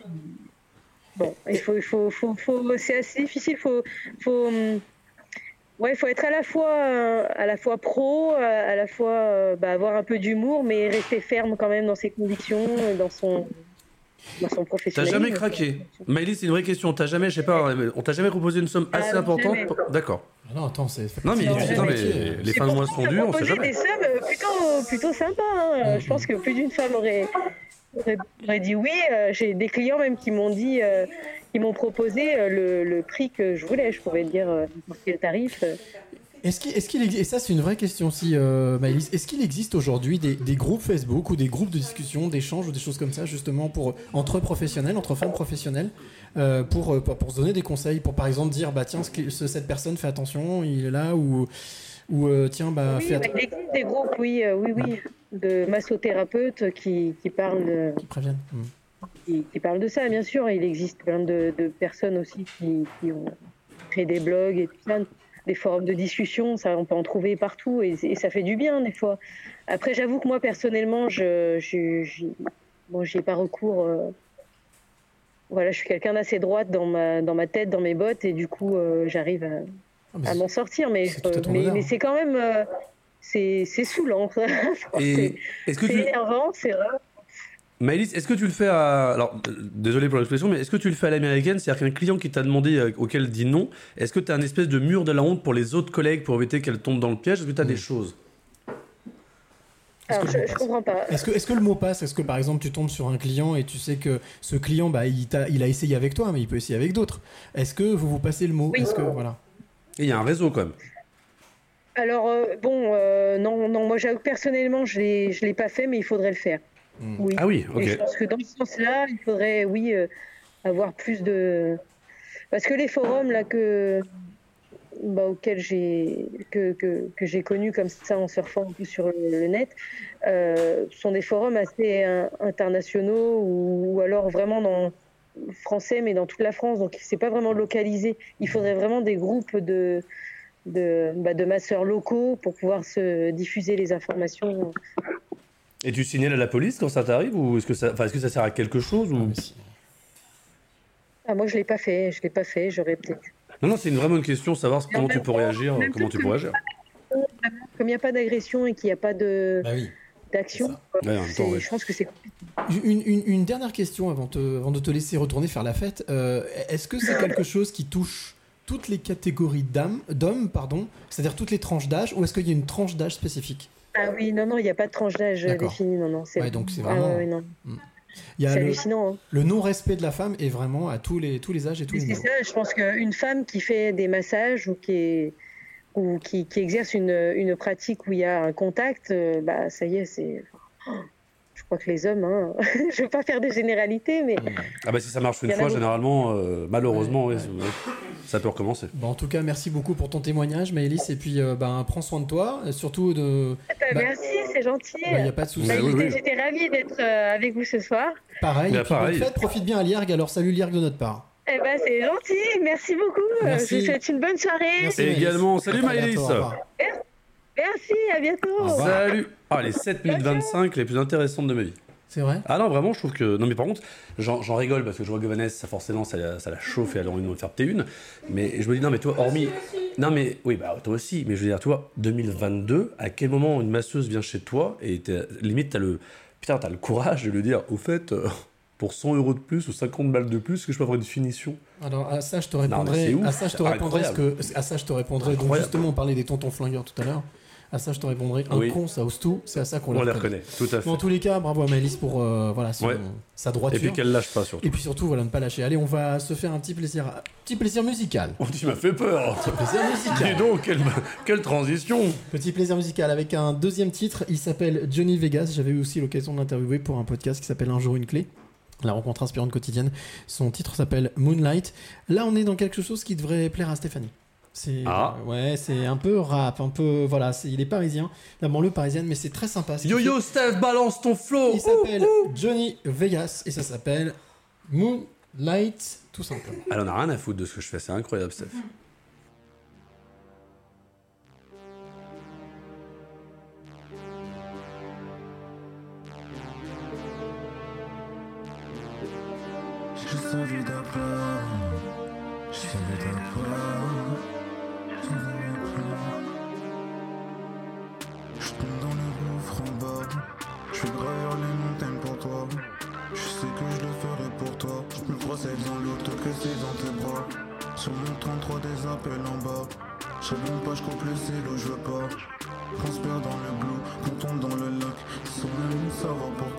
bon, il faut, il faut, faut, faut- c'est assez difficile. Faut, faut, hum, ouais, faut être à la fois, euh, à la fois pro, euh, à la fois euh, bah, avoir un peu d'humour, mais rester ferme quand même dans ses convictions, dans son T'as jamais craqué Maëlys, c'est une vraie question. T'as jamais, je sais pas, on t'a jamais proposé une somme Ah, assez importante pour- D'accord. Ah Non attends c'est. Non mais, Non, non, jamais. mais les fins de mois sont dures, on sait proposé jamais. des sommes euh, plutôt, plutôt sympas. hein. Mhm. Je pense que plus d'une femme aurait, aurait, aurait dit oui. Euh, J'ai des clients même qui m'ont dit, euh, qui m'ont proposé le, le prix que je voulais. Je pouvais dire euh, quel tarif. Est-ce qu'il, est-ce qu'il existe, et ça c'est une vraie question aussi, euh, Maëlys, est-ce qu'il existe aujourd'hui des, des groupes Facebook ou des groupes de discussion, d'échanges ou des choses comme ça, justement, pour, entre professionnels, entre femmes professionnelles, euh, pour, euh, pour, pour se donner des conseils, pour par exemple dire, bah tiens, ce cette personne fait attention, il est là, ou, ou euh, tiens, bah oui, fais bah, attention, il existe des groupes, oui, oui, oui, de massothérapeutes qui, qui parlent. de- qui préviennent. Hmm. qui, qui parlent de ça, bien sûr. Il existe plein de, de personnes aussi qui, qui ont créé des blogs et tout ça, des forums de discussion. Ça, on peut en trouver partout et, et ça fait du bien des fois. Après, j'avoue que moi, personnellement, je je- j'y bon, j'y ai pas recours. euh, voilà, je suis quelqu'un d'assez droite dans ma, dans ma tête, dans mes bottes, et du coup, euh, j'arrive à, Ah, à m'en sortir. Mais, c'est mais, mais quand même. euh, c'est c'est saoulant. c'est est-ce que c'est tu, énervant, c'est vrai. Maëlys, est-ce que tu le fais à, alors désolé pour l'expression, mais est-ce que tu le fais à l'américaine, c'est-à-dire qu'un client qui t'a demandé euh, auquel dit non, est-ce que tu as un espèce de mur de la honte pour les autres collègues pour éviter qu'elles tombent dans le piège? Est-ce que tu as Mm. des choses Est-ce Alors, que je, je comprends pas. Est-ce que, le mot passe? Est-ce que par exemple tu tombes sur un client et tu sais que ce client, bah, il, a essayé avec toi, mais il peut essayer avec d'autres Est-ce que vous vous passez le mot? Oui. Est-ce que voilà Et il y a un réseau quand même. Alors, euh, bon, euh, non, non, moi j'avoue que personnellement, je l'ai, je l'ai pas fait, mais il faudrait le faire. Hmm. Oui. Ah oui, Et je ok. pense que dans ce sens-là, il faudrait, oui, euh, avoir plus de. Parce que les forums là que bah, auxquels j'ai que, que, que j'ai connus comme ça en surfant un peu sur le, le net euh, sont des forums assez euh, internationaux ou, ou alors vraiment dans français, mais dans toute la France, donc c'est pas vraiment localisé. Il faudrait vraiment des groupes de de, bah, de masseurs locaux pour pouvoir se diffuser les informations. Et tu signales à la police quand ça t'arrive ou est-ce que ça, enfin, est-ce que ça sert à quelque chose ou... Ah, moi, je l'ai pas fait, je l'ai pas fait, j'aurais peut-être. Non, non, c'est une vraiment une question, savoir comment tu même peux réagir, comment tu peux comme- réagir. Comme il n'y a pas d'agression et qu'il n'y a pas de Bah oui. d'action, Ouais, ouais. je pense que c'est Une, une- une dernière question avant, te- avant de te laisser retourner faire la fête. Euh, Est-ce que c'est quelque chose qui touche toutes les catégories d'âmes- d'hommes, pardon, c'est-à-dire toutes les tranches d'âge, ou est-ce qu'il y a une tranche d'âge spécifique? Ah oui, non, non, il n'y a pas de tranche d'âge euh, définie, non, non. C'est Ouais, donc c'est Ah vraiment- ouais, non. Il y a C'est le, hallucinant. hein. le non-respect de la femme est vraiment à tous les, tous les âges et tous les C'est niveaux. ça, je pense qu'une femme qui fait des massages ou qui, est, ou qui, qui exerce une, une pratique où il y a un contact, euh, bah ça y est, c'est. Je crois que les hommes, hein, je veux pas faire des généralités, mais Ah bah si ça marche Il une fois, généralement, euh, malheureusement, ouais, ça peut recommencer. Bon, en tout cas, merci beaucoup pour ton témoignage, Maëlys, et puis euh, ben, prends soin de toi, surtout de... Bah, Bah, merci, c'est gentil. bah, y a pas de souci. Oui, écoutez, oui. J'étais ravie d'être euh, avec vous ce soir. Pareil, Bah, et puis, bonne pareil. fête, profite bien à l'IERG, alors salut l'IERG de notre part. Eh ben, c'est gentil, merci beaucoup. Merci. Je vous souhaite une bonne soirée. Merci, Et également, salut Maëlys. Merci, à bientôt. Salut Ah, les 7 minutes 25 les plus intéressantes de ma vie. C'est vrai? Ah non, vraiment, je trouve que. Non, mais par contre, j'en rigole parce que je vois que Vanessa, ça forcément, ça, la- ça la chauffe et elle a envie de me faire péter une. Mais je me dis, non, mais toi, hormis. Non, mais oui, bah toi aussi. Mais je veux dire, toi, 2022, à quel moment une masseuse vient chez toi et limite, t'as le. Putain, t'as le courage de lui dire, au fait, euh, pour 100 euros de plus ou 50 balles de plus, est-ce que je peux avoir une finition? Alors à ça je te mais répondrai. c'est ouf, à ça je te c'est répondrai ce incroyable. que à ça je te répondrai. Donc Incroyable. justement on parlait des tontons flingueurs tout à l'heure. À ça je te répondrai. Un Oui. con ça ose tout. C'est à ça qu'on On les reconnaît. tout à fait. Bon, en tous les cas, bravo à Maëlys pour euh, voilà son- Ouais. sa droiture. Et puis qu'elle lâche pas, surtout. Et puis surtout voilà ne pas lâcher. Allez on va se faire un petit plaisir, un petit plaisir musical. Oh, tu m'as fait peur Petit plaisir musical. Dis donc, quelle, quelle transition Petit plaisir musical avec un deuxième titre. Il s'appelle Johnny Vegas. J'avais eu aussi l'occasion de l'interviewer pour un podcast qui s'appelle Un jour une clé. La rencontre inspirante quotidienne. Son titre s'appelle Moonlight. Là, on est dans quelque chose qui devrait plaire à Stéphanie. C'est Ah. ouais, c'est un peu rap, un peu voilà. c'est- Il est parisien, la banlieue parisienne, mais c'est très sympa. Yo yo, Steph, balance ton flow Il s'appelle Johnny Vegas et ça s'appelle Moonlight, tout simplement. Elle en a rien à foutre de ce que je fais, c'est incroyable, Steph. Je tombe dans le gouffre en bas, je vais gravir les montagnes pour toi. Je sais que je le ferai pour toi. Je me c'est dans l'autre que c'est dans tes bras. Sur mon 33 des appels en bas. J'allume pas, je coupe le zélo, je veux pas. Transpire dans le blue, qu'on tombe dans le lac, sans même savoir pourquoi.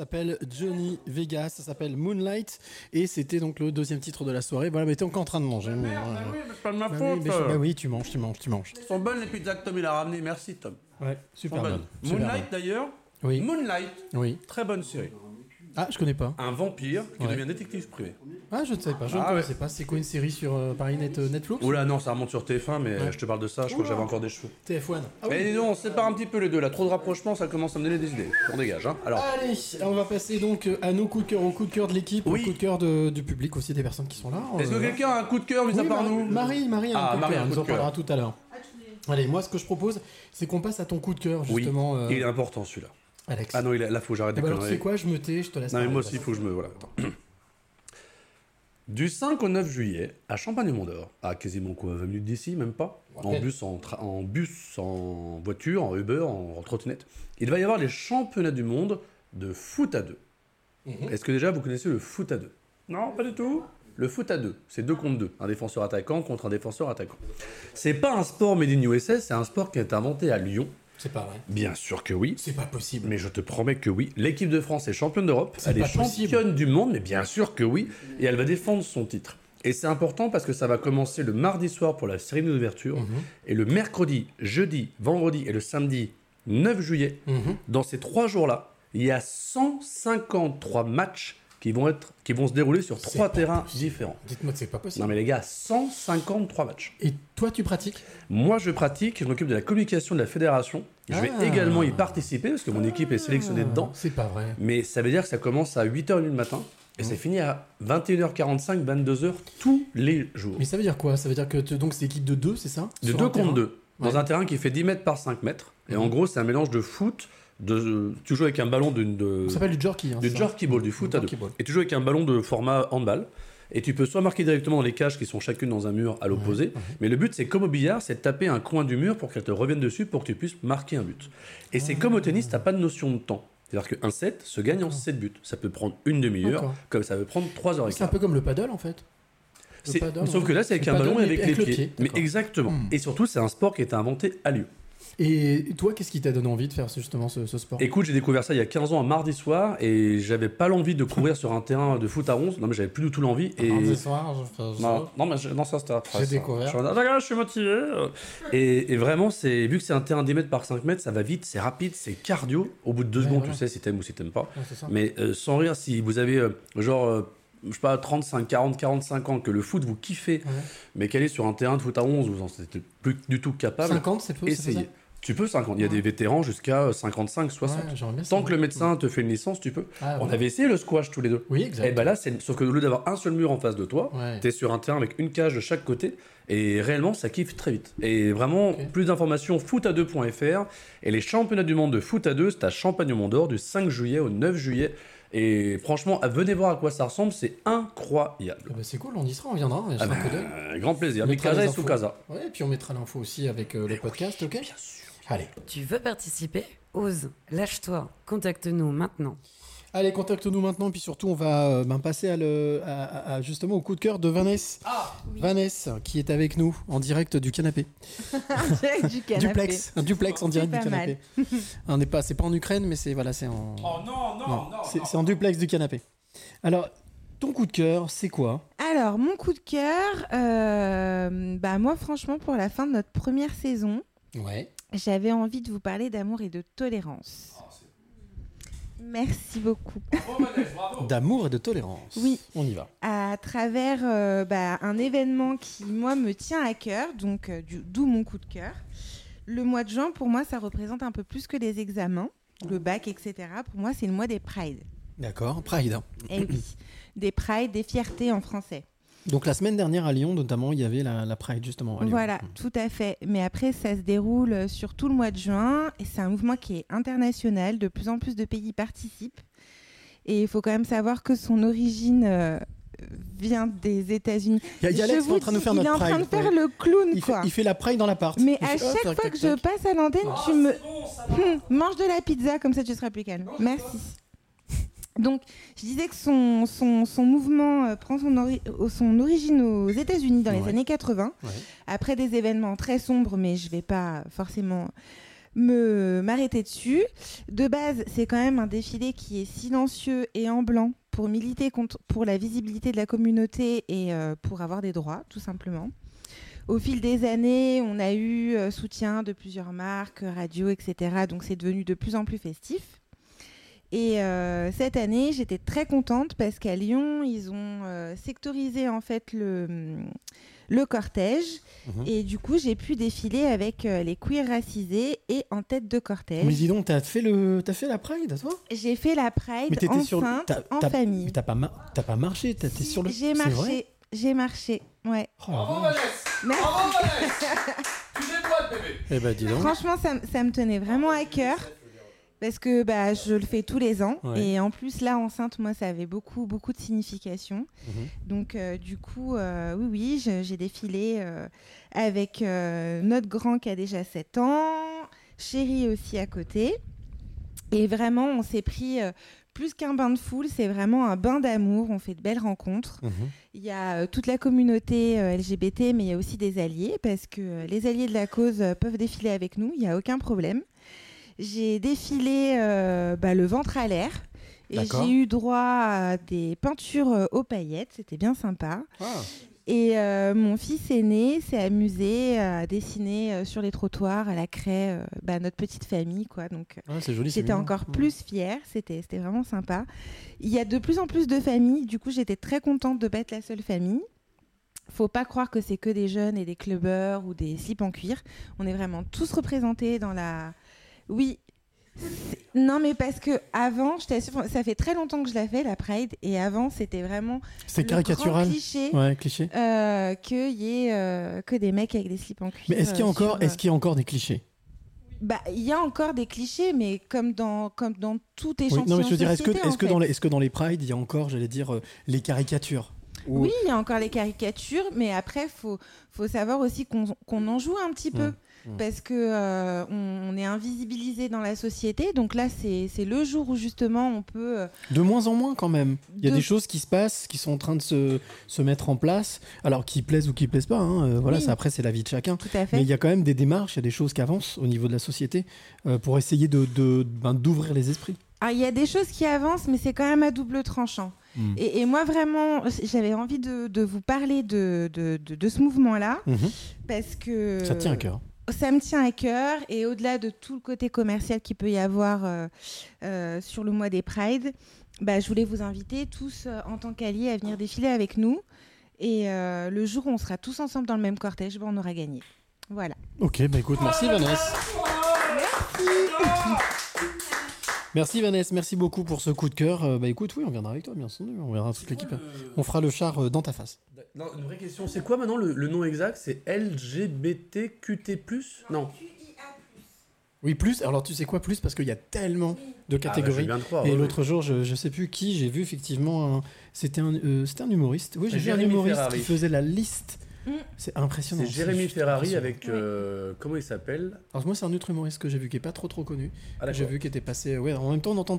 S'appelle Johnny Vegas, ça s'appelle Moonlight, et c'était donc le deuxième titre de la soirée. Voilà, mais t'es encore en train de manger. mais, voilà. c'est pas de ma Bah faute. oui, mais je- bah oui, tu manges, tu manges, tu manges. Elles sont bonnes les pizzas que Tom il a ramenées, merci Tom. Ouais, super bonne. Moonlight bonne. d'ailleurs. Oui. Moonlight, Oui. très bonne série. Ah, je connais pas. Un vampire qui Ouais. devient détective privé. Ah, je ne sais pas. Je Ah ne ouais. connaissais pas. C'est quoi une série sur euh, Paris Net, euh, Netflix Oula, non, ça remonte sur TF1, mais Ouais. je te parle de ça, je crois que j'avais encore des cheveux. TF1. Ah oui. Mais non, on sépare un petit peu les deux, là. Trop de rapprochement, ça commence à me donner des idées. On dégage, hein. Alors, Allez, on va passer donc euh, à nos coups de cœur, au coup de cœur de l'équipe, Oui. au coup de cœur de- du public aussi, des personnes qui sont là. est-ce que Euh, quelqu'un a un coup de cœur, mis à Oui, part Marie, nous Marie, Marie a un Ah, coup de cœur, nous en parlera tout à l'heure. Allez, moi ce que je propose, c'est qu'on passe à ton coup de cœur Oui, justement, euh, il est important celui-là. Alex. Ah non, il est- là, faut que j'arrête Eh de ben alors, tu sais quoi, je me tais, je te laisse. Non, mais moi de aussi, il faut que je me. Voilà, attends. Du 5 au 9 juillet, à Champagne-Mont-d'Or, à quasiment quoi, 20 minutes d'ici, même pas, en bus, en, tra- en bus, en voiture, en Uber, en, en trottinette, il va y avoir les championnats du monde de foot à deux. Mhm. Est-ce que déjà vous connaissez le foot à deux? Non, pas du tout. Le foot à deux, c'est deux contre deux, un défenseur attaquant contre un défenseur attaquant. C'est pas un sport made in USA, c'est un sport qui a été inventé à Lyon. C'est pas vrai. Bien sûr que oui. C'est pas possible. Mais je te promets que oui. L'équipe de France est championne d'Europe. Elle est possible. championne du monde, mais bien sûr que oui. Et elle va défendre son titre. Et c'est important parce que ça va commencer le mardi soir pour la cérémonie d'ouverture. Mhm. Et le mercredi, jeudi, vendredi et le samedi 9 juillet, Mhm. dans ces trois jours-là, il y a 153 matchs qui vont, être, qui vont se dérouler sur trois terrains possible. différents. Dites-moi que c'est pas possible. Non mais les gars, 153 matchs. Et toi, tu pratiques? Moi, je pratique, je m'occupe de la communication de la fédération. Je vais Ah. également y participer parce que mon équipe est sélectionnée dedans. C'est pas vrai. Mais ça veut dire que ça commence à 8h du matin et c'est fini à 21h45, 22h tous les jours. Mais ça veut dire quoi? Ça veut dire que donc c'est équipe de deux, c'est ça? De Sur 2 un terrain? contre 2. Dans Ouais. un terrain qui fait 10 mètres par 5 mètres. Et en Mhm. gros, c'est un mélange de foot, de, tu joues avec un ballon de, de, Ça s'appelle du jerky. Hein, du jerky ball, du foot à deux. ball. Et tu joues avec un ballon de format handball. Et tu peux soit marquer directement dans les cages qui sont chacune dans un mur à l'opposé. ouais. Mais le but, c'est comme au billard, c'est de taper un coin du mur pour qu'elle te revienne dessus pour que tu puisses marquer un but. Et c'est comme au tennis, t'as pas de notion de temps. C'est-à-dire qu'un set se gagne en 7 buts. Ça peut prendre une demi-heure, comme ça peut prendre 3 heures et C'est un peu comme le paddle en fait. Paddle, Sauf en que là, c'est avec un ballon et avec, les le pieds. pied, Mais exactement. Hmm. Et surtout, c'est un sport qui a été inventé à Lyon. Et toi, qu'est-ce qui t'a donné envie de faire justement ce, ce sport? Écoute, j'ai découvert ça il y a 15 ans un mardi soir et j'avais pas l'envie de courir sur un terrain de foot à 11. Non, mais j'avais plus du tout l'envie. Et... Mardi soir, je. Non, non, mais je- non, ça c'était après. J'ai découvert. Je suis, Ah, je suis motivé. Et, et vraiment, c'est vu que c'est un terrain 10 mètres par 5 mètres, ça va vite, c'est rapide, c'est cardio. Au bout de deux Ouais, secondes, voilà. tu sais si t'aimes ou si t'aimes pas. Ouais. Mais euh, sans rire, si vous avez euh, genre, euh, je sais pas, 35, 40, 45 ans, que le foot vous kiffez, Ouais. mais qu'elle est sur un terrain de foot à 11, vous en êtes plus du tout capable, 50, c'est c'est essayez. Tu peux 50. Il y a des vétérans jusqu'à 55, 60. Ouais, j'aimerais bien Tant ça. que le médecin te fait une licence, tu peux. Ah, On ouais. avait essayé le squash tous les deux. Oui, exact. Et ben là, c'est sauf que au lieu d'avoir un seul mur en face de toi, Ouais. t'es sur un terrain avec une cage de chaque côté. Et réellement, ça kiffe très vite. Et vraiment, plus d'informations, foot2.fr. Et les championnats du monde de foot à deux, c'est à Champagne-Mont-d'Or du 5 juillet au 9 juillet. Et franchement, venez voir à quoi ça ressemble, c'est incroyable. Ah bah, c'est cool, on y sera, on viendra, on y Ah euh, grand plaisir. Mikasa les et. Sukasa. Ouais, et puis on mettra l'info aussi avec euh, le podcast, ok Bien sûr. Allez. Tu veux participer? Ose, lâche-toi, contacte-nous maintenant. Allez, contacte-nous maintenant, puis surtout, on va euh, ben, passer à le, à, à- à, justement au coup de cœur de Vanessa. Vanessa, qui est avec nous en direct du canapé. Direct du canapé. Duplex, un duplex en direct du canapé. on n'est pas, c'est pas en Ukraine, mais c'est voilà, c'est en. Oh non, non, c'est, c'est en duplex du canapé. Alors, ton coup de cœur, c'est quoi? Alors, mon coup de cœur, euh, bah moi, franchement, pour la fin de notre première saison, Ouais. J'avais envie de vous parler d'amour et de tolérance. Merci beaucoup. D'amour et de tolérance. Oui. On y va. À travers euh, bah, un événement qui, moi, me tient à cœur, donc euh, d'où mon coup de cœur. Le mois de juin, pour moi, ça représente un peu plus que les examens, le bac, etc. Pour moi, c'est le mois des prides. D'accord. Pride. Eh oui, des prides, des fiertés en français. Donc la semaine dernière à Lyon, notamment, il y avait la, la Pride justement. à Lyon. Voilà, tout à fait. Mais après, ça se déroule sur tout le mois de juin et c'est un mouvement qui est international. De plus en plus de pays y participent. Et il faut quand même savoir que son origine euh, vient des États-Unis. Il y a, il y a Je Alex qui est en train de faire il notre est en train Pride. de faire Ouais. le clown, Il fait, il la Pride dans l'appart. Mais Il à fait, chaque fois que je passe à l'antenne, tu me Hum, mange de la pizza, comme ça tu seras plus calme. Merci. Donc, je disais que son, son, son mouvement euh, prend son, ori- euh, son origine aux États-Unis dans les années 80, Ouais. après des événements très sombres, mais je vais pas forcément me m'arrêter dessus. De base, c'est quand même un défilé qui est silencieux et en blanc pour militer contre, pour la visibilité de la communauté et euh, pour avoir des droits, tout simplement. Au fil des années, on a eu euh, soutien de plusieurs marques, radio, etc. Donc c'est devenu de plus en plus festif. Et euh, cette année, j'étais très contente parce qu'à Lyon, ils ont euh, sectorisé en fait le, le cortège. Mhm. Et du coup, j'ai pu défiler avec euh, les queers racisés et en tête de cortège. Mais dis donc, t'as fait, le... as fait la Pride, toi? J'ai fait la Pride Mais t'étais sur le- enceinte, t'as- en famille. Mais t'as pas, mar- t'as pas marché, t'étais sur le. J'ai c'est vrai? marché, j'ai marché, ouais. Oh, la vache. Merci. Tu déboîtes, bébé? Eh ben, dis donc. Franchement, ça, ça me tenait vraiment à cœur. Parce que bah, je le fais tous les ans. Ouais. Et en plus, là, enceinte, moi, ça avait beaucoup, beaucoup de signification. Mhm. Donc, euh, du coup, euh, oui, oui, j'ai défilé euh, avec notre grand qui a déjà 7 ans, chérie aussi à côté. Et vraiment, on s'est pris plus qu'un bain de foule, c'est vraiment un bain d'amour. On fait de belles rencontres. Mhm. Il y a euh, toute la communauté euh, LGBT, mais il y a aussi des alliés, parce que euh, les alliés de la cause peuvent défiler avec nous, il n'y a aucun problème. J'ai défilé euh, bah, le ventre à l'air. Et j'ai eu droit à des peintures euh, aux paillettes, c'était bien sympa. Ah. Et euh, mon fils aîné s'est amusé à dessiner sur les trottoirs, à la craie, euh, bah, notre petite famille. quoi. Donc, Ah, J'étais encore Mm. plus fière, c'était vraiment sympa. Il y a de plus en plus de familles, du coup j'étais très contente de pas être la seule famille. Faut pas croire que c'est que des jeunes et des clubbers ou des slips en cuir. On est vraiment tous représentés dans la. Oui. Non mais parce que avant, je t'assure, ça fait très longtemps que je la fais la Pride et avant c'était vraiment C'est caricatural. grand cliché Ouais, cliché. euh, qu'il y ait euh, que des mecs avec des slips en cuir. Mais est-ce qu'il y a euh, sur, est-ce qu'il y a encore des clichés? Bah, il y a encore des clichés, mais comme dans, comme dans tout Oui, échantillon Non, mais je veux dire, est-ce que, dans les, est-ce que dans les prides, il y a encore, j'allais dire, euh, les caricatures? Ou- Oui, il y a encore les caricatures, mais après, faut, faut savoir aussi qu'on qu'on en joue un petit peu. Mmh, mmh. Parce que euh, on, on est invisibilisé dans la société, donc là c'est le jour où justement on peut. euh, De moins en moins quand même. Il y a De- des choses qui se passent, qui sont en train de se, se mettre en place, alors qui plaisent ou qui plaisent pas. hein, euh, voilà, Oui. ça, après c'est la vie de chacun. Tout à fait. Mais il y a quand même des démarches, il y a des choses qui avancent au niveau de la société euh, pour essayer de ben, d'ouvrir les esprits. Ah, il y a des choses qui avancent, mais c'est quand même à double tranchant. Mm. Et, et moi vraiment, j'avais envie de, de vous parler de, de, ce mouvement-là, Mhm. parce que Ça tient à cœur. Ça me tient à cœur et au-delà de tout le côté commercial qu'il peut y avoir euh, euh, sur le mois des Pride, bah, je voulais vous inviter tous euh, en tant qu'alliés à venir défiler avec nous. Et euh, le jour où on sera tous ensemble dans le même cortège, bah, on aura gagné. Voilà. Ok, bah écoute, merci Vanessa. Merci Vanessa, merci beaucoup pour ce coup de cœur. Euh, bah écoute, oui, on viendra avec toi, bien entendu. On verra toute l'équipe. On fera le char euh, dans ta face. Non, une vraie question, c'est quoi maintenant le, le nom exact? C'est LGBTQT+. Non. Oui, plus. Alors tu sais quoi, plus? Parce qu'il y a tellement de Ah, bah, catégories. te croire, Et ouais, l'autre jour, je, je sais plus qui, j'ai vu effectivement un. C'était un, euh, c'était un humoriste. Oui, j'ai vu un humoriste Ferrari. qui faisait la liste. Mm. C'est impressionnant. C'est Jérémy Ferrari avec. euh, comment il s'appelle? Alors moi, c'est un autre humoriste que j'ai vu qui est pas trop trop connu. Ah, j'ai vu qui était passé. Ouais, en même temps, on entend.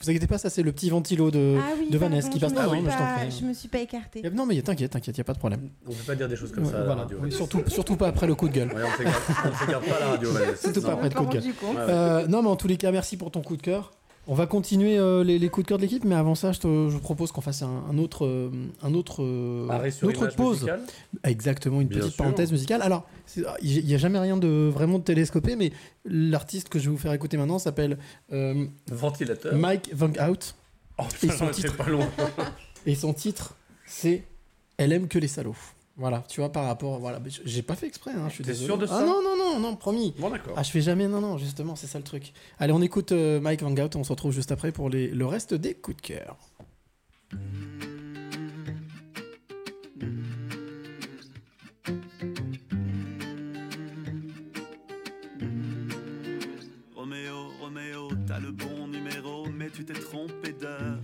Vous inquiétez pas, ça c'est le petit ventilo de, ah oui, de Vanessa qui passe. je je t'en pas, prie. je me suis pas écartée. Y a- Non, mais t'inquiète, t'inquiète, y a pas de problème. On peut pas dire des choses comme Ouais, ça à la radio. Oui, surtout, surtout pas après le coup de gueule. Ouais, on s'écarte pas à la radio, Vanessa. Surtout pas Non. après le coup de gueule. Euh, non, mais en tous les cas, merci pour ton coup de cœur. On va continuer euh, les, les coups de cœur de l'équipe, mais avant ça, je, te, je propose qu'on fasse un, un autre, euh, un autre, euh, Arrêt sur une autre image pause. musicale Exactement, une Bien petite sûr. parenthèse musicale. Alors, c'est- il n'y a jamais rien de vraiment de télescopé, mais l'artiste que je vais vous faire écouter maintenant s'appelle euh, Ventilateur. Mike Van Out, Oh, Et son titre. pas et son titre, c'est Elle aime que les salauds. Voilà, tu vois, par rapport. Voilà, mais j'ai pas fait exprès, hein, je suis T'es désolé. sûr de Ah ça non, non, non, non, promis. Bon, d'accord. Ah, je fais jamais, non, non, justement, c'est ça le truc. Allez, on écoute euh, Mike Van Gout on se retrouve juste après pour les, le reste des coups de cœur. Roméo, Roméo, t'as le bon numéro, mais tu t'es trompé d'heure.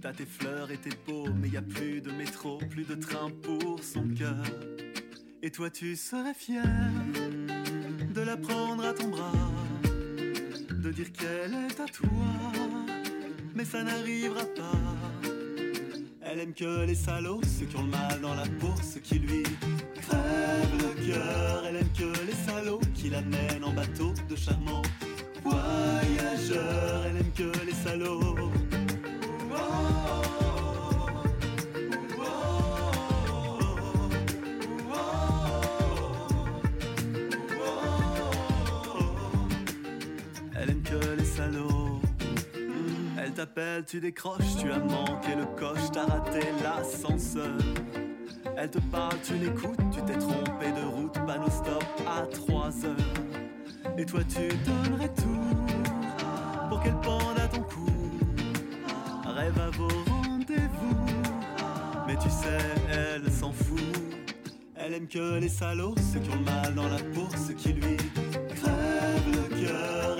T'as tes fleurs et tes beaux, mais y a plus de métro, plus de train pour son cœur. Et toi, tu serais fier de la prendre à ton bras, de dire qu'elle est à toi, mais ça n'arrivera pas. Elle aime que les salauds, ceux qui ont le mal dans la peau, ceux qui lui crèvent le cœur. Elle aime que les salauds qui l'amènent en bateau de charmants voyageurs. Elle aime que les salauds. Elle t'appelle, tu décroches, tu as manqué le coche, t'as raté l'ascenseur. Elle te parle, tu l'écoutes, tu t'es trompé de route, panneau stop à 3 heures. Et toi tu donnerais tout pour qu'elle pende à ton cou. Rêve à vos rendez-vous, mais tu sais, elle s'en fout. Elle aime que les salauds, ceux qui ont mal dans la peau, ceux qui lui crèvent le cœur.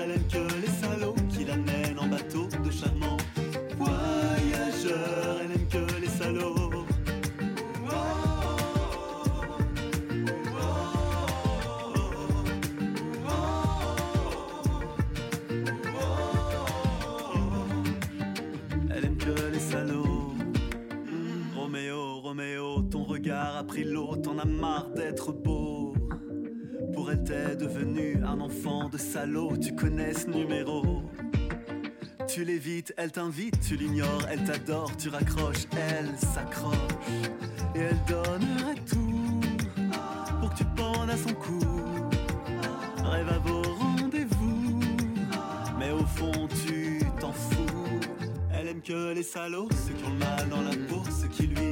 Pris l'eau, t'en as marre d'être beau. Pour elle, t'es devenu un enfant de salaud, tu connais ce numéro. Tu l'évites, elle t'invite, tu l'ignores, elle t'adore, tu raccroches, elle s'accroche. Et elle donnerait tout pour que tu pendes à son cou. Rêve à vos rendez-vous, mais au fond tu t'en fous. Elle aime que les salauds, ceux qui ont le mal dans la peau, ceux qui lui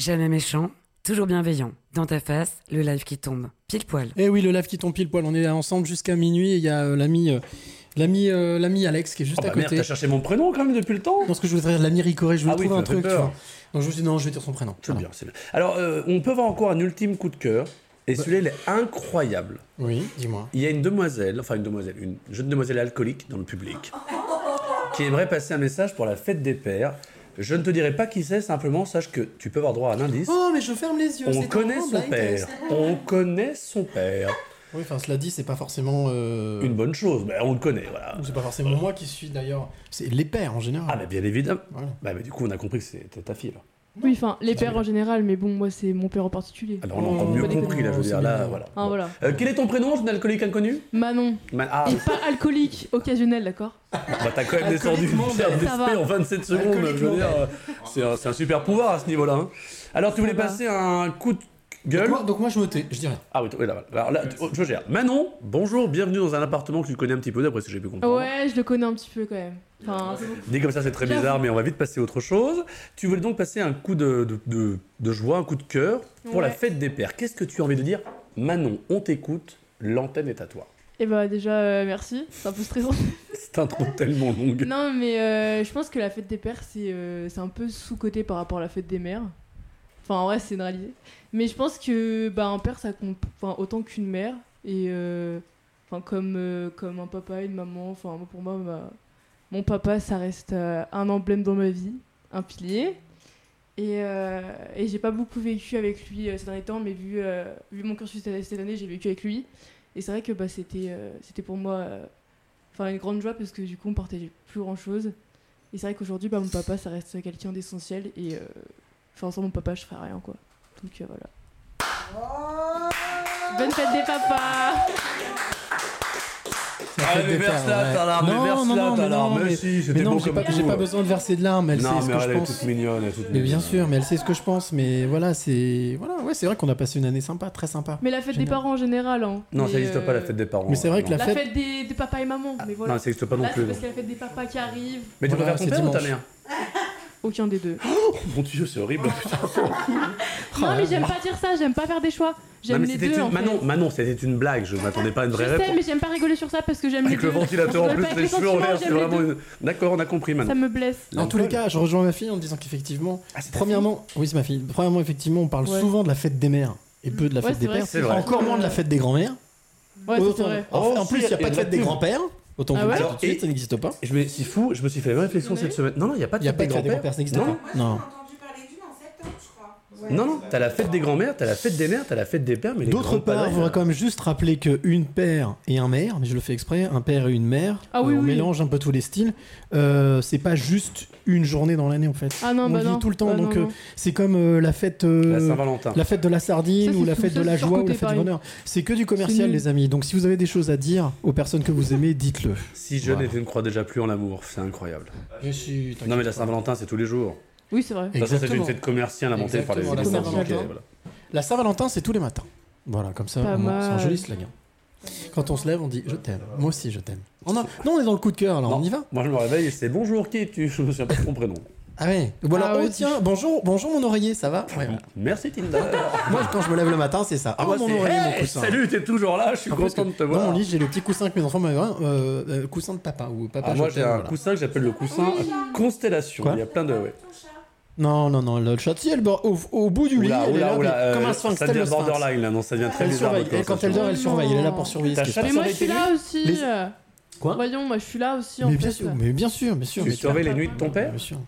Jamais méchant, toujours bienveillant. Dans ta face, le live qui tombe. Pile poil. Et oui, le live qui tombe pile poil. On est ensemble jusqu'à minuit et il y a euh, l'ami. euh, L'ami, euh, l'ami Alex qui est juste Oh à bah merde, côté. t'as cherché mon prénom quand même depuis le temps Non, ce que je voudrais dire, l'ami Ricoré, je voulais Ah oui, trouver un truc. Donc je me suis dit, non, je vais dire son prénom. C'est bien, c'est bien. Alors, euh, on peut voir encore un ultime coup de cœur. Et celui-là, il est incroyable. Oui, dis-moi. Il y a une demoiselle, enfin une demoiselle, une jeune demoiselle alcoolique dans le public, qui aimerait passer un message pour la fête des pères. Je ne te dirai pas qui c'est, simplement sache que tu peux avoir droit à un indice. Oh, mais je ferme les yeux. On connaît son blind père. On connaît son père. Oui, enfin, cela dit, c'est pas forcément. euh, Une bonne chose, mais on le connaît, voilà. C'est pas forcément moi qui suis d'ailleurs. C'est les pères en général. Ah, mais bien évidemment. Voilà. Bah, mais du coup, on a compris que c'était ta fille, là. Oui, enfin, les pères en général, mais bon, moi, c'est mon père en particulier. Alors, on a encore Oh, mieux compris, là, je veux dire, là, voilà. Ah, voilà. Euh, quel est ton prénom, jeune alcoolique inconnu? Manon. Ma- Ah, Et pas alcoolique, occasionnel, d'accord? Bah, t'as quand même descendu une ça d'esprit en 27 secondes, je veux dire. euh, C'est un, super pouvoir à ce niveau-là. hein. Alors, tu voulais passer un coup de Donc moi, donc moi, je me tais, je dirais. Ah oui, oui, là, là, tu- je gère. Manon, bonjour, bienvenue dans un appartement que tu connais un petit peu, d'après ce que j'ai pu comprendre. Ouais, je le connais un petit peu quand même. Enfin, Dit comme ça, c'est très bizarre, mais on va vite passer à autre chose. Tu voulais donc passer un coup de, de, de- de joie, un coup de cœur pour la fête des pères. Qu'est-ce que tu as envie de dire? Manon, on t'écoute, l'antenne est à toi. Et bah, déjà, euh, merci. C'est un peu stressant. C'est un trop tellement longue. non, mais euh, je pense que la fête des pères, c'est euh, c'est un peu sous-côté par rapport à la fête des mères. Enfin, en vrai, c'est une réalité. Mais je pense que bah, un père, ça compte autant qu'une mère. Et euh, comme, euh, comme un papa une maman. Pour moi, ma- mon papa, ça reste euh, un emblème dans ma vie, un pilier. Et, et j'ai pas beaucoup vécu avec lui ces derniers temps, mais vu, vu mon cursus cette année, j'ai vécu avec lui. Et c'est vrai que bah, c'était c'était pour moi enfin, une grande joie parce que du coup, on partageait plus grand chose. Et c'est vrai qu'aujourd'hui, bah, mon papa, ça reste quelqu'un d'essentiel. Et enfin, sans mon papa, je ferais rien, quoi. Donc euh, voilà. Bonne fête des papas Ah, fête mais verse là, ta larme, Non, verse non, là, ta larme. non, Mais si, c'était beau j'ai comme pas, tout. j'ai pas besoin de verser de larmes, elle non, sait mais ce que elle je est pense. toute mignonne, elle est toute Mais bien sûr, mais elle sait ce que je pense. Mais voilà, c'est voilà, ouais, c'est vrai qu'on a passé une année sympa, très sympa. Mais la fête des parents en général, hein. Non, Mais, ça n'existe pas la euh, fête des parents. Mais c'est vrai non. que la La fête- fête des, des papas et mamans, mais voilà. Non, ça n'existe pas non Là, plus. c'est parce qu'il y a la fête des papas qui arrive. Mais tu préfères ton c'est père ou ta dimanche. mère? Aucun des deux. Mon dieu, c'est horrible. non, mais j'aime pas dire ça, j'aime pas faire des choix. Non, J'aime mais les c'était deux. une... en fait. Manon, Manon, c'était une blague. Je m'attendais pas à une Je vraie sais, réponse. mais j'aime pas rigoler sur ça parce que j'aime les Avec deux. le ventilateur en Je plus, les avec cheveux en l'air, c'est vraiment une. D'accord, on a compris Ça maintenant. me blesse. En tous les cas, je rejoins ma fille en disant qu'effectivement, Ah, premièrement, oui, c'est ma fille. Premièrement, effectivement, on parle Ouais. souvent de la fête des mères et peu de la fête des vrai pères. Encore moins de la fête des grands-mères. Ouais, ça, c'est vrai. En, Oh, en plus, si, il n'y a pas de fête des grands-pères. Autant Ah vous le ouais dire tout de suite, ça n'existe pas. Et je me... C'est fou, je me suis fait la même réflexion cette semaine. Non, non, il n'y a pas de Il n'y a pas de grands-pères, ça n'existe Non. pas. Non. Je. Non, non, t'as la fête des grands-mères, t'as la fête des mères, t'as la fête des pères, mais les D'autre part, il padailles, faudrait quand même juste rappeler qu'une père et un mère, mais je le fais exprès, un père et une mère, Ah oui, euh, on oui. mélange un peu tous les styles. Euh, c'est pas juste une journée dans l'année en fait. Ah non, on bah le vit non. tout le temps, Bah donc non, euh, non. c'est comme euh, la fête, euh, La Saint-Valentin. la fête de la sardine Ça, ou la fête de la joie ou la fête du bonheur. C'est que du commercial, les amis. Donc si vous avez des choses à dire aux personnes que vous aimez, dites-le. Si tu ne crois déjà plus en l'amour, c'est incroyable. Non mais la Saint-Valentin, c'est tous les jours. Oui, c'est vrai. Toute façon, c'est une Exactement. fête commerciale inventée par les Exactement, la écoles Saint-Valentin. banquiers, voilà. La Saint-Valentin, c'est tous les matins. Voilà, comme ça, c'est un joli slogan. Quand on se lève, on dit je t'aime. Moi aussi, je t'aime. On a- Non, on est dans le coup de cœur, alors on y va. Moi je me réveille et c'est bonjour, qui es-tu? Je me souviens pas de ton prénom. Ah ouais. Ou alors, Ah oh tiens, bonjour, bonjour mon oreiller, ça va? Ouais, voilà. Merci Tinder. Moi, quand je me lève le matin, c'est ça. Ah, oh, moi, mon oreiller, mon Hey, coussin. Salut, t'es toujours là, je suis content de te Dans voir. mon lit, j'ai le petit coussin que mes enfants m'avaient. euh, euh, coussin de papa ou papa. Ah, moi j'ai un voilà. coussin que j'appelle le coussin Constellation. Quoi Il y a plein de. Ouais. Non, non, non, le chat, si elle dort au, au bout du lit, Oula, elle est là, oula, euh, comme un sphinx, ça devient borderline là, non, ça devient très Elle bizarre. surveille. votre Et quand elle dort, elle surveille. Elle est là pour surveiller ce T'as qui se chassé passe. Mais moi, je suis là aussi. Les- euh. Quoi Voyons, moi, je suis là aussi, en Mais fait. bien sûr, mais bien sûr, bien sûr. Tu mais surveilles les nuits de ton père Bien sûr.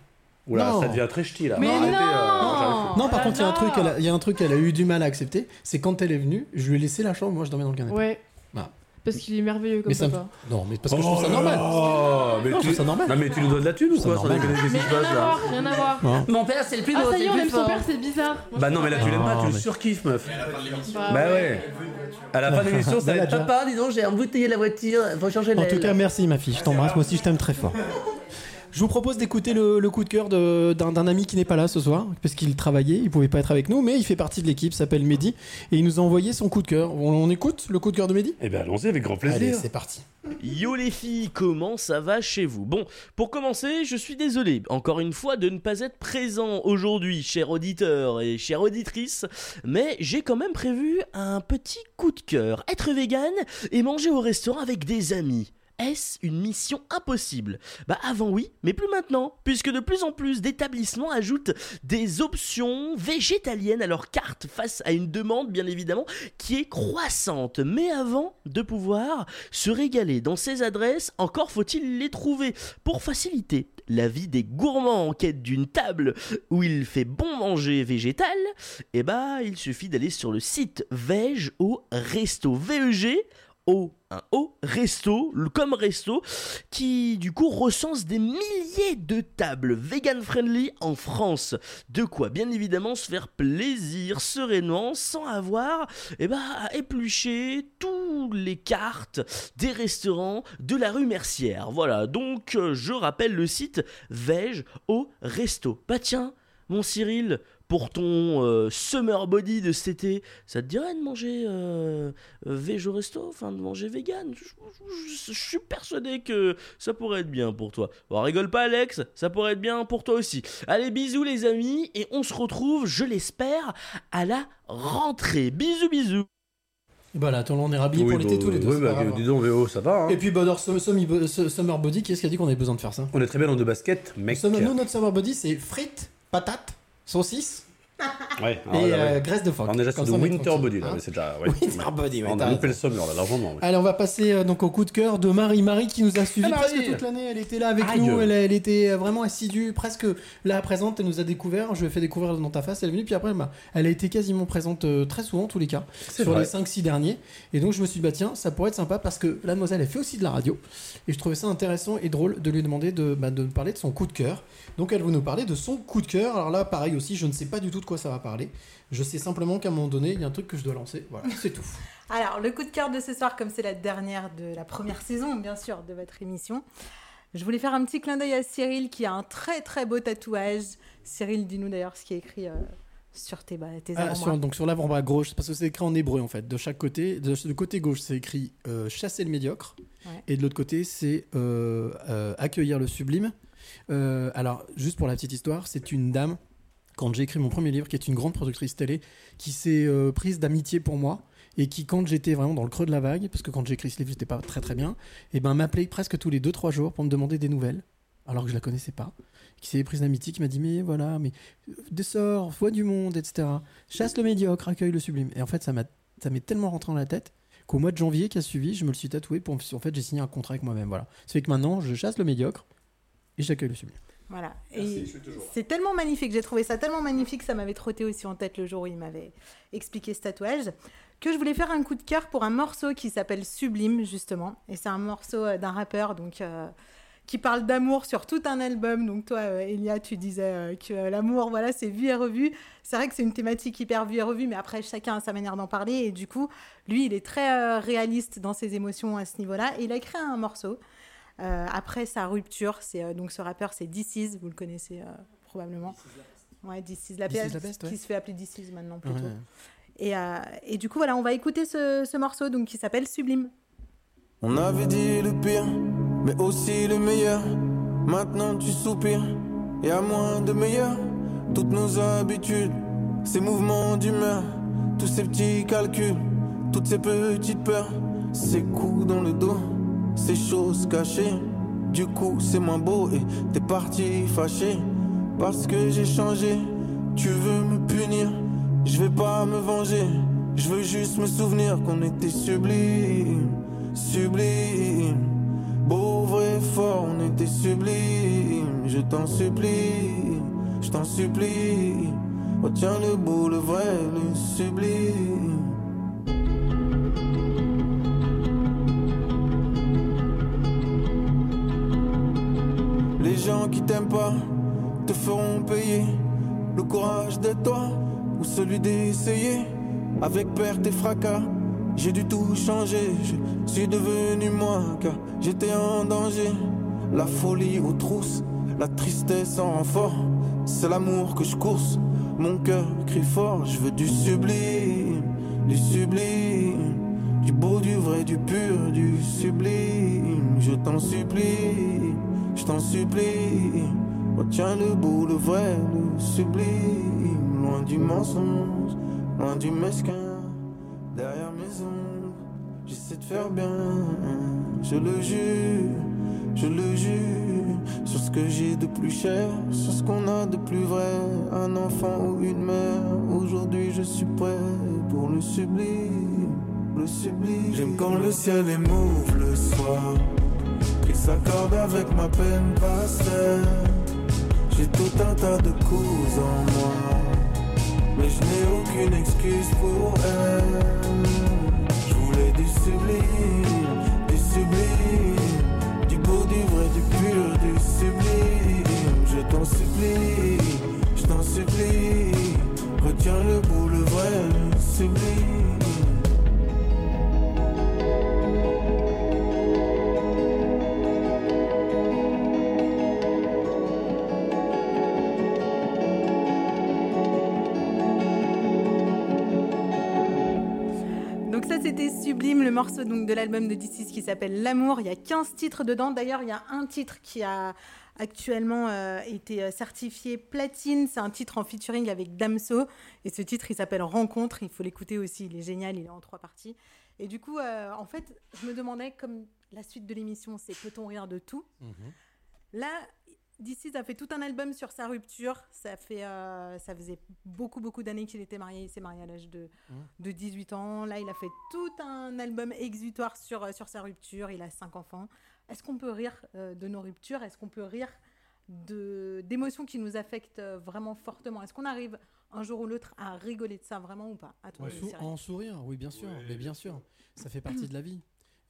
Oula, Non. ça devient très ch'ti là. Mais Arrêtez, non euh, j'arrive Non, par Ah contre, il y a un truc, elle a- il y a un truc qu'elle a eu du mal à accepter, c'est quand elle est venue, je lui ai laissé la chambre, moi je dormais dans le canapé. Ouais. Voilà. Parce qu'il est merveilleux comme Mais ça me-. Non, mais parce que je trouve ça normal. Oh, mais Non, je tu... trouve ça normal. Non, mais tu nous dois de la thune ou quoi sans normal. déconner, qu'est-ce Mais qui se rien passe à là voir, rien à voir. Non. Mon père, c'est le plus Ah, ça y est, on aime son père, c'est bizarre. Moi, Bah non, mais là tu l'aimes pas, tu le surkiffes, meuf. Bah, Bah ouais. À la fin de l'émission, ça va Elle a être déjà- Papa, dis donc, j'ai embouteillé la voiture, faut changer En tout cas, merci ma fille, je t'embrasse, moi aussi je t'aime très fort. Je vous propose d'écouter le, le coup de cœur d'un ami qui n'est pas là ce soir, parce qu'il travaillait, il pouvait pas être avec nous, mais il fait partie de l'équipe, s'appelle Mehdi, et il nous a envoyé son coup de cœur. On, on écoute le coup de cœur de Mehdi? Eh ben allons-y avec grand Allez, plaisir. c'est parti. Yo les filles, comment ça va chez vous? Bon, pour commencer, je suis désolé, encore une fois, de ne pas être présent aujourd'hui, cher auditeur et chère auditrice, mais j'ai quand même prévu un petit coup de cœur. Être vegan et manger au restaurant avec des amis. Est-ce une mission impossible? Bah avant oui, mais plus maintenant, puisque de plus en plus d'établissements ajoutent des options végétaliennes à leur carte face à une demande bien évidemment qui est croissante. Mais avant de pouvoir se régaler dans ces adresses, encore faut-il les trouver pour faciliter la vie des gourmands en quête d'une table où il fait bon manger végétal. Et bah il suffit d'aller sur le site Veg au Resto VEG au un O resto comme resto qui du coup recense des milliers de tables vegan friendly en France. De quoi bien évidemment se faire plaisir sereinement sans avoir eh ben, à éplucher toutes les cartes des restaurants de la rue Mercière. Voilà donc euh, je rappelle le site Veg au resto. Bah tiens mon Cyril, pour ton euh, summer body de cet été, ça te dirait de manger euh, euh, au resto, enfin de manger vegan? Je, je- je suis persuadé que ça pourrait être bien pour toi. Bon, rigole pas Alex, ça pourrait être bien pour toi aussi. Allez, bisous les amis, et on se retrouve, je l'espère, à la rentrée. Bisous, bisous. Voilà, tout le monde est rhabillé pour Oui, l'été bah, tous les deux. oui, bah, grave. dis donc, VO, ça va. hein. Et puis, bah, dans ce- ce- ce- Summer Body, qui est-ce qui a dit qu'on avait besoin de faire ça? On est très bien dans deux baskets, mec. Nous, notre Summer Body, c'est frites, patates, saucisses Ouais, et ah, euh, graisse de phoque. Alors déjà, c'est Comme de ça, on est Winter Body, là, hein. mais c'est déjà. ouais. Winter Body, ouais, On t'as a loupé le summer, là, largement. ouais. Allez, on va passer euh, donc au coup de cœur de Marie. Marie qui nous a Ah, presque Marie toute l'année. Elle était là avec Aïe. nous. Elle, elle était euh, vraiment assidue, presque là présente. Elle nous a découvert. Je lui ai fait découvrir dans ta face. Elle est venue. Puis après, elle, a été quasiment présente euh, très souvent, en tous les cas, sur vrai. les 5-6 derniers. Et donc, je me suis dit, bah tiens, ça pourrait être sympa parce que la demoiselle, elle fait aussi de la radio. Et je trouvais ça intéressant et drôle de lui demander de, bah, de parler de son coup de cœur. Donc, elle va nous parler de son coup de cœur. Alors là, pareil aussi, je ne sais pas du tout de quoi ça va parler. Je sais simplement qu'à un moment donné, il y a un truc que je dois lancer. Voilà, c'est tout. Alors, le coup de cœur de ce soir, comme c'est la dernière de la première saison, bien sûr, de votre émission, je voulais faire un petit clin d'œil à Cyril qui a un très très beau tatouage. Cyril, dis-nous d'ailleurs ce qui est écrit euh, sur tes, tes Ah, sur- donc sur l'avant-bras gauche, parce que c'est écrit en hébreu en fait. De chaque côté, de, de côté gauche, c'est écrit euh, chasser le médiocre, Ouais. et de l'autre côté, c'est euh, euh, accueillir le sublime. Euh, alors, juste pour la petite histoire, c'est une dame, quand j'ai écrit mon premier livre, qui est une grande productrice télé, qui s'est euh, prise d'amitié pour moi. Et qui, quand j'étais vraiment dans le creux de la vague, parce que quand j'ai écrit ce livre, j'étais pas très très bien, et ben m'appelait presque tous les 2-3 jours pour me demander des nouvelles, alors que je la connaissais pas. Qui s'est prise d'amitié, qui m'a dit Mais voilà, mais dessors, vois du monde, etc. Chasse le médiocre, accueille le sublime. Et en fait, ça m'a, ça m'est tellement rentré dans la tête qu'au mois de janvier qui a suivi, je me le suis tatoué pour, en fait, j'ai signé un contrat avec moi-même. Voilà. C'est que maintenant, je chasse le médiocre et j'accueille le sublime. Voilà. Merci, Et c'est tellement magnifique, j'ai trouvé ça tellement magnifique, ça m'avait trotté aussi en tête le jour où il m'avait expliqué ce tatouage, que je voulais faire un coup de cœur pour un morceau qui s'appelle Sublime, justement. Et c'est un morceau euh, d'un rappeur, donc. euh, qui parle d'amour sur tout un album. Donc toi, euh, Elia, tu disais euh, que euh, l'amour, voilà, c'est vu et revu. C'est vrai que c'est une thématique hyper vue et revue, mais après, chacun a sa manière d'en parler. Et du coup, lui, il est très euh, réaliste dans ses émotions à ce niveau-là. Et il a créé un morceau. Euh, après sa rupture, c'est euh, donc ce rappeur, c'est DC's, vous le connaissez euh, probablement. Ouais, DC's la This is peste, la peste, ouais. qui se fait appeler DC's maintenant plutôt. Ouais. Et, euh, et du coup, voilà, on va écouter ce, ce morceau donc qui s'appelle Sublime. On avait dit le pire, mais aussi le meilleur. Maintenant tu soupires, et à moins de meilleur. Toutes nos habitudes, ces mouvements d'humeur, tous ces petits calculs, toutes ces petites peurs, ces coups dans le dos, ces choses cachées. Du coup, c'est moins beau et t'es parti fâché parce que j'ai changé. Tu veux me punir, je vais pas me venger. Je veux juste me souvenir qu'on était sublime, sublime. Beau, vrai, fort, on était sublime. Je t'en supplie, je t'en supplie. Retiens le beau, le vrai, le sublime. Qui t'aiment pas te feront payer le courage d'être toi ou celui d'essayer. Avec perte et fracas, j'ai dû tout changer. Je suis devenu moi car j'étais en danger. La folie aux trousses, la tristesse en renfort. C'est l'amour que je course. Mon cœur crie fort, je veux du sublime, du sublime. Du beau, du vrai, du pur, du sublime. Je t'en supplie, je t'en supplie. Retiens le beau, le vrai, le sublime. Loin du mensonge, loin du mesquin. Derrière mes ombres, j'essaie de faire bien. Je le jure, je le jure. Sur ce que j'ai de plus cher, sur ce qu'on a de plus vrai. Un enfant ou une mère. Aujourd'hui, je suis prêt pour le sublime. Le sublime. J'aime quand le ciel est mauve le soir. Qu'il s'accorde avec ma peine pastel. J'ai tout un tas de causes en moi. Mais je n'ai aucune excuse pour elle. Je voulais du sublime, du sublime. Du beau, du vrai, du pur, du sublime. Je t'en supplie, je t'en supplie. Retiens le beau, le vrai, le sublime. Morceau donc de l'album de DC's qui s'appelle L'amour. Il y a 15 titres dedans. D'ailleurs, il y a un titre qui a actuellement euh, été euh, certifié platine. C'est un titre en featuring avec Damso. Et ce titre, il s'appelle Rencontre. Il faut l'écouter aussi. Il est génial. Il est en trois parties. Et du coup, euh, en fait, je me demandais, comme la suite de l'émission, c'est peut-on rire de tout? Là, d'ici, a fait tout un album sur sa rupture. Ça, fait, euh, ça faisait beaucoup, beaucoup d'années qu'il était marié. Il s'est marié à l'âge de, de 18 ans. Là, il a fait tout un album exutoire sur, euh, sur sa rupture. Il a cinq enfants. Est-ce qu'on peut rire euh, de nos ruptures? Est-ce qu'on peut rire de- d'émotions qui nous affectent vraiment fortement? Est-ce qu'on arrive un jour ou l'autre à rigoler de ça vraiment ou pas? À en sourire, oui, bien sûr, mais bien sûr. Ça fait partie de la vie.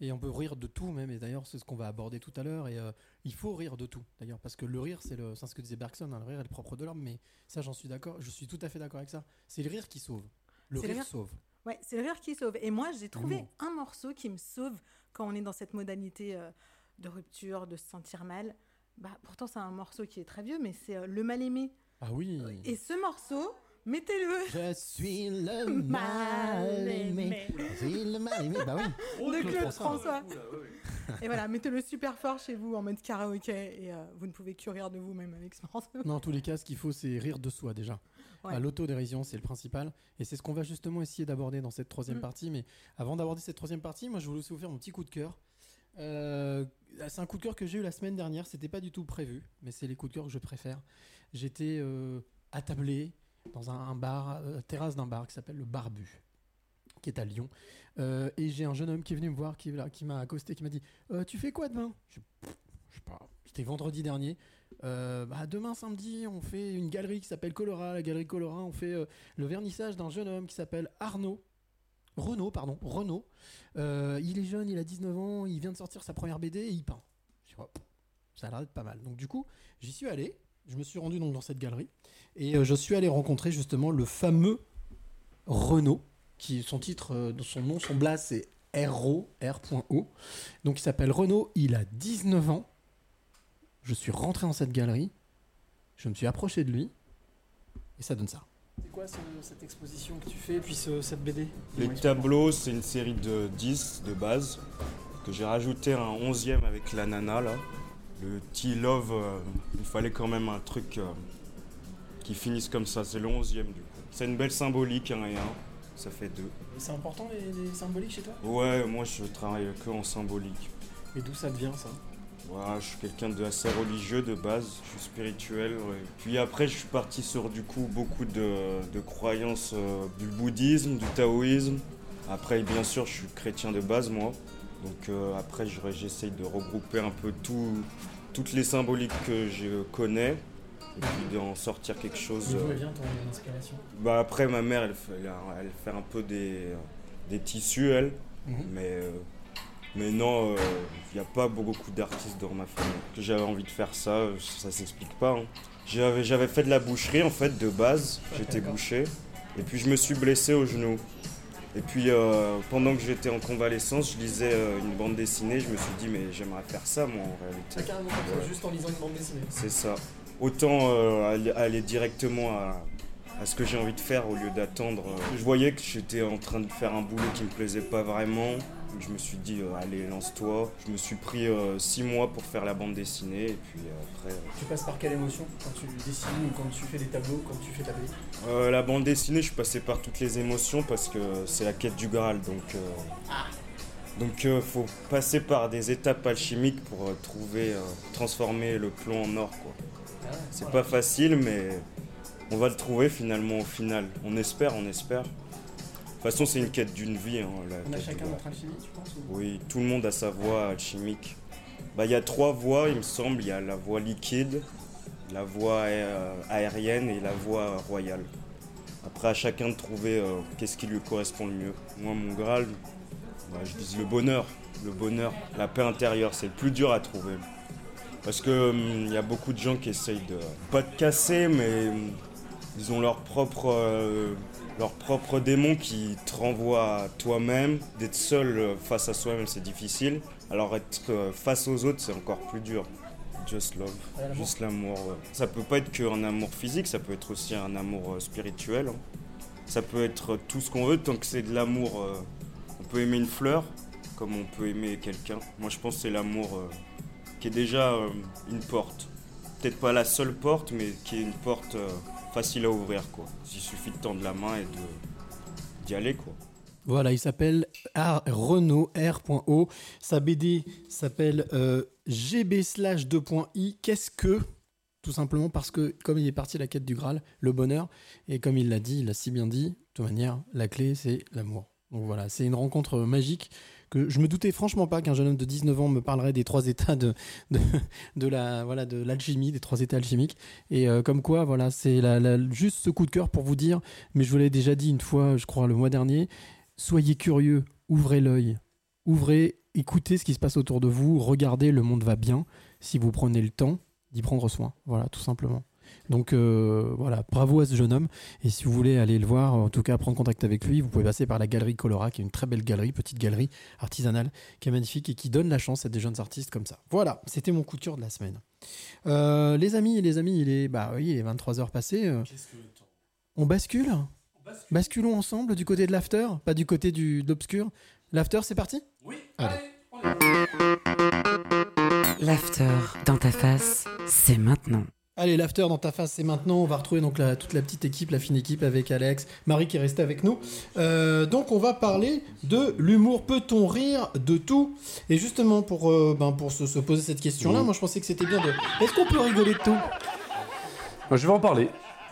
Et on peut rire de tout même, et d'ailleurs c'est ce qu'on va aborder tout à l'heure, et euh, il faut rire de tout d'ailleurs, parce que le rire c'est le- c'est ce que disait Bergson, hein, le rire est le propre de l'homme, mais ça j'en suis d'accord, je suis tout à fait d'accord avec ça. C'est le rire qui sauve. Le rire, sauve. Ouais, c'est le rire qui sauve. Et moi, j'ai trouvé un morceau qui me sauve quand on est dans cette modalité euh, de rupture, de se sentir mal. Bah, pourtant, c'est un morceau qui est très vieux, mais c'est euh, Le Mal Aimé. Ah oui. Et ce morceau, mettez-le. Je suis le mal aimé. Je suis le mal aimé, bah oui. de Claude François. François. Et voilà, mettez-le super fort chez vous en mode karaoké et euh, vous ne pouvez que rire de vous-même avec ce morceau. Non, en tous les cas, ce qu'il faut, c'est rire de soi déjà. Ouais. L'autodérision, c'est le principal. Et c'est ce qu'on va justement essayer d'aborder dans cette troisième Mm. partie. Mais avant d'aborder cette troisième partie, moi, je voulais aussi vous faire mon petit coup de cœur. Euh, c'est un coup de cœur que j'ai eu la semaine dernière. C'était pas du tout prévu, mais c'est les coups de cœur que je préfère. J'étais euh, attablé dans un, bar, euh, terrasse d'un bar qui s'appelle le Barbu qui est à Lyon. Euh, et j'ai un jeune homme qui est venu me voir, qui, m'a accosté, qui m'a dit Euh, Tu fais quoi demain? Je je sais pas, c'était vendredi dernier. Bah, demain samedi, on fait une galerie qui s'appelle Colora, la galerie Colora. On fait le vernissage d'un jeune homme qui s'appelle Arnaud. Renaud, pardon, Renaud. Il est jeune, il a 19 ans, il vient de sortir sa première BD et il peint. Oh, ça a l'air d'être pas mal. Donc du coup, j'y suis allé. Je me suis rendu donc dans cette galerie et euh, je suis allé rencontrer justement le fameux Renaud, qui son titre, euh, son nom, son blase, c'est RO, R.O. Donc il s'appelle Renaud, il a 19 ans. Je suis rentré dans cette galerie, je me suis approché de lui et ça donne ça. C'est quoi cette exposition que tu fais, puis cette BD Les tableaux, c'est une série de 10 de base que j'ai rajouté un 11e avec la nana là. Le T-Love, euh, il fallait quand même un truc euh, qui finisse comme ça, c'est le 11e du coup. C'est une belle symbolique, un et un, ça fait deux. C'est important les, les symboliques chez toi? Ouais, moi je travaille que en symbolique. Et d'où ça te vient ça je suis quelqu'un de assez religieux de base, je suis spirituel. ouais. Puis après, je suis parti sur du coup beaucoup de, de croyances euh, du bouddhisme, du taoïsme. Après, bien sûr, je suis chrétien de base, moi. Donc euh, après, je- j'essaye de regrouper un peu tout, toutes les symboliques que je connais et puis d'en sortir quelque chose. D'où euh, vient ton inspiration? bah après ma mère elle fait, elle, elle fait un peu des, des tissus elle, Mhm. mais, euh, mais non, il n'y a pas beaucoup d'artistes dans ma famille. Que j'avais envie de faire ça, ça s'explique pas. hein. J'avais, fait de la boucherie en fait de base, j'étais boucher, et puis je me suis blessé au genou. Et puis euh, pendant que j'étais en convalescence, je lisais euh, une bande dessinée, je me suis dit mais j'aimerais faire ça moi en réalité. Ah, carrément comme ça, Ouais. juste en lisant une bande dessinée. C'est ça. Autant euh, aller, directement à, à ce que j'ai envie de faire au lieu d'attendre. Je voyais que j'étais en train de faire un boulot qui me plaisait pas vraiment. Je me suis dit, euh, allez, lance-toi. Je me suis pris euh, six mois pour faire la bande dessinée. Et puis euh, après. Tu passes par quelle émotion quand tu dessines ou quand tu fais des tableaux, quand tu fais ta BD euh, la bande dessinée, je suis passé par toutes les émotions parce que c'est la quête du Graal. Donc, euh, donc euh, faut passer par des étapes alchimiques pour trouver, transformer le plomb en or. quoi. C'est pas facile, mais on va le trouver finalement au final. On espère, on espère. De toute façon, c'est une quête d'une vie. hein, la On a chacun notre alchimie, tu penses ou- Oui, tout le monde a sa voix alchimique. Bah, il y a trois voix, il me semble. Il y a la voix liquide, la voix euh, aérienne et la voix royale. Après, à chacun de trouver euh, qu'est-ce qui lui correspond le mieux. Moi, mon Graal, bah, je dis le bonheur. Le bonheur, la paix intérieure, c'est le plus dur à trouver. Parce que hum, il y a beaucoup de gens qui essayent de. pas de casser, mais hum, ils ont leur propre. euh, leur propre démon qui te renvoie à toi-même. D'être seul euh, face à soi-même, c'est difficile. Alors être euh, face aux autres, c'est encore plus dur. Just love, juste l'amour. ouais. Ça peut pas être qu'un amour physique, ça peut être aussi un amour euh, spirituel. hein. Ça peut être tout ce qu'on veut tant que c'est de l'amour. euh, on peut aimer une fleur comme on peut aimer quelqu'un. Moi, je pense que c'est l'amour euh, qui est déjà euh, une porte. Peut-être pas la seule porte, mais qui est une porte euh, facile à ouvrir. quoi. Il suffit de tendre la main et d'y aller. quoi. Voilà, il s'appelle R- Renaud R.O. Sa BD s'appelle euh, GB slash 2.i. Qu'est-ce que Tout simplement parce que, comme il est parti la quête du Graal, le bonheur, et comme il l'a dit, il l'a si bien dit, de toute manière, la clé, c'est l'amour. Donc voilà, c'est une rencontre magique que je me doutais franchement pas qu'un jeune homme de 19 ans me parlerait des trois états de, de, la voilà de l'alchimie, des trois états alchimiques. Et euh, comme quoi, voilà, c'est la- juste ce coup de cœur pour vous dire, mais je vous l'ai déjà dit une fois, je crois, le mois dernier, soyez curieux, ouvrez l'œil, ouvrez, écoutez ce qui se passe autour de vous, regardez, le monde va bien, si vous prenez le temps d'y prendre soin. Voilà, tout simplement. Donc euh, voilà, bravo à ce jeune homme. Et si vous voulez aller le voir, en tout cas prendre contact avec lui, vous pouvez passer par la galerie Colora, qui est une très belle galerie, petite galerie artisanale, qui est magnifique et qui donne la chance à des jeunes artistes comme ça. Voilà, c'était mon coup de cœur de la semaine. Euh, les amis, les amis, il est, bah oui, il est 23h passé. euh, on bascule? Basculons ensemble du côté de l'after, pas du côté du d'obscur. L'after, c'est parti? Oui, Allez. L'after dans ta face, c'est maintenant. Allez, l'after dans ta face, c'est maintenant. On va retrouver donc la- toute la petite équipe, la fine équipe avec Alex, Marie qui est restée avec nous. Euh, donc, on va parler de l'humour. Peut-on rire de tout? Et justement, pour, euh, ben, pour se, se poser cette question-là, moi je pensais que c'était bien de. Est-ce qu'on peut rigoler de tout? Moi, je vais en parler.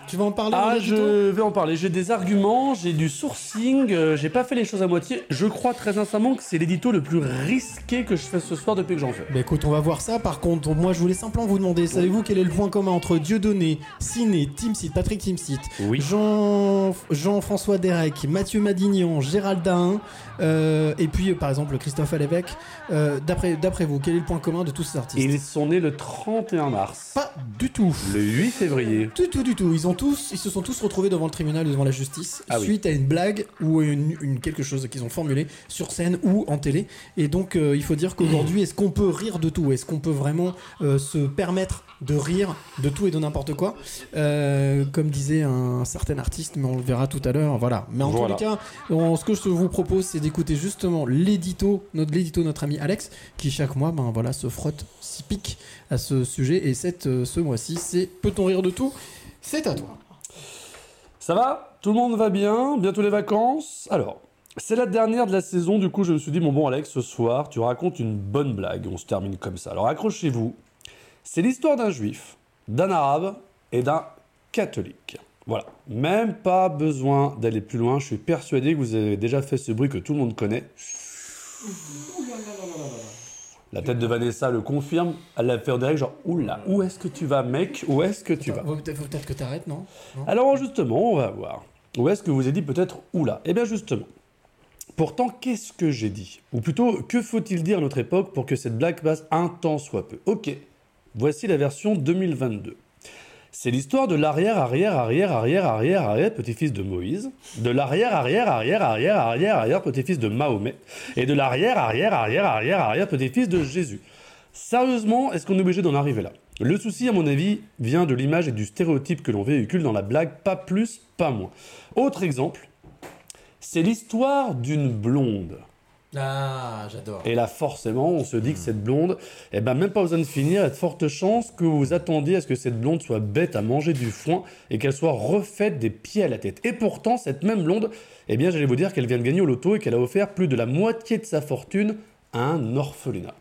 Tu vas en parler Ah, je vais en parler. J'ai des arguments, j'ai du sourcing, euh, j'ai pas fait les choses à moitié. Je crois très sincèrement que c'est l'édito le plus risqué que je fais ce soir depuis que j'en fais. Bah écoute, on va voir ça. Par contre, moi je voulais simplement vous demander, savez-vous quel est le point commun entre Dieudonné, Ciné, Timsit, Patrick Timsit, Jean, Jean-François Derek, Mathieu Madignan, Gérald Dahin, euh, et puis euh, par exemple Christophe Alévèque. Euh, d'après, d'après vous, quel est le point commun de tous ces artistes? Ils sont nés le 31 mars. Pas du tout. Le 8 février. Du tout, du tout. Ils ont tous, ils se sont tous retrouvés devant le tribunal, devant la justice, Ah oui. suite à une blague ou une, une- quelque chose qu'ils ont formulé sur scène ou en télé. Et donc, euh, il faut dire qu'aujourd'hui, est-ce qu'on peut rire de tout? Est-ce qu'on peut vraiment euh, se permettre de rire de tout et de n'importe quoi? Euh, Comme disait un certain artiste, mais on le verra tout à l'heure. Voilà. Mais en Voilà. tous les cas, on- ce que je vous propose, c'est d'écouter justement l'édito, notre l'édito, notre ami Alex, qui chaque mois, ben voilà, se frotte, s'y pique à ce sujet. Et cette, ce mois-ci, c'est peut-on rire de tout? C'est à toi. Ça va? Tout le monde va bien? Bientôt les vacances? Alors, c'est la dernière de la saison, du coup je me suis dit, bon bon Alex, ce soir, tu racontes une bonne blague, on se termine comme ça. Alors accrochez-vous, c'est l'histoire d'un juif, d'un arabe et d'un catholique. Voilà, même pas besoin d'aller plus loin, je suis persuadé que vous avez déjà fait ce bruit que tout le monde connaît. La tête de Vanessa le confirme, elle l'a fait en direct, genre, oula, où est-ce que tu vas mec? Où est-ce que tu vas? Faut peut-être faut peut-être que t'arrêtes, non, Non? Alors justement, on va voir. Où est-ce que vous avez dit peut-être oula? Eh bien justement. Pourtant, qu'est-ce que j'ai dit? Ou plutôt, que faut-il dire à notre époque pour que cette blague passe un temps soit peu? Ok, voici la version 2022. C'est l'histoire de l'arrière, arrière, arrière, arrière, arrière, arrière petit-fils de Moïse, de l'arrière, arrière, arrière, arrière, arrière, arrière petit-fils de Mahomet, et de l'arrière, arrière, arrière, arrière, arrière petit-fils de Jésus. Sérieusement, est-ce qu'on est obligé d'en arriver là Le souci, à mon avis, vient de l'image et du stéréotype que l'on véhicule dans la blague, pas plus, pas moins. Autre exemple, c'est l'histoire d'une blonde. Ah, j'adore. Et là, forcément, on se dit que cette blonde, eh ben, même pas besoin de finir, il y a de fortes chances que vous attendiez à ce que cette blonde soit bête à manger du foin et qu'elle soit refaite des pieds à la tête. Et pourtant, cette même blonde, eh bien, j'allais vous dire qu'elle vient de gagner au loto et qu'elle a offert plus de la moitié de sa fortune à un orphelinat.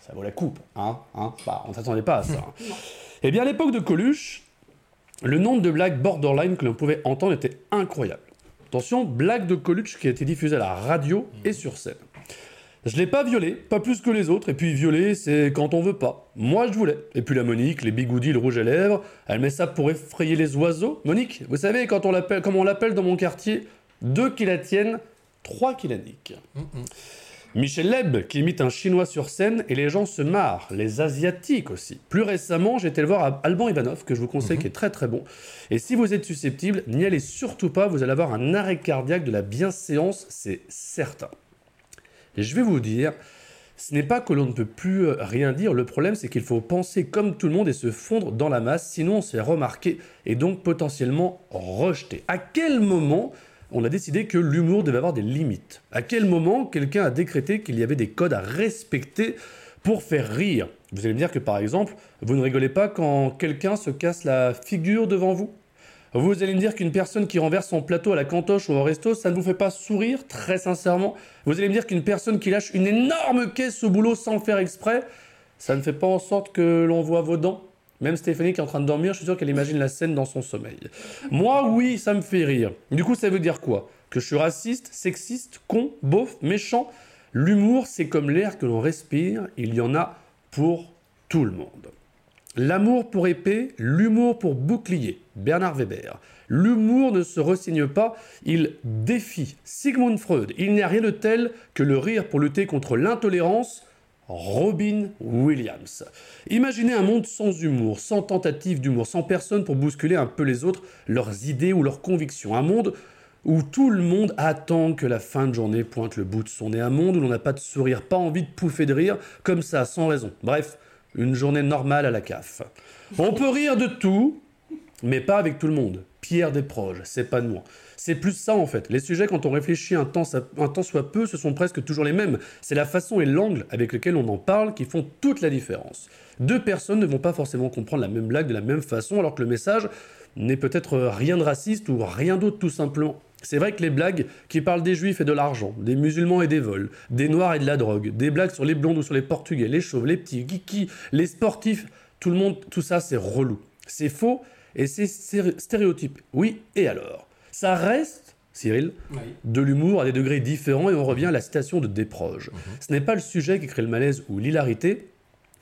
Ça vaut la coupe, hein, hein bah, On ne s'attendait pas à ça. hein. Eh bien, à l'époque de Coluche, le nombre de blagues borderline que l'on pouvait entendre était incroyable. Attention, blague de Coluche qui a été diffusée à la radio et sur scène. Je l'ai pas violé, pas plus que les autres, et puis violer, c'est quand on veut pas. Moi, je voulais. Et puis la Monique, les bigoudis, le rouge à lèvres, elle met ça pour effrayer les oiseaux. Monique, vous savez, quand on l'appelle, comme on l'appelle dans mon quartier, deux qui la tiennent, trois qui la niquent. Michel Leb, qui imite un chinois sur scène, et les gens se marrent, les asiatiques aussi. Plus récemment, j'ai été le voir à Alban Ivanov, que je vous conseille, qui est très très bon. Et si vous êtes susceptible, n'y allez surtout pas, vous allez avoir un arrêt cardiaque de la bienséance, c'est certain. Et je vais vous dire, ce n'est pas que l'on ne peut plus euh, rien dire, le problème c'est qu'il faut penser comme tout le monde et se fondre dans la masse, sinon on se fait remarquer et donc potentiellement rejeté. À quel moment on a décidé que l'humour devait avoir des limites? À quel moment quelqu'un a décrété qu'il y avait des codes à respecter pour faire rire? Vous allez me dire que par exemple, vous ne rigolez pas quand quelqu'un se casse la figure devant vous? Vous allez me dire qu'une personne qui renverse son plateau à la cantoche ou au resto, ça ne vous fait pas sourire, très sincèrement. Vous allez me dire qu'une personne qui lâche une énorme caisse au boulot sans le faire exprès, ça ne fait pas en sorte que l'on voit vos dents. Même Stéphanie qui est en train de dormir, je suis sûr qu'elle imagine la scène dans son sommeil. Moi, oui, ça me fait rire. Du coup, ça veut dire quoi? Que je suis raciste, sexiste, con, beauf, méchant L'humour, c'est comme l'air que l'on respire, il y en a pour tout le monde. L'amour pour épée, l'humour pour bouclier. Bernard Weber. L'humour ne se resigne pas, il défie. Sigmund Freud. Il n'y a rien de tel que le rire pour lutter contre l'intolérance. Robin Williams. Imaginez un monde sans humour, sans tentative d'humour, sans personne pour bousculer un peu les autres, leurs idées ou leurs convictions. Un monde où tout le monde attend que la fin de journée pointe le bout de son nez. Un monde où l'on n'a pas de sourire, pas envie de pouffer de rire, comme ça, sans raison. Bref, une journée normale à la CAF. On peut rire de tout, mais pas avec tout le monde. Pierre Desproges, c'est pas moi. C'est plus ça en fait. Les sujets, quand on réfléchit un temps, un temps soit peu, ce sont presque toujours les mêmes. C'est la façon et l'angle avec lequel on en parle qui font toute la différence. Deux personnes ne vont pas forcément comprendre la même blague de la même façon, alors que le message n'est peut-être rien de raciste ou rien d'autre tout simplement. C'est vrai que les blagues qui parlent des juifs et de l'argent, des musulmans et des vols, des noirs et de la drogue, des blagues sur les blondes ou sur les portugais, les chauves, les petits, geeky, les sportifs, tout le monde, tout ça c'est relou. C'est faux Et c'est sté- stéréotypé. Oui, et alors? Ça reste, Cyril, Oui. de l'humour à des degrés différents et on revient à la citation de Desproges. Ce n'est pas le sujet qui crée le malaise ou l'hilarité,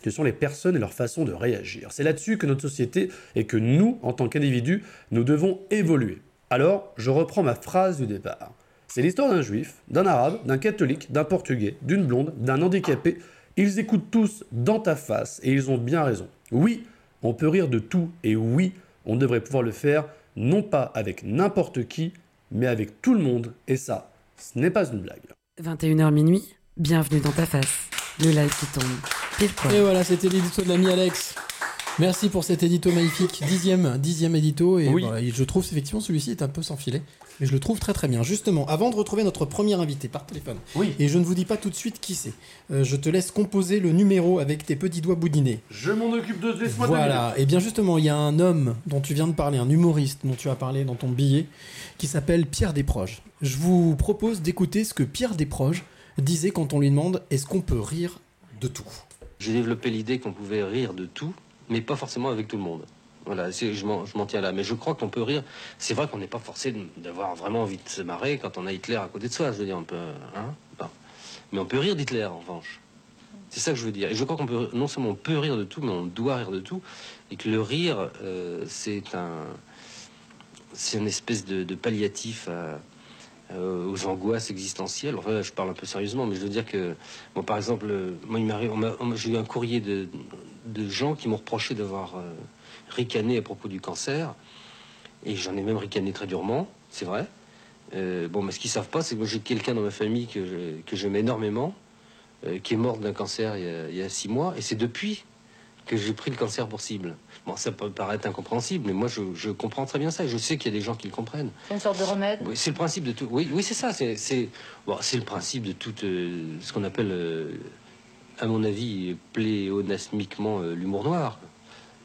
ce sont les personnes et leur façon de réagir. C'est là-dessus que notre société et que nous, en tant qu'individus, nous devons évoluer. Alors, je reprends ma phrase du départ. C'est l'histoire d'un juif, d'un arabe, d'un catholique, d'un portugais, d'une blonde, d'un handicapé. Ils écoutent tous dans ta face et ils ont bien raison. Oui, on peut rire de tout et oui, on devrait pouvoir le faire non pas avec n'importe qui, mais avec tout le monde. Et ça, ce n'est pas une blague. 21h minuit, bienvenue dans ta face. Le live qui tombe. Pile poil. Et voilà, c'était l'édito de l'ami Alex. Merci pour cet édito magnifique. Dixième, dixième édito. Et Oui. voilà, et je trouve effectivement celui-ci est un peu sans filet. Mais je le trouve très très bien. Justement, avant de retrouver notre premier invité par téléphone, et je ne vous dis pas tout de suite qui c'est, euh, je te laisse composer le numéro avec tes petits doigts boudinés. Je m'en occupe de deux Voilà, et bien justement, il y a un homme dont tu viens de parler, un humoriste dont tu as parlé dans ton billet, qui s'appelle Pierre Desproges. Je vous propose d'écouter ce que Pierre Desproges disait quand on lui demande est-ce qu'on peut rire de tout? J'ai développé l'idée qu'on pouvait rire de tout, mais pas forcément avec tout le monde. Voilà, je m'en tiens là. Mais je crois qu'on peut rire. C'est vrai qu'on n'est pas forcé d'avoir vraiment envie de se marrer quand on a Hitler à côté de soi. Je veux dire, on peut. Hein. Mais on peut rire d'Hitler, en revanche. C'est ça que je veux dire. Et je crois qu'on peut. Non seulement on peut rire de tout, mais on doit rire de tout. Et que le rire, euh, c'est un. C'est une espèce de, de palliatif à- euh, aux angoisses existentielles. Enfin, je parle un peu sérieusement, mais je veux dire que, bon, par exemple, euh, moi, j'ai eu un courrier de, gens qui m'ont reproché d'avoir euh, ricané à propos du cancer, et j'en ai même ricané très durement, c'est vrai. Bon, mais ce qu'ils savent pas, c'est que j'ai quelqu'un dans ma famille que j'aime énormément, qui est mort d'un cancer il y a six mois, et c'est depuis que j'ai pris le cancer pour cible. Bon, ça peut paraître incompréhensible, mais moi, je, je comprends très bien ça, et je sais qu'il y a des gens qui le comprennent. C'est une sorte de remède? Oui, c'est le principe de tout. Oui, oui, c'est ça. C'est, c'est, bon, c'est le principe de tout euh, ce qu'on appelle, euh, à mon avis, pléonasmiquement euh, l'humour noir.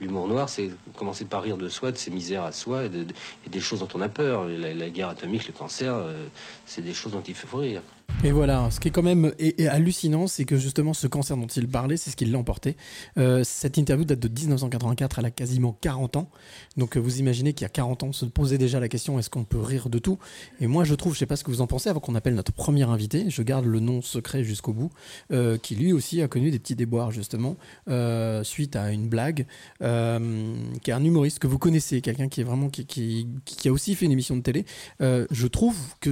L'humour noir, c'est commencer par rire de soi, de ses misères à soi et, de- de- et des choses dont on a peur. La, la guerre atomique, le cancer, c'est des choses dont il faut rire. Et voilà, ce qui est quand même hallucinant, c'est que justement ce cancer dont il parlait, c'est ce qui l'a emporté. Euh, cette interview date de 1984, elle a quasiment 40 ans. Donc euh, vous imaginez qu'il y a 40 ans, on se posait déjà la question est-ce qu'on peut rire de tout? Et moi je trouve, je sais pas ce que vous en pensez, avant qu'on appelle notre premier invité, je garde le nom secret jusqu'au bout, euh, qui lui aussi a connu des petits déboires justement, suite à une blague, qui est un humoriste que vous connaissez, quelqu'un qui qui, a aussi fait une émission de télé. Je trouve que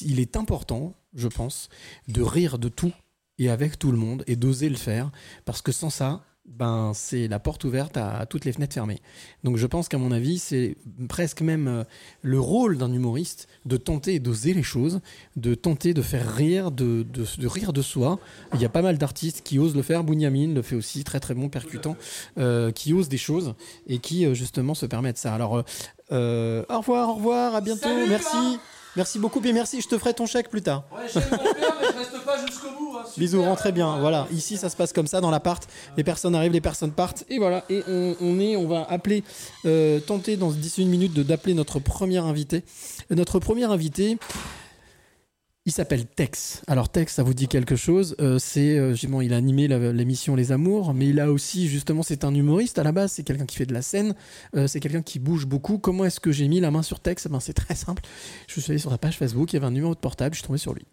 il est important, je pense, de rire de tout et avec tout le monde et d'oser le faire parce que sans ça, ben c'est la porte ouverte à, toutes les fenêtres fermées. Donc je pense qu'à mon avis, c'est presque même euh, le rôle d'un humoriste de tenter et d'oser les choses, de tenter de faire rire, de, de, de rire de soi. Il y a pas mal d'artistes qui osent le faire. Bunyamin le fait aussi, très très bon, percutant, euh, qui osent des choses et qui euh, justement se permettent ça. Alors euh, au revoir, au revoir, à bientôt, Salut, merci. Merci beaucoup et merci, je te ferai ton chèque plus tard. Ouais, je mon père, mais je reste pas jusqu'au bout. hein. Bisous, rentrez bien. Voilà, ici ça se passe comme ça dans l'appart. Les personnes arrivent, les personnes partent. Et voilà, et on, on est, on va appeler, euh, tenter dans 18 minutes d'appeler notre premier invité. Notre premier invité. Il s'appelle Tex. Alors Tex, ça vous dit quelque chose Euh, C'est euh, il a animé l'émission Les Amours, mais il a aussi justement, c'est un humoriste à la base. C'est quelqu'un qui fait de la scène. Euh, c'est quelqu'un qui bouge beaucoup. Comment est-ce que j'ai mis la main sur Tex? Eh ben, c'est très simple. Je suis allé sur sa page Facebook, il y avait un numéro de portable, je suis tombé sur lui.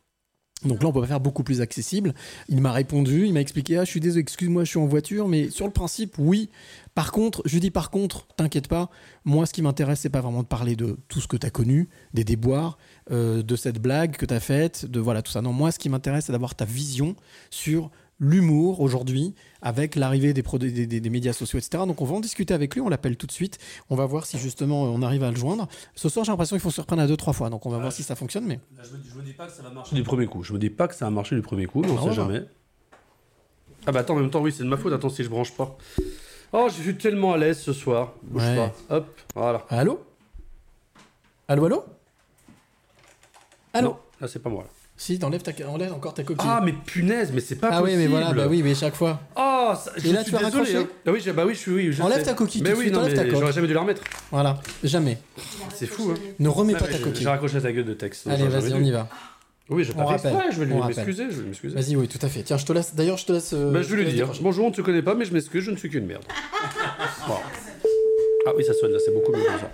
Donc là, on peut faire beaucoup plus accessible. Il m'a répondu, il m'a expliqué Ah, je suis désolé, excuse-moi, je suis en voiture, mais sur le principe, oui. Par contre, je lui dis par contre, t'inquiète pas, moi, ce qui m'intéresse, c'est pas vraiment de parler de tout ce que t'as connu, des déboires, euh, de cette blague que t'as faite, de voilà tout ça. Non, moi, ce qui m'intéresse, c'est d'avoir ta vision sur l'humour aujourd'hui avec l'arrivée des, des, des- des médias sociaux, etc. Donc on va en discuter avec lui, on l'appelle tout de suite. On va voir si justement on arrive à le joindre. Ce soir, j'ai l'impression qu'il faut se reprendre à deux, trois fois. Donc on va voir si ça fonctionne. Mais Là, je, me, je me dis pas que ça va marcher du premier coup. Je me dis pas que ça va marcher du premier coup, mais on Ah, sait jamais. Ah bah attends, en même temps, oui, c'est de ma faute. Attends, si je branche pas. Oh, je suis tellement à l'aise ce soir. Bouge Ouais. pas. Hop, voilà. Allô? Allô, allô? Allô Non, là, c'est pas moi. là. Si, t'enlèves ta- enlève encore ta coquille. Ah, mais punaise, mais c'est pas Ah oui, possible. mais voilà, bah oui, mais chaque fois. Oh, ça, Et je là, suis tu vas désolé, hein. Ah oui, bah oui, je suis. Oui, je Enlève sais. ta coquille Mais tout oui, suite, non, enlève ta mais coque. j'aurais jamais dû la remettre. Voilà, jamais. C'est fou, hein. Ne remets pas mais ta coquille. J'ai raccroché ta gueule de texte. Allez, vas-y, on y va. Oui, je vais On rappelle. exprès, je vais lui m'excuser, je vais m'excuser. Vas-y, oui, tout à fait. Tiens, je te laisse. D'ailleurs, je te laisse. euh, Bah, je vais lui dire. Bonjour, on ne te connaît pas, mais je m'excuse, je ne suis qu'une merde. Ah oui, ça sonne là, c'est beaucoup mieux comme ça.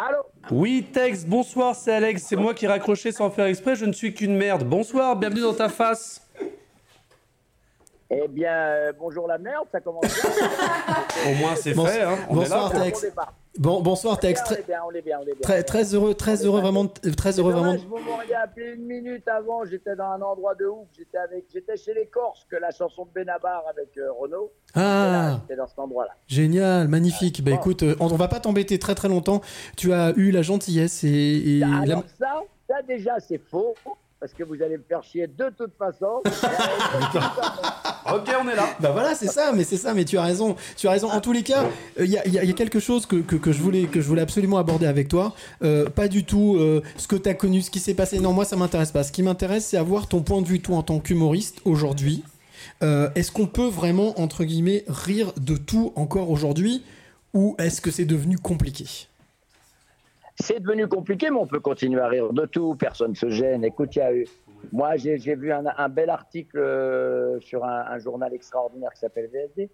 Allô Oui, Tex, bonsoir, c'est Alex. C'est moi qui ai raccroché sans faire exprès. Je ne suis qu'une merde. Bonsoir, bienvenue dans ta face. Eh bien, euh, bonjour la merde, ça commence bien. Au moins, c'est Bons- fait. Hein. On est là, bonsoir. Tex. Départ. Bon, bonsoir bien, Très, on est bien, on est bien, on est bien. très, heureux, très heureux vraiment, de- très heureux vraiment. Vous m'auriez appelé une minute avant, j'étais dans un endroit de ouf, j'étais avec, j'étais chez les Corses, que la chanson de Benabar avec euh, Renaud. Ah. J'étais dans cet endroit-là. Génial, magnifique. Bah écoute, euh, on, on va pas t'embêter très très longtemps. Tu as eu la gentillesse et, et la- Alors ça, ça déjà c'est faux, parce que vous allez me faire chier de toute façon. ok, on est là. Bah voilà, c'est ça, mais c'est ça, mais tu as raison. Tu as raison. En tous les cas, il y, a- y a- y a quelque chose que, que, que je voulais, que je voulais absolument aborder avec toi. Euh, pas du tout euh, ce que tu as connu, ce qui s'est passé. Non, moi, ça m'intéresse pas. Ce qui m'intéresse, c'est avoir ton point de vue, toi, en tant qu'humoriste, aujourd'hui. Euh, est-ce qu'on peut vraiment, entre guillemets, rire de tout encore aujourd'hui? Ou est-ce que c'est devenu compliqué? C'est devenu compliqué, mais on peut continuer à rire de tout, personne ne se gêne. Écoute, il y a eu. Moi, j'ai vu un, un bel article euh, sur un, un journal extraordinaire qui s'appelle VSD.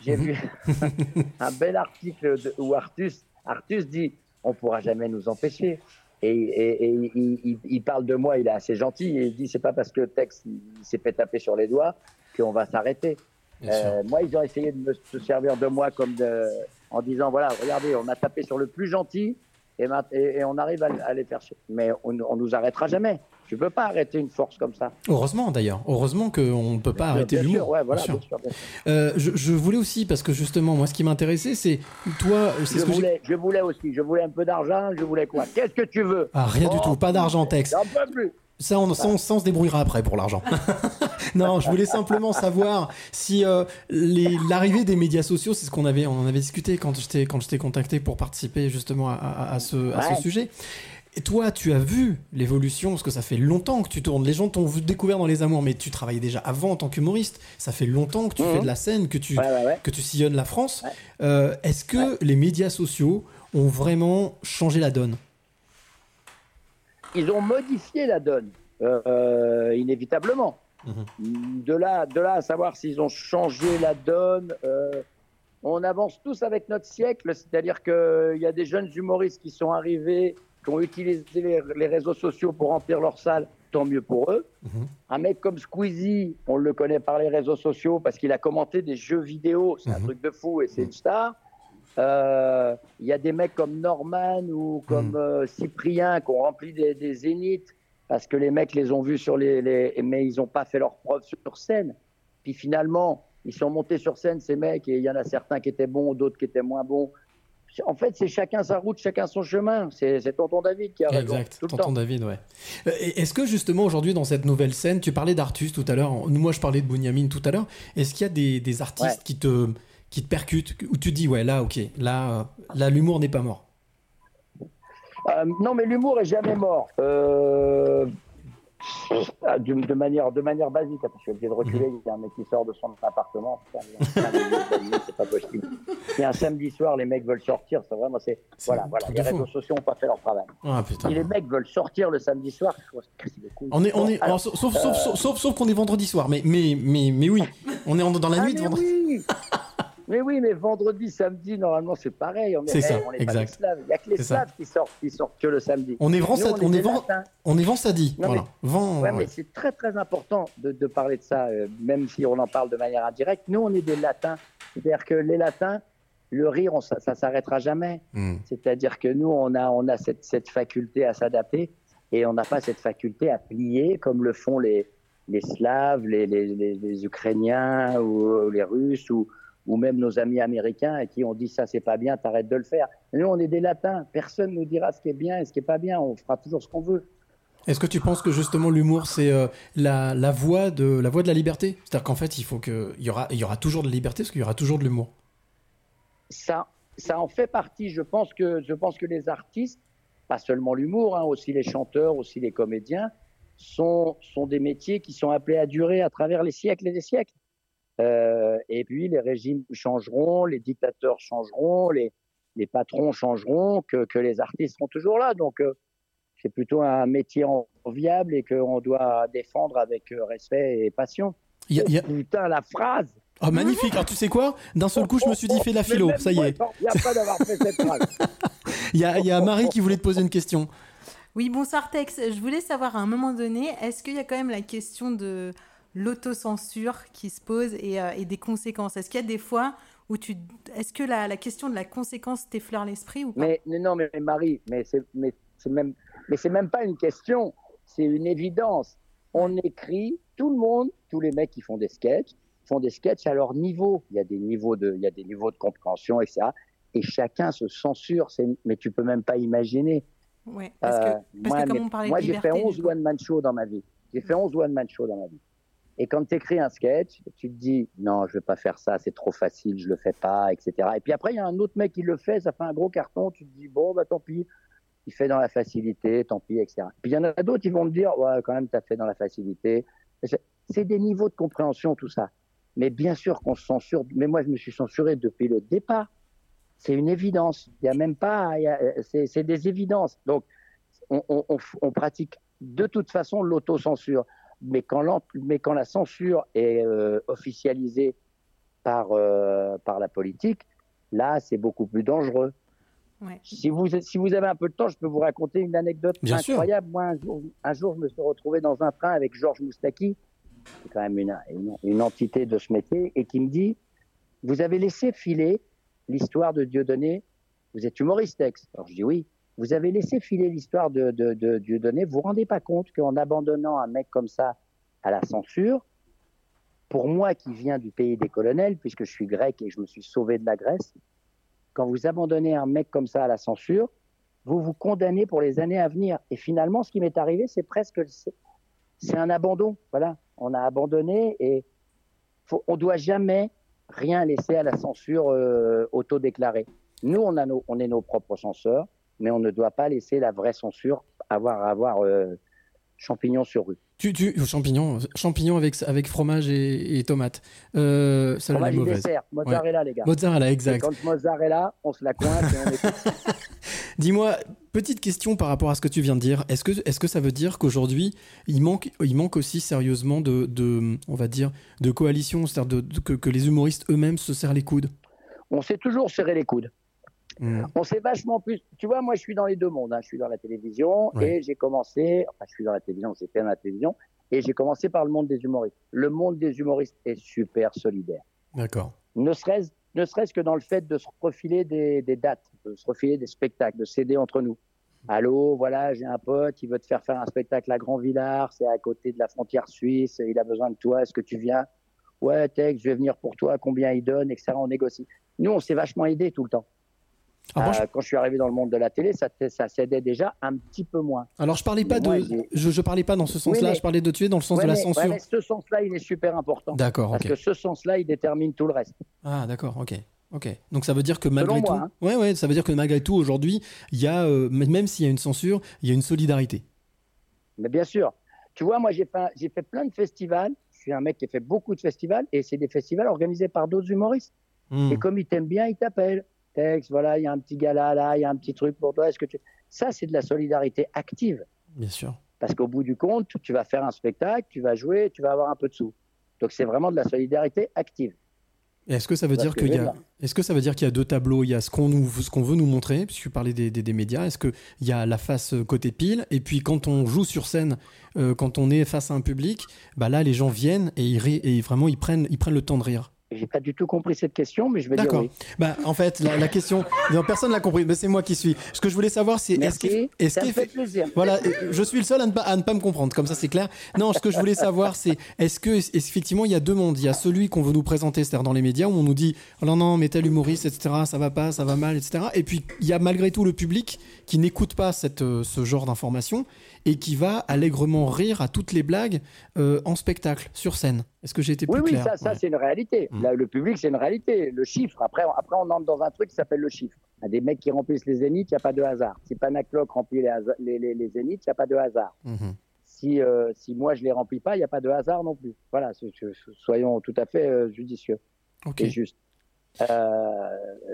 J'ai vu un bel article de- où Artus, Artus dit on pourra jamais nous empêcher. Et, et- et il, il- il parle de moi, il est assez gentil, et il dit c'est pas parce que Tex s'est fait taper sur les doigts qu'on va s'arrêter. Euh, moi, ils ont essayé de me se servir de moi comme de, en disant voilà, regardez, on a tapé sur le plus gentil et, on arrive à, à les faire. chier. Mais on, on nous arrêtera jamais. Tu peux pas arrêter une force comme ça. Heureusement d'ailleurs, heureusement qu'on ne peut pas arrêter Bien l'humour. ouais, voilà, bien sûr. bien sûr, bien sûr. Euh, je, je voulais aussi, parce que justement, moi, ce qui m'intéressait, c'est toi, c'est que je voulais aussi, je voulais un peu d'argent, je voulais quoi? Qu'est-ce que tu veux? Ah, rien du Oh, tout, pas d'argent texte. J'en peux plus. Ça on, ça, on- ça, on se débrouillera après pour l'argent. non, je voulais simplement savoir si euh, l'arrivée des médias sociaux, c'est ce qu'on avait, on en avait discuté quand je t'ai quand je t'ai contacté pour participer justement à, à- à ce, à ce Ouais. sujet. Et toi, tu as vu l'évolution parce que ça fait longtemps que tu tournes. Les gens t'ont découvert dans les amours, mais tu travaillais déjà avant en tant qu'humoriste. Ça fait longtemps que tu Mhm. fais de la scène, que tu Ouais, ouais, ouais. que tu sillonnes la France. Euh, Est-ce que les médias sociaux ont vraiment changé la donne? Ils ont modifié la donne, euh, euh, inévitablement. De là, de là à savoir s'ils ont changé la donne, euh, on avance tous avec notre siècle, c'est-à-dire qu'il y a des jeunes humoristes qui sont arrivés, qui ont utilisé les, les réseaux sociaux pour remplir leur salle, tant mieux pour eux. Un mec comme Squeezie, on le connaît par les réseaux sociaux parce qu'il a commenté des jeux vidéo, c'est un truc de fou et c'est une star. Euh, Il y a des mecs comme Norman ou comme euh, Cyprien qui ont rempli des, des zéniths parce que les mecs les ont vus sur les, les- mais ils n'ont pas fait leur preuve sur scène. Puis finalement, ils sont montés sur scène ces mecs et il y en a certains qui étaient bons, d'autres qui étaient moins bons. En fait, c'est chacun sa route, chacun son chemin. C'est tonton David qui a raison Exact, tout le tonton temps. David, ouais. Euh, Est-ce que justement aujourd'hui dans cette nouvelle scène, tu parlais d'Artus tout à l'heure, moi je parlais de Bunyamin tout à l'heure, est-ce qu'il y a des, des artistes Ouais. qui, te, qui te percutent, où tu dis ouais là ok, là, euh, là l'humour n'est pas mort Euh, non, mais l'humour est jamais mort. Euh, ah, de, de manière, de manière basique. Attends, je suis obligé de reculer. Il y a un mec qui sort de son appartement. C'est pas possible. A un samedi soir, les mecs veulent sortir. C'est vraiment, c'est voilà, voilà. Les réseaux sociaux n'ont pas fait leur travail. Ah putain. Les mecs veulent sortir le samedi soir. On est, on est, alors, sauf, sauf, euh, sauf, sauf, qu'on est vendredi soir, mais, mais, mais, mais oui, on est dans la Ah, nuit mais vendredi. oui Mais oui, mais vendredi, samedi, normalement, c'est pareil. On est, ça, on est exact. Il n'y a que les slaves qui sortent, qui sortent que le samedi. On est Nous, Vent- on est Vent-. On est Vent-Sadi, Non, voilà. Vent, Ouais, ouais. mais c'est très très important de, de parler de ça, euh, même si on en parle de manière indirecte. Nous, on est des latins. C'est-à-dire que les latins, le rire, on, ça, ça s'arrêtera jamais. Hmm. C'est-à-dire que nous, on a, on a cette, cette faculté à s'adapter et on n'a pas cette faculté à plier comme le font les, les Slaves, les- les Ukrainiens ou les Russes ou, ou même nos amis américains à qui on dit ça c'est pas bien, t'arrêtes de le faire. Nous, on est des latins. Personne nous dira ce qui est bien et ce qui est pas bien. On fera toujours ce qu'on veut. Est-ce que tu penses que justement l'humour c'est euh, la, la voie de la voie de la liberté? C'est-à-dire qu'en fait il faut que il y aura il y aura toujours de la liberté parce qu'il y aura toujours de l'humour. ça, ça en fait partie. Je pense que, je pense que les artistes, pas seulement l'humour, hein, aussi les chanteurs, aussi les comédiens, sont, sont des métiers qui sont appelés à durer à travers les siècles et des siècles. Euh, et puis les régimes changeront, les dictateurs changeront, les, les patrons changeront, que, que les artistes seront toujours là. Donc euh, c'est plutôt un métier enviable et qu'on doit défendre avec euh, respect et passion. Il y a- il y a- Putain, la phrase Oh, magnifique. Alors, tu sais quoi? D'un seul coup, je me suis dit, fais de la philo. Ça y est. Il n'y a pas d'avoir fait cette phrase. Il y a, il y a Marie qui voulait te poser une question. Oui, bonsoir Tex. Je voulais savoir à un moment donné, est-ce qu'il y a quand même la question de l'autocensure qui se pose et, euh, et des conséquences Est-ce qu'il y a des fois où tu... Est-ce que la, la question de la conséquence t'effleure l'esprit ou pas? Mais, non, mais, Marie, mais c'est mais c'est même, mais c'est même pas une question, c'est une évidence. On écrit, tout le monde, tous les mecs qui font des sketchs, font des sketchs à leur niveau. Il y a des niveaux de, il y a des niveaux de compréhension, etc. Et chacun se censure. Mais tu peux même pas imaginer. Ouais, parce que, Euh, parce moi, que comme on parlait moi, j'ai fait liberté, 11 one-man shows dans ma vie. J'ai fait 11 one-man shows dans ma vie. Et quand tu écris un sketch, tu te dis non, je vais pas faire ça, c'est trop facile, je le fais pas, etc. Et puis après, il y a un autre mec qui le fait, ça fait un gros carton, tu te dis bon, bah tant pis, il fait dans la facilité, tant pis, etc. Puis il y en a d'autres qui vont me dire ouais, quand même, tu as fait dans la facilité. C'est- des niveaux de compréhension, tout ça. Mais bien sûr qu'on se censure, mais moi je me suis censuré depuis le départ. C'est une évidence. Il y a même pas, c'est des évidences. Donc, on pratique de toute façon l'autocensure. Mais quand, l'en- mais quand la censure est euh, officialisée par, euh, par la politique, là, c'est beaucoup plus dangereux. Ouais. Si vous, si vous avez un peu de temps, je peux vous raconter une anecdote Bien sûr. incroyable. Moi, un jour, un jour, je me suis retrouvé dans un train avec Georges Moustaki, qui est quand même une, une, une entité de ce métier, et qui me dit Vous avez laissé filer l'histoire de Dieudonné. Vous êtes humoriste, Tex Alors je dis oui. Vous avez laissé filer l'histoire de, de, de Dieudonné. Vous vous rendez pas compte qu'en abandonnant un mec comme ça à la censure, pour moi qui viens du pays des colonels, puisque je suis grec et je me suis sauvé de la Grèce, quand vous abandonnez un mec comme ça à la censure, vous vous condamnez pour les années à venir. Et finalement, ce qui m'est arrivé, c'est presque, c'est- un abandon. Voilà, on a abandonné et faut, on doit jamais rien laisser à la censure euh, autodéclarée. Nous, on, a nos, on est nos propres censeurs, mais on ne doit pas laisser la vraie censure avoir avoir euh, champignon sur rue. Tu, tu, champignons, champignons avec, avec fromage et, et tomates. Euh, celle-là, Fromage et mauvaise. dessert, mozzarella, Ouais. les gars. Mozzarella, Et exact. quand mozzarella, on se la coince et on est Dis-moi, petite question par rapport à ce que tu viens de dire. Est-ce que, est que ça veut dire qu'aujourd'hui, il manque, il manque aussi sérieusement de, de on va dire, de coalition, c'est-à-dire de, de- que, que les humoristes eux-mêmes se serrent les coudes? On s'est toujours serré les coudes. Mm. On s'est vachement plus. Tu vois, moi, je suis dans les deux mondes. hein. Je suis dans la télévision Ouais. et j'ai commencé. Enfin, je suis dans la télévision, j'étais dans la télévision et j'ai commencé par le monde des humoristes. Le monde des humoristes est super solidaire. D'accord. Ne serait-ce ne serait-ce que dans le fait de se refiler des, des dates, de se refiler des spectacles, de s'aider entre nous. Allô, voilà, j'ai un pote, il veut te faire faire un spectacle à Grand Villard, c'est à côté de la frontière suisse, il a besoin de toi, est-ce que tu viens? Ouais, Tex, je vais venir pour toi, combien il donne, etc. On négocie. Nous, on s'est vachement aidés tout le temps. Ah, moi, Euh, Quand je suis arrivé dans le monde de la télé, ça, ça s'aidait déjà un petit peu moins. Alors je parlais pas Mais moi, de, je, je parlais pas dans ce sens-là. mais- Je parlais de tuer dans le sens Ouais, de la mais- censure. ouais, mais ce sens-là, il est super important. D'accord, Parce que ce sens-là, il détermine tout le reste. Ah d'accord, ok. Ok. Donc ça veut dire que malgré moi, tout, hein. ouais ouais, ça veut dire que malgré tout aujourd'hui, il y a euh, même s'il y a une censure, il y a une solidarité. Mais bien sûr. Tu vois, moi, j'ai fait, j'ai fait plein de festivals. Je suis un mec qui a fait beaucoup de festivals et c'est des festivals organisés par d'autres humoristes. Hmm. Et comme ils t'aiment bien, ils t'appellent. Tex, voilà, il y a un petit gala là, il y a un petit truc pour toi. Est-ce que tu... Ça, c'est de la solidarité active. Bien sûr. Parce qu'au bout du compte, tu vas faire un spectacle, tu vas jouer, tu vas avoir un peu de sous. Donc, c'est vraiment de la solidarité active. Est-ce que ça veut dire qu'il y a, est-ce que ça veut dire qu'il y a deux tableaux Il y a ce qu'on nous, ce qu'on veut nous montrer, puisque tu parlais des, des, des médias. Est-ce que il y a la face côté pile, et puis quand on joue sur scène, euh, quand on est face à un public, bah là les gens viennent et ils et vraiment ils prennent, ils prennent le temps de rire. J'ai pas du tout compris cette question, mais je vais dire D'accord. oui. Bah, en fait, la, la question, non, personne l'a compris, mais c'est moi qui suis. Ce que je voulais savoir, c'est est-ce qu'eff- est-ce ça me fait plaisir. Voilà, je suis le seul à ne pas, à ne pas me comprendre, comme ça c'est clair. Non, ce que je voulais savoir, c'est est-ce que est- effectivement il y a deux mondes. Il y a celui qu'on veut nous présenter, c'est-à-dire dans les médias où on nous dit oh non non, mais tel humoriste, etc. Ça va pas, ça va mal, etc. Et puis il y a malgré tout le public qui n'écoute pas cette, euh, ce genre d'informations et qui va allègrement rire à toutes les blagues euh, en spectacle, sur scène. Est-ce que j'ai été plus Oui, oui, clair ça, ça Ouais. c'est une réalité. Mm. Là, le public, c'est une réalité. Le chiffre, après, après, on entre dans un truc qui s'appelle le chiffre. Il y a des mecs qui remplissent les zéniths, il n'y a pas de hasard. Si Panacloc remplit les, les, les, les zéniths, il n'y a pas de hasard. Mhm. Si, euh, si moi, je les remplis pas, il n'y a pas de hasard non plus. Voilà, soyons tout à fait euh, judicieux Ok. et justes. Euh,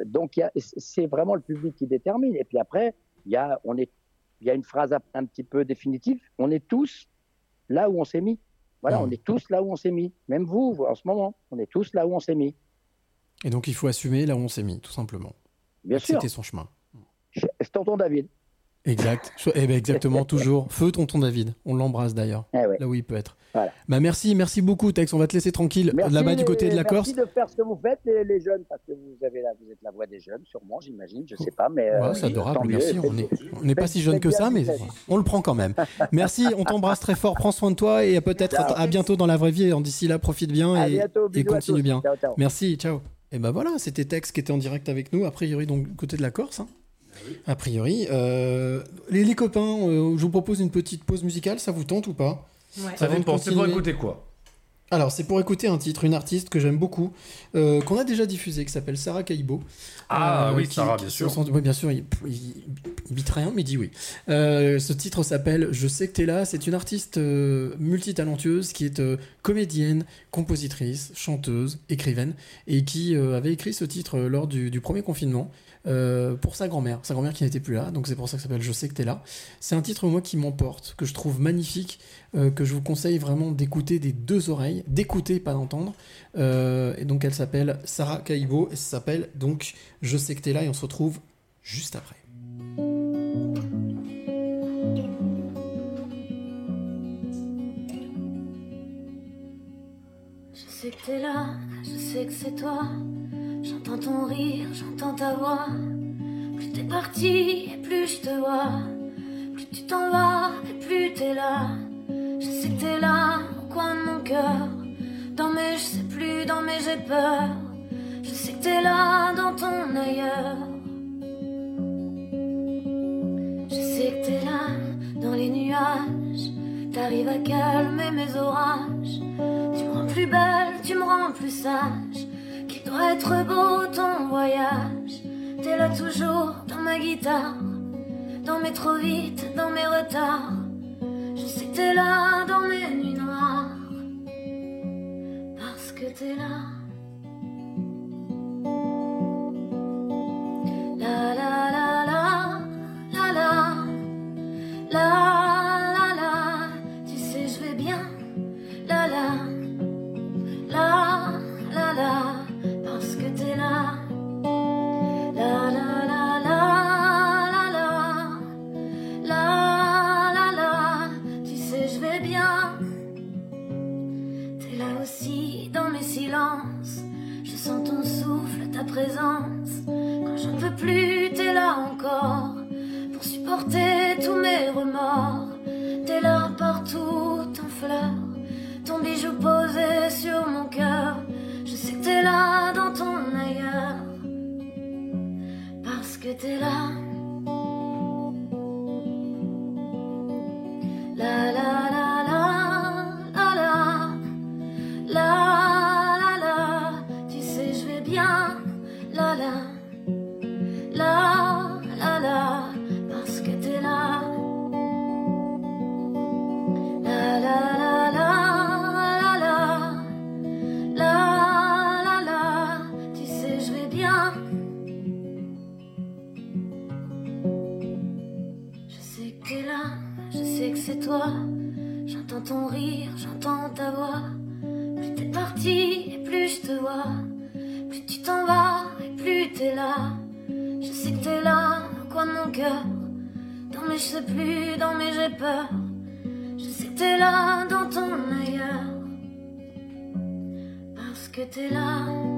donc, c'est vraiment le public qui détermine. Et puis après, il y a, on est, il y a une phrase un petit peu définitive. On est tous là où on s'est mis. Voilà, Mhm. on est tous là où on s'est mis. Même vous, en ce moment, on est tous là où on s'est mis. Et donc il faut assumer là où on s'est mis, tout simplement. Bien sûr. C'était son chemin. C'est tonton David. Exact. Eh ben exactement, toujours. Feu tonton David. On l'embrasse d'ailleurs. Eh ouais. Là où il peut être. Voilà. Bah merci, merci beaucoup Tex. On va te laisser tranquille là-bas du côté de la Corse. Merci de faire ce que vous faites, les, les jeunes, parce que vous, avez la, vous êtes la voix des jeunes, sûrement, j'imagine, je sais pas, mais... euh, Ouais, c'est adorable, merci. On n'est on pas si jeune que ça, mais on le prend quand même. Merci, on t'embrasse très fort. Prends soin de toi et peut-être à, à bientôt dans la vraie vie. D'ici là, profite bien et, bientôt, continue bien. Ciao, ciao. Merci, ciao. Et ben voilà, c'était Tex qui était en direct avec nous, a priori donc du côté de la Corse. hein. A priori. Euh, les, les copains, euh, je vous propose une petite pause musicale, ça vous tente ou pas? Ça dépend, c'est pour écouter quoi Alors, c'est pour écouter un titre, une artiste que j'aime beaucoup, euh, qu'on a déjà diffusé, qui s'appelle Sarah Kaibo. Ah oui, qui- Sarah, bien sûr. Oui, bien sûr, il, il, il bite rien, mais il dit oui. Euh, ce titre s'appelle Je sais que t'es là. C'est une artiste euh, multitalentueuse qui est euh, comédienne, compositrice, chanteuse, écrivaine, et qui euh, avait écrit ce titre euh, lors du, du premier confinement. Euh, pour sa grand-mère, sa grand-mère qui n'était plus là, donc c'est pour ça que ça s'appelle Je sais que t'es là. C'est un titre moi qui m'emporte, que je trouve magnifique, euh, que je vous conseille vraiment d'écouter des deux oreilles, d'écouter pas d'entendre. Euh, et donc elle s'appelle Sarah Kaibo et ça s'appelle donc Je sais que t'es là et on se retrouve juste après. Je sais que t'es là, je sais que c'est toi. J'entends ton rire, j'entends ta voix. Plus t'es parti et plus je te vois. Plus tu t'en vas et plus t'es là. Je sais que t'es là au coin de mon cœur. Dans mes je sais plus, dans mes j'ai peur. Je sais que t'es là dans ton ailleurs. Je sais que t'es là dans les nuages. T'arrives à calmer mes orages. Tu me rends plus belle, tu me rends plus sage. Être beau ton voyage. T'es là toujours dans ma guitare. Dans mes trop vite, dans mes retards. Je sais que t'es là dans mes nuits noires. Parce que t'es là. La la la la, la la, la la la. Tu sais, je vais bien. La la, la la la. Ta présence. Quand j'en peux plus, t'es là encore. Pour supporter tous mes remords. T'es là partout, en fleurs. Ton bijou posé sur mon cœur. Je sais que t'es là dans ton ailleurs. Parce que t'es là. La la la j'entends ton rire j'entends ta voix plus t'es parti et plus je te vois. Plus tu t'en vas et plus t'es là. Je sais que t'es là au coin de mon cœur. Dans mes je sais plus, dans mes j'ai peur. Je sais que t'es là dans ton ailleurs. Parce que t'es là.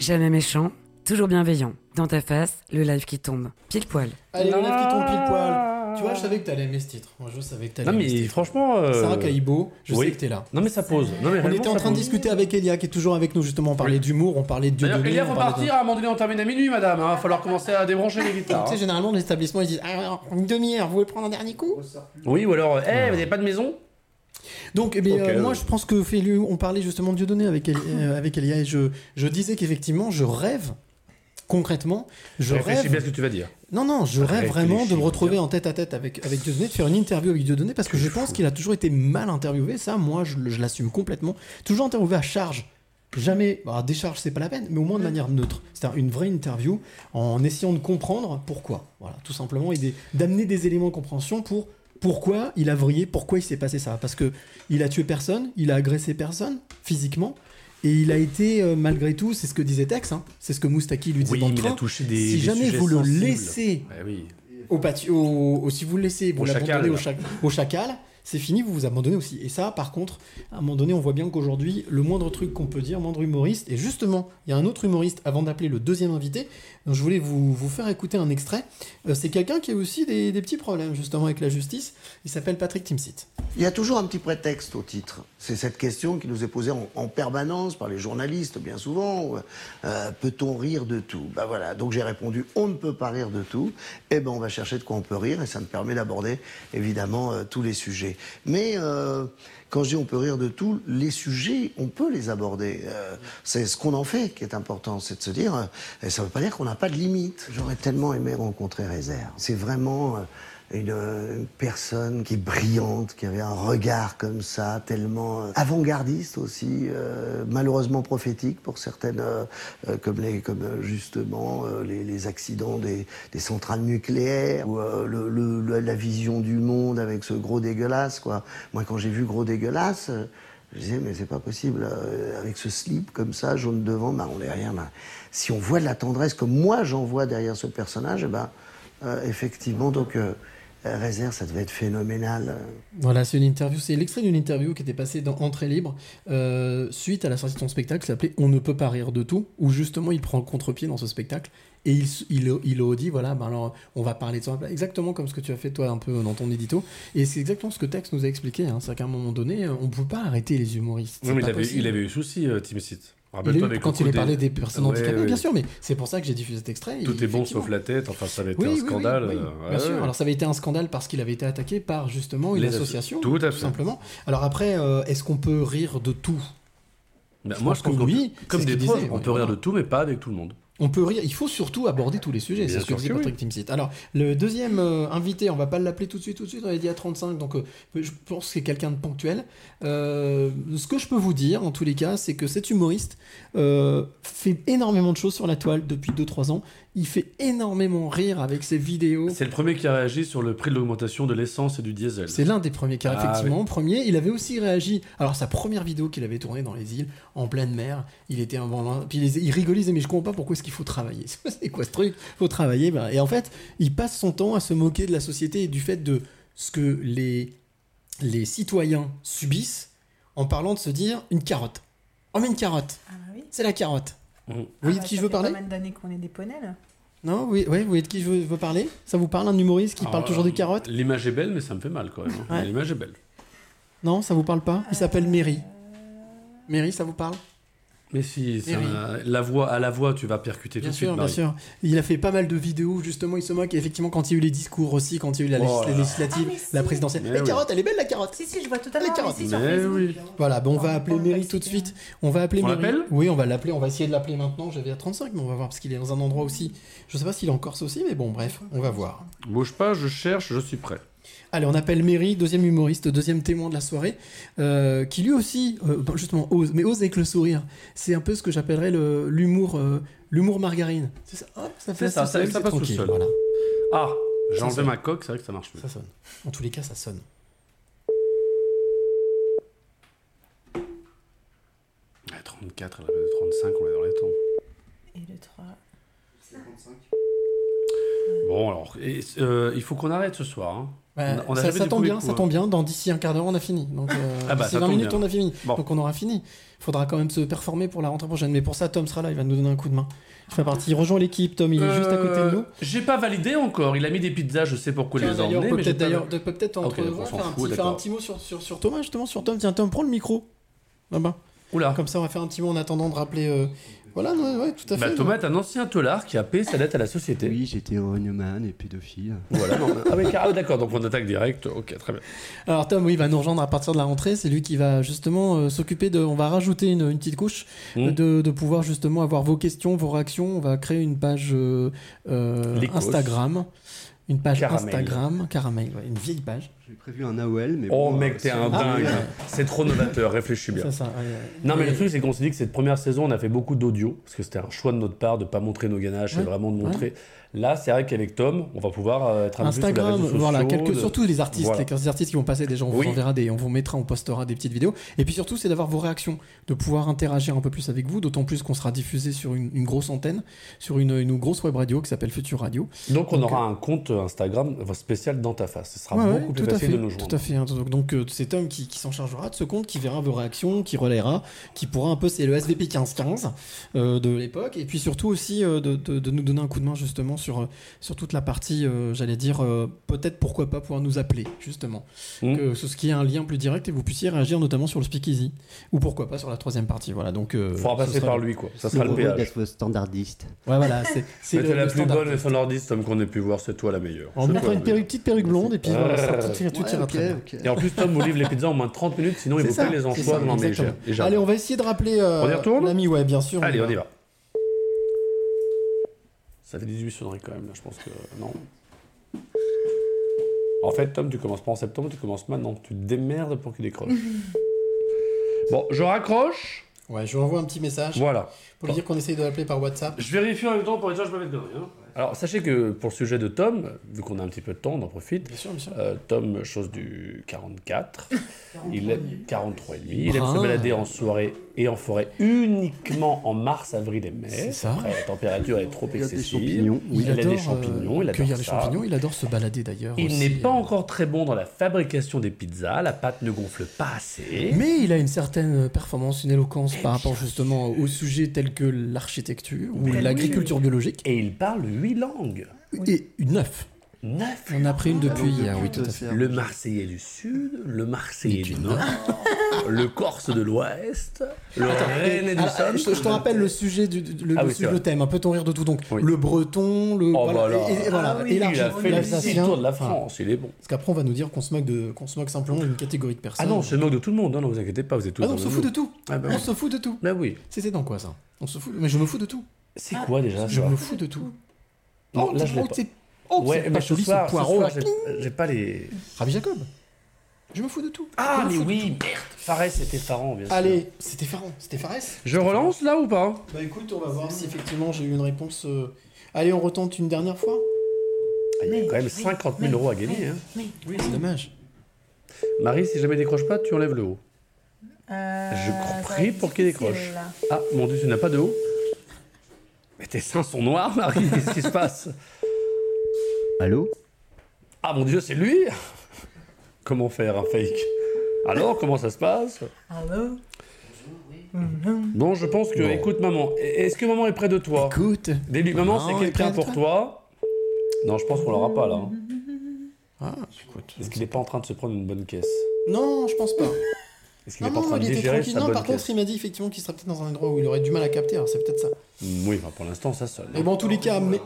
Jamais méchant, toujours bienveillant. Dans ta face, le live qui tombe. Pile poil. Allez, le live qui tombe pile poil. Tu vois, je savais que t'allais aimer ce titre. Moi, je savais que t'allais Non, aimer ce mais titre. franchement. euh, Sarah Kaibo, je oui. sais que t'es là. Non, mais ça pose. Non, mais on était en train de discuter avec Elia, qui est toujours avec nous, justement. On parlait d'humour, on parlait de Dieu D'ailleurs, Elia, faut partir. À un moment donné, on termine à minuit, madame. Il va falloir commencer à débrancher les guitares. Tu sais, hein. généralement, les établissements, ils disent Ah, alors, une demi-heure, vous voulez prendre un dernier coup? Oui, ou alors, eh, vous n'avez pas de maison? Donc, eh bien, euh, moi, je pense que Félu, on parlait justement de Dieudonné avec, euh, avec Elia, et je, je disais qu'effectivement, je rêve concrètement, je Réfléchis rêve. bien ce que tu vas dire. Non, non, je rêve Réfléchis vraiment de me bien. retrouver en tête à tête avec, avec Dieudonné, de faire une interview avec Dieudonné, parce que je pense qu'il a toujours été mal interviewé. Ça, moi, je, l'assume complètement. Toujours interviewé à charge. Jamais, bah, décharge, c'est pas la peine, mais au moins de manière neutre. C'est-à-dire une vraie interview en essayant de comprendre pourquoi. Voilà, tout simplement, et d'amener des éléments de compréhension pour pourquoi il a vrillé, pourquoi il s'est passé ça. Parce que il a tué personne, il a agressé personne physiquement. Et il a été, euh, malgré tout, c'est ce que disait Tex, hein, c'est ce que Moustaki lui disait Oui, dans le mais il a train. touché des- si des jamais vous le laissez oui. au, pati- au- au- si vous le laissez, vous l'abandonnez au, là. chac- au chacal, c'est fini, vous vous abandonnez aussi. Et ça, par contre, à un moment donné, on voit bien qu'aujourd'hui, le moindre truc qu'on peut dire, moindre humoriste, et justement, il y a un autre humoriste, avant d'appeler le deuxième invité, dont je voulais vous, vous faire écouter un extrait. Euh, c'est quelqu'un qui a aussi des, des petits problèmes, justement, avec la justice. Il s'appelle Patrick Timsit. Il y a toujours un petit prétexte au titre. C'est cette question qui nous est posée en, en permanence par les journalistes, bien souvent. Euh, Peut-on rire de tout? Ben voilà. Donc j'ai répondu on ne peut pas rire de tout. Eh ben on va chercher de quoi on peut rire et ça me permet d'aborder évidemment euh, tous les sujets. Mais quand je dis on peut rire de tout, les sujets, on peut les aborder. Euh, c'est ce qu'on en fait qui est important, c'est de se dire. euh, et ça ne veut pas dire qu'on n'a pas de limite. J'aurais tellement aimé rencontrer Réserve. C'est vraiment. Euh, une, une personne qui est brillante, qui avait un regard comme ça, tellement euh, avant-gardiste aussi, euh, malheureusement prophétique pour certaines, euh, euh, comme, les, comme euh, justement euh, les, les accidents des, des centrales nucléaires, ou euh, le, le- la vision du monde avec ce gros dégueulasse. Quoi. Moi, quand j'ai vu gros dégueulasse, euh, je disais, mais c'est pas possible, euh, avec ce slip comme ça, jaune devant, on n'est rien. bah. si on voit de la tendresse comme moi j'en vois derrière ce personnage, eh ben, euh, effectivement, donc, euh, euh, Réserve, ça devait être phénoménal. euh. Voilà, c'est une interview, c'est l'extrait d'une interview qui était passée dans Entrée libre euh, suite à la sortie de son spectacle qui s'appelait On ne peut pas rire de tout, où justement il prend le contre-pied dans ce spectacle et il, il, il a dit voilà, ben alors on va parler de ça, exactement comme ce que tu as fait toi un peu dans ton édito. Et c'est exactement ce que Tex nous a expliqué, hein, c'est qu'à un moment donné, on ne peut pas arrêter les humoristes. Oui, mais pas il avait, il avait eu souci, euh, Tim Sit. Il a Rappelle-toi eu- avec quand il a parlé des personnes Ouais, handicapées, ouais. bien sûr, mais c'est pour ça que j'ai diffusé cet extrait. Tout est bon sauf la tête, enfin ça avait été Oui, un oui, scandale. oui, euh, bien sûr. Alors ça avait été un scandale parce qu'il avait été attaqué par justement une Les association, tout à fait. simplement. Alors après, euh, est-ce qu'on peut rire de tout? Bah, Je moi, pense je trouve que oui, comme des disait, on peut rire de tout, mais pas avec tout le monde. On peut rire, il faut surtout aborder tous les sujets, c'est ce que disait oui. Patrick. Alors, le deuxième euh, invité, on va pas l'appeler tout de suite, tout de suite, on avait dit à 35, donc euh, je pense que c'est quelqu'un de ponctuel. Euh, ce que je peux vous dire, en tous les cas, c'est que cet humoriste fait énormément de choses sur la toile depuis 2-3 ans. Il fait énormément rire avec ses vidéos. C'est le premier qui a réagi sur le prix de l'augmentation de l'essence et du diesel. C'est l'un des premiers cas, Ah, effectivement. oui. Premier, il avait aussi réagi. Alors, sa première vidéo qu'il avait tournée dans les îles, en pleine mer, il était un bon. Puis il, il rigolait, Mais je comprends pas pourquoi est-ce qu'il faut travailler. C'est quoi ce truc? Faut travailler. bah. Et en fait, il passe son temps à se moquer de la société et du fait de ce que les, les citoyens subissent en parlant de se dire Une carotte. On met une carotte. Ah bah oui. C'est la carotte. Mmh. Vous Ah voyez bah, de qui ça je veux fait parler pas mal d'années qu'on est des poneys, là. Non oui, oui, vous voyez de qui je veux, veux parler? Ça vous parle un humoriste qui Alors, parle toujours des carottes? L'image est belle, mais ça me fait mal quand même. hein. Ouais. L'image est belle. Non, ça vous parle pas? Il s'appelle Mary. Mary, ça vous parle? Mais si, c'est Eh oui. la voix, à la voix, tu vas percuter Bien tout de sûr, suite. bien Marie. sûr. Il a fait pas mal de vidéos où justement il se moque. Et effectivement, quand il y a eu les discours aussi, quand il y a eu la Oh légis- là les là. législatives, Ah, mais la si. présidentielle. Mais la oui. carotte, elle est belle la carotte. Si, si, je vois totalement. Les mais carottes. si, sur Mais oui. Voilà, bon, on va appeler Mary tout de suite. On va appeler On Mary. l'appelle? Oui, on va l'appeler. On va essayer de l'appeler maintenant. J'avais à 35, mais on va voir parce qu'il est dans un endroit aussi. Je sais pas s'il est en Corse aussi, mais bon, bref, on va voir. Bouge pas, je cherche, je suis prêt. Allez, on appelle Mary, deuxième humoriste, deuxième témoin de la soirée, euh, qui lui aussi, euh, bon, justement, ose, mais ose avec le sourire. C'est un peu ce que j'appellerais le- l'humour, euh, l'humour margarine. C'est ça, hop, ça fait ça, ça, ça passe tout seul. Voilà. Ah, j'ai enlevé ma coque, c'est vrai que ça marche mieux. Ça sonne. En tous les cas, ça sonne. Ouais, 34, elle avait 35, on est dans les temps. Et le 3. Bon, alors, et, euh, il faut qu'on arrête ce soir. hein. Ouais, On a- on a ça, tombe bien, ça hein. tombe bien. Dans d'ici un quart d'heure, on a fini. Donc, euh, Ah bah, d'ici ça 20 tombe minutes, bien. on a fini. Bon. Donc, on aura fini. Il faudra quand même se performer pour la rentrée prochaine. Mais pour ça, Tom sera là. Il va nous donner un coup de main. Il fait partie. Il rejoint l'équipe. Tom, il est juste à côté de Euh, nous. J'ai pas validé encore. Il a mis des pizzas, je sais pourquoi il les a emmenées, peut-être d'ailleurs, peut-être entre faire, un petit, mot sur, sur, sur Thomas justement, sur Tom. Tiens, Tom, prends le micro. Là-bas. Oula. Comme ça, on va faire un petit mot en attendant de rappeler. Voilà, ouais, ouais, tout à fait. Bah, Thomas est un ancien tolard qui a payé sa dette à la société. Oui, j'étais horognomane et pédophile. Voilà, non, ah, oui, ah, d'accord, donc on attaque direct. Ok, très bien. Alors Tom, oui, il va nous rejoindre à partir de la rentrée. C'est lui qui va justement euh, s'occuper de. On va rajouter une, une petite couche Mmh. de, de pouvoir justement avoir vos questions, vos réactions. On va créer une page euh, euh, Lycos. Une page Caramel. Instagram, caramel, ouais, une vieille page. J'ai prévu un AOL, mais Oh bon, mec, euh, t'es un c'est- dingue. Ah, ouais. C'est trop novateur, réfléchis bien. C'est ça, ouais, ouais. Non, mais Et- le truc, c'est qu'on s'est dit que cette première saison, on a fait beaucoup d'audio, parce que c'était un choix de notre part de pas montrer nos ganaches, Ouais, et vraiment de ouais. montrer. Là, c'est vrai qu'avec Tom, on va pouvoir euh, être un peu plus sur les Instagram, réseaux sociaux. voilà, quelques, de- surtout les artistes, Voilà. les artistes qui vont passer déjà, on vous Oui. enverra des, on vous mettra, on postera des petites vidéos. Et puis surtout, c'est d'avoir vos réactions, de pouvoir interagir un peu plus avec vous, d'autant plus qu'on sera diffusé sur une, une grosse antenne, sur une, une grosse web radio qui s'appelle Future Radio. Donc, on Donc, aura un compte Instagram enfin, spécial dans ta face. Ce sera Ouais, ouais, beaucoup plus facile fait, de nous joindre. Tout à fait. hein. Donc, euh, c'est Tom qui, qui s'en chargera de ce compte, qui verra vos réactions, qui relayera, qui pourra un peu, c'est le SVP 1515 euh, de l'époque, et puis surtout aussi euh, de, de- de nous donner un coup de main justement sur, euh, sur toute la partie, euh, j'allais dire, euh, peut-être pourquoi pas pouvoir nous appeler justement, Mmh. que ce qui est un lien plus direct et vous puissiez réagir notamment sur le speakeasy, ou pourquoi pas sur la troisième partie. Voilà. Donc, euh, Faudra passer par le- lui, quoi. Ça sera le d'être standardiste. Ouais, voilà, c'est c'est le- la le plus bonne standardiste Tom, qu'on ait pu voir, c'est toi la meilleure. On va C'est mettre toi une perruque- petite perruque blonde et puis voilà, ça, tout, ira- tout Ouais, ira ok, très bien. Et en plus, Tom vous livre les pizzas en moins de 30 minutes, sinon il vous paye les j'ai- Allez, on va essayer de rappeler On y retourne? l'ami, ouais, bien sûr. Allez, on y va. Ça fait 18 sonneries quand même, là, je pense que. Non. En fait, Tom, tu commences pas en septembre, tu commences maintenant. Tu te démerdes pour qu'il décroche. bon, je raccroche. Ouais, je lui envoie un petit message. Voilà. Pour lui dire qu'on essaye de l'appeler par WhatsApp. Je vérifie en même temps pour être sûr que je peux mettre de rien. Alors, sachez que pour le sujet de Tom, vu qu'on a un petit peu de temps, on en profite. Bien sûr, bien sûr. Euh, Tom, chose du 44. il est 43 et demi. Il aime se balader en soirée et en forêt uniquement en mars, avril et mai. C'est ça. Après, la température est trop Il y a des excessive. champignons. Il, a des adore, champignons. euh, il adore cueillir les champignons. Il adore se balader d'ailleurs. Il n'est pas euh. encore très bon dans la fabrication des pizzas. La pâte ne gonfle pas assez. Mais il a une certaine performance, une éloquence par rapport justement aux sujets tels que l'architecture ou Oui. l'agriculture biologique. Et il parle huit langues. Et neuf. Neuf On a pris une depuis hier, oui, tout à fait. Le Marseillais du Sud, le Marseillais du Nord, le Corse de l'Ouest, le Rennais du alors, Centre. je, te- je te rappelle le sujet du, le, Ah le oui, c'est sujet- vrai. le thème, un peu ton rire de tout. Donc Oui. le breton, le Oh, voilà, voilà. et, et voilà, Ah oui, il a fait le tour de la France, il est bon. Parce qu'après on va nous dire qu'on se moque de, qu'on se moque simplement d'une catégorie de personnes. Ah non, on se moque de tout le monde, non, non, vous inquiétez pas, vous êtes tous Ah non, on se fout de tout. Ah bah on se fout de tout. Bah oui. C'était dans quoi ça? On se fout. Mais je me fous de tout. C'est quoi déjà Je me fous de tout. Non, Oh, là je l'ai oh, ouais, c'est pas joli, ce poireau, j'ai- pas les. Rabbi Jacob. Je me fous de tout. Ah, mais oui, merde Fares, c'était Farran, bien sûr. Allez, c'était Farron, c'était Fares. Je relance là ou pas? Bah écoute, on va voir si effectivement j'ai eu une réponse. euh, Allez, on retente une dernière fois. Ah, Il y a quand même 50 000 euros à gagner. Hein. Oui, c'est dommage. Marie, si jamais il décroche pas, tu enlèves le haut. Euh, Je prie pour qu'il décroche. Ah, mon dieu, tu n'as pas de haut Mais tes seins sont noirs, Marie, qu'est-ce qui se passe? Allô Ah mon dieu, c'est lui Comment faire un fake Alors, comment ça se passe Allô Bon, je pense que. Écoute, maman, est-ce que maman est près de toi Écoute. Début, maman, Maman c'est est quelqu'un pour toi Non, je pense qu'on l'aura pas là. hein. Ah, écoute. Est-ce qu'il n'est pas en train de se prendre une bonne caisse Non, je pense pas. Est-ce qu'il Non, n'est pas en train de il était digérer tranquille. sa Non, bonne par contre, il m'a dit effectivement qu'il serait peut-être dans un endroit où il aurait du mal à capter. Alors c'est peut-être ça. Oui, enfin, pour l'instant, ça sonne. Mais bon, en tous les cas, mais.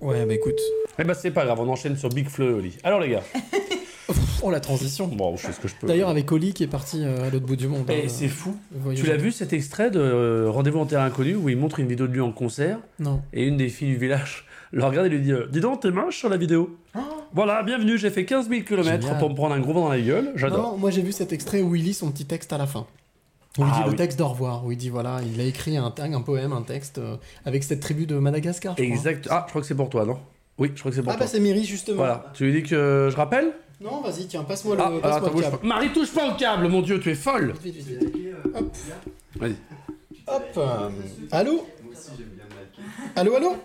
Ouais, bah écoute. Eh ben, c'est pas grave, on enchaîne sur Big Fleu, Oli. Alors, les gars. Oh, la transition. Bon, je fais ce que je peux. D'ailleurs, avec Oli qui est parti euh, à l'autre bout du monde. Eh, hein, c'est fou. Tu l'as vu cet extrait de euh, Rendez-vous en terrain inconnu où il montre une vidéo de lui en concert Non. Et une des filles du village le regarde et lui dit euh, Dis donc, t'es moche sur la vidéo. Voilà, bienvenue, j'ai fait 15 000 km. Génial. pour me prendre un gros vent dans la gueule. J'adore. Non, moi j'ai vu cet extrait où il lit son petit texte à la fin. Où il Ah dit le oui. texte d'au revoir, où il dit voilà, il a écrit un, tag, un poème, un texte euh, avec cette tribu de Madagascar. je crois. Exact. Ah, je crois que c'est pour toi, non? Oui, je crois que c'est pour Ah toi. bah c'est Miri justement. Voilà. Tu lui dis que je rappelle? Non, vas-y, tiens, passe-moi le, Ah, attends, le bouge câble. pas. Marie, touche pas au câble, mon dieu, tu es folle Vite, vite, vite, vite. Hop. Vas-y. Hop. euh, Allô? Allô, allô?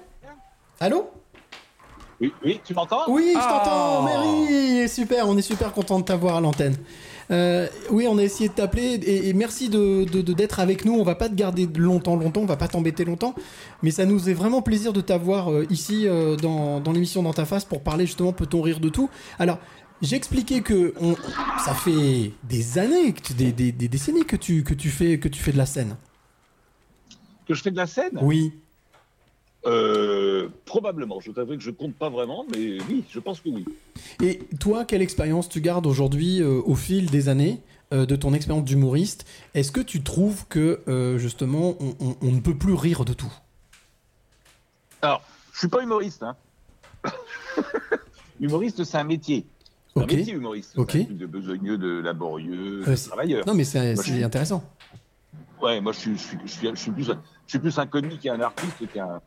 Allô? Oui, oui, tu m'entends? Oui, je Ah. t'entends, Mary Super, on est super content de t'avoir à l'antenne. Euh, oui, on a essayé de t'appeler et, et merci de, d'être avec nous. On va pas te garder longtemps, longtemps, on va pas t'embêter longtemps, mais ça nous est vraiment plaisir de t'avoir euh, ici euh, dans, dans l'émission Dans ta face pour parler justement peut-on rire de tout? Alors, J'ai expliqué que on, ça fait des années, des, des- des décennies que tu, que, tu fais, que tu fais de la scène. Que je fais de la scène? Oui. Euh, probablement. Je t'avoue que je compte pas vraiment, mais oui, je pense que oui. Et toi, quelle expérience tu gardes aujourd'hui euh, au fil des années euh, de ton expérience d'humoriste? Est-ce que tu trouves que euh, justement on, on- on ne peut plus rire de tout? Alors, je suis pas humoriste. Hein. humoriste, c'est un métier. C'est Ok. un métier humoriste. Ok. C'est un truc de besogneux, de laborieux, de travailleur. Non, mais c'est Moi, intéressant. Ouais, moi je suis, je suis, je suis, je suis plus, un- je suis plus un comique et un artiste qu'un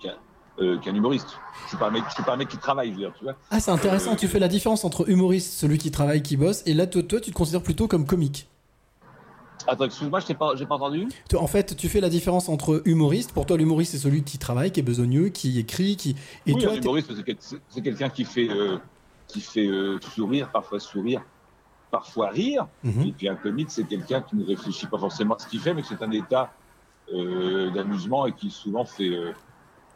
qu'un euh, qu'un humoriste. Je suis pas un mec, je suis pas un mec qui travaille, je veux dire, tu vois. Ah, c'est intéressant. Euh, Tu fais la différence entre humoriste, celui qui travaille, qui bosse, et là, toi, toi, tu te considères plutôt comme comique. Attends, excuse-moi, je t'ai pas, j'ai pas entendu. En fait, tu fais la différence entre humoriste. Pour toi, l'humoriste, c'est celui qui travaille, qui est besogneux, qui écrit, qui. Et oui, toi, un t'es- humoriste, c'est quel- c'est- c'est quelqu'un qui fait, euh, qui fait euh, sourire, parfois sourire, parfois rire. Mhm. Et puis un comique, c'est quelqu'un qui ne réfléchit pas forcément à ce qu'il fait, mais c'est un état euh, d'amusement et qui souvent fait,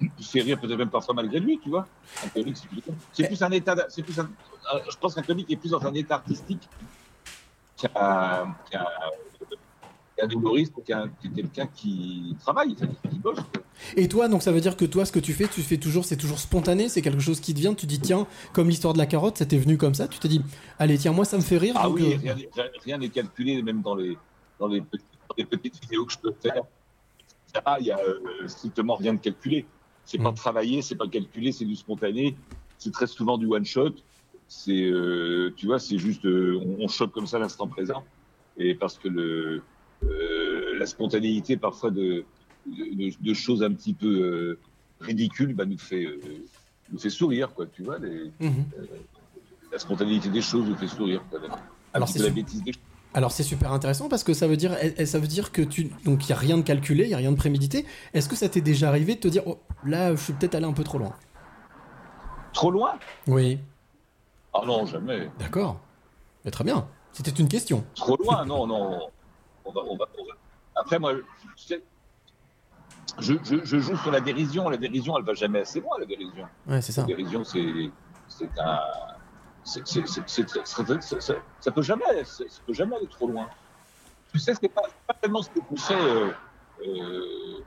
euh, fait rire, peut-être même parfois malgré lui, tu vois. Un comique, c'est plus, c'est plus un état. C'est plus un, euh, je pense qu'un comique est plus dans un état artistique qu'un qu'un- qu'un humoriste ou qu'un que quelqu'un qui travaille, qui, qui bosse. Et toi, donc ça veut dire que toi, ce que tu fais, tu fais toujours, c'est toujours spontané, c'est quelque chose qui te vient. Tu dis tiens, comme l'histoire de la carotte, ça t'est venu comme ça. Tu te dis, allez, tiens, moi, ça me fait rire. Ah donc, oui, euh, rien n'est- rien- rien n'est calculé, même dans les, dans les, petites, dans les petites vidéos que je peux faire. Il y a euh, strictement rien de calculé. C'est Mm. pas travaillé, c'est pas calculé, c'est du spontané. C'est très souvent du one shot. C'est, euh, tu vois, c'est juste, euh, on, on chope comme ça l'instant présent. Et parce que le, euh, la spontanéité parfois de, de, de choses un petit peu euh, ridicules, bah, nous fait, euh, nous fait sourire, quoi. Tu vois, les- Mhm. la spontanéité des choses nous fait sourire. Quoi. Alors, c'est la bêtise des choses. Alors c'est super intéressant parce que ça veut dire, eh, eh, ça veut dire que tu, donc il y a rien de calculé, il y a rien de prémédité. Est-ce que ça t'est déjà arrivé de te dire, oh, là, je suis peut-être allé un peu trop loin? Trop loin? Oui. Ah non, jamais. D'accord. Mais très bien. C'était une question. Trop loin, non, non. On va, on va, on va- Après, moi, je, je, je joue sur la dérision. La dérision, elle va jamais assez loin, la dérision. Ouais, c'est ça. La dérision, c'est c'est un ça peut jamais, ça, peut jamais aller trop loin. Tu sais, ce pas, pas, tellement ce que poussait. Euh, euh,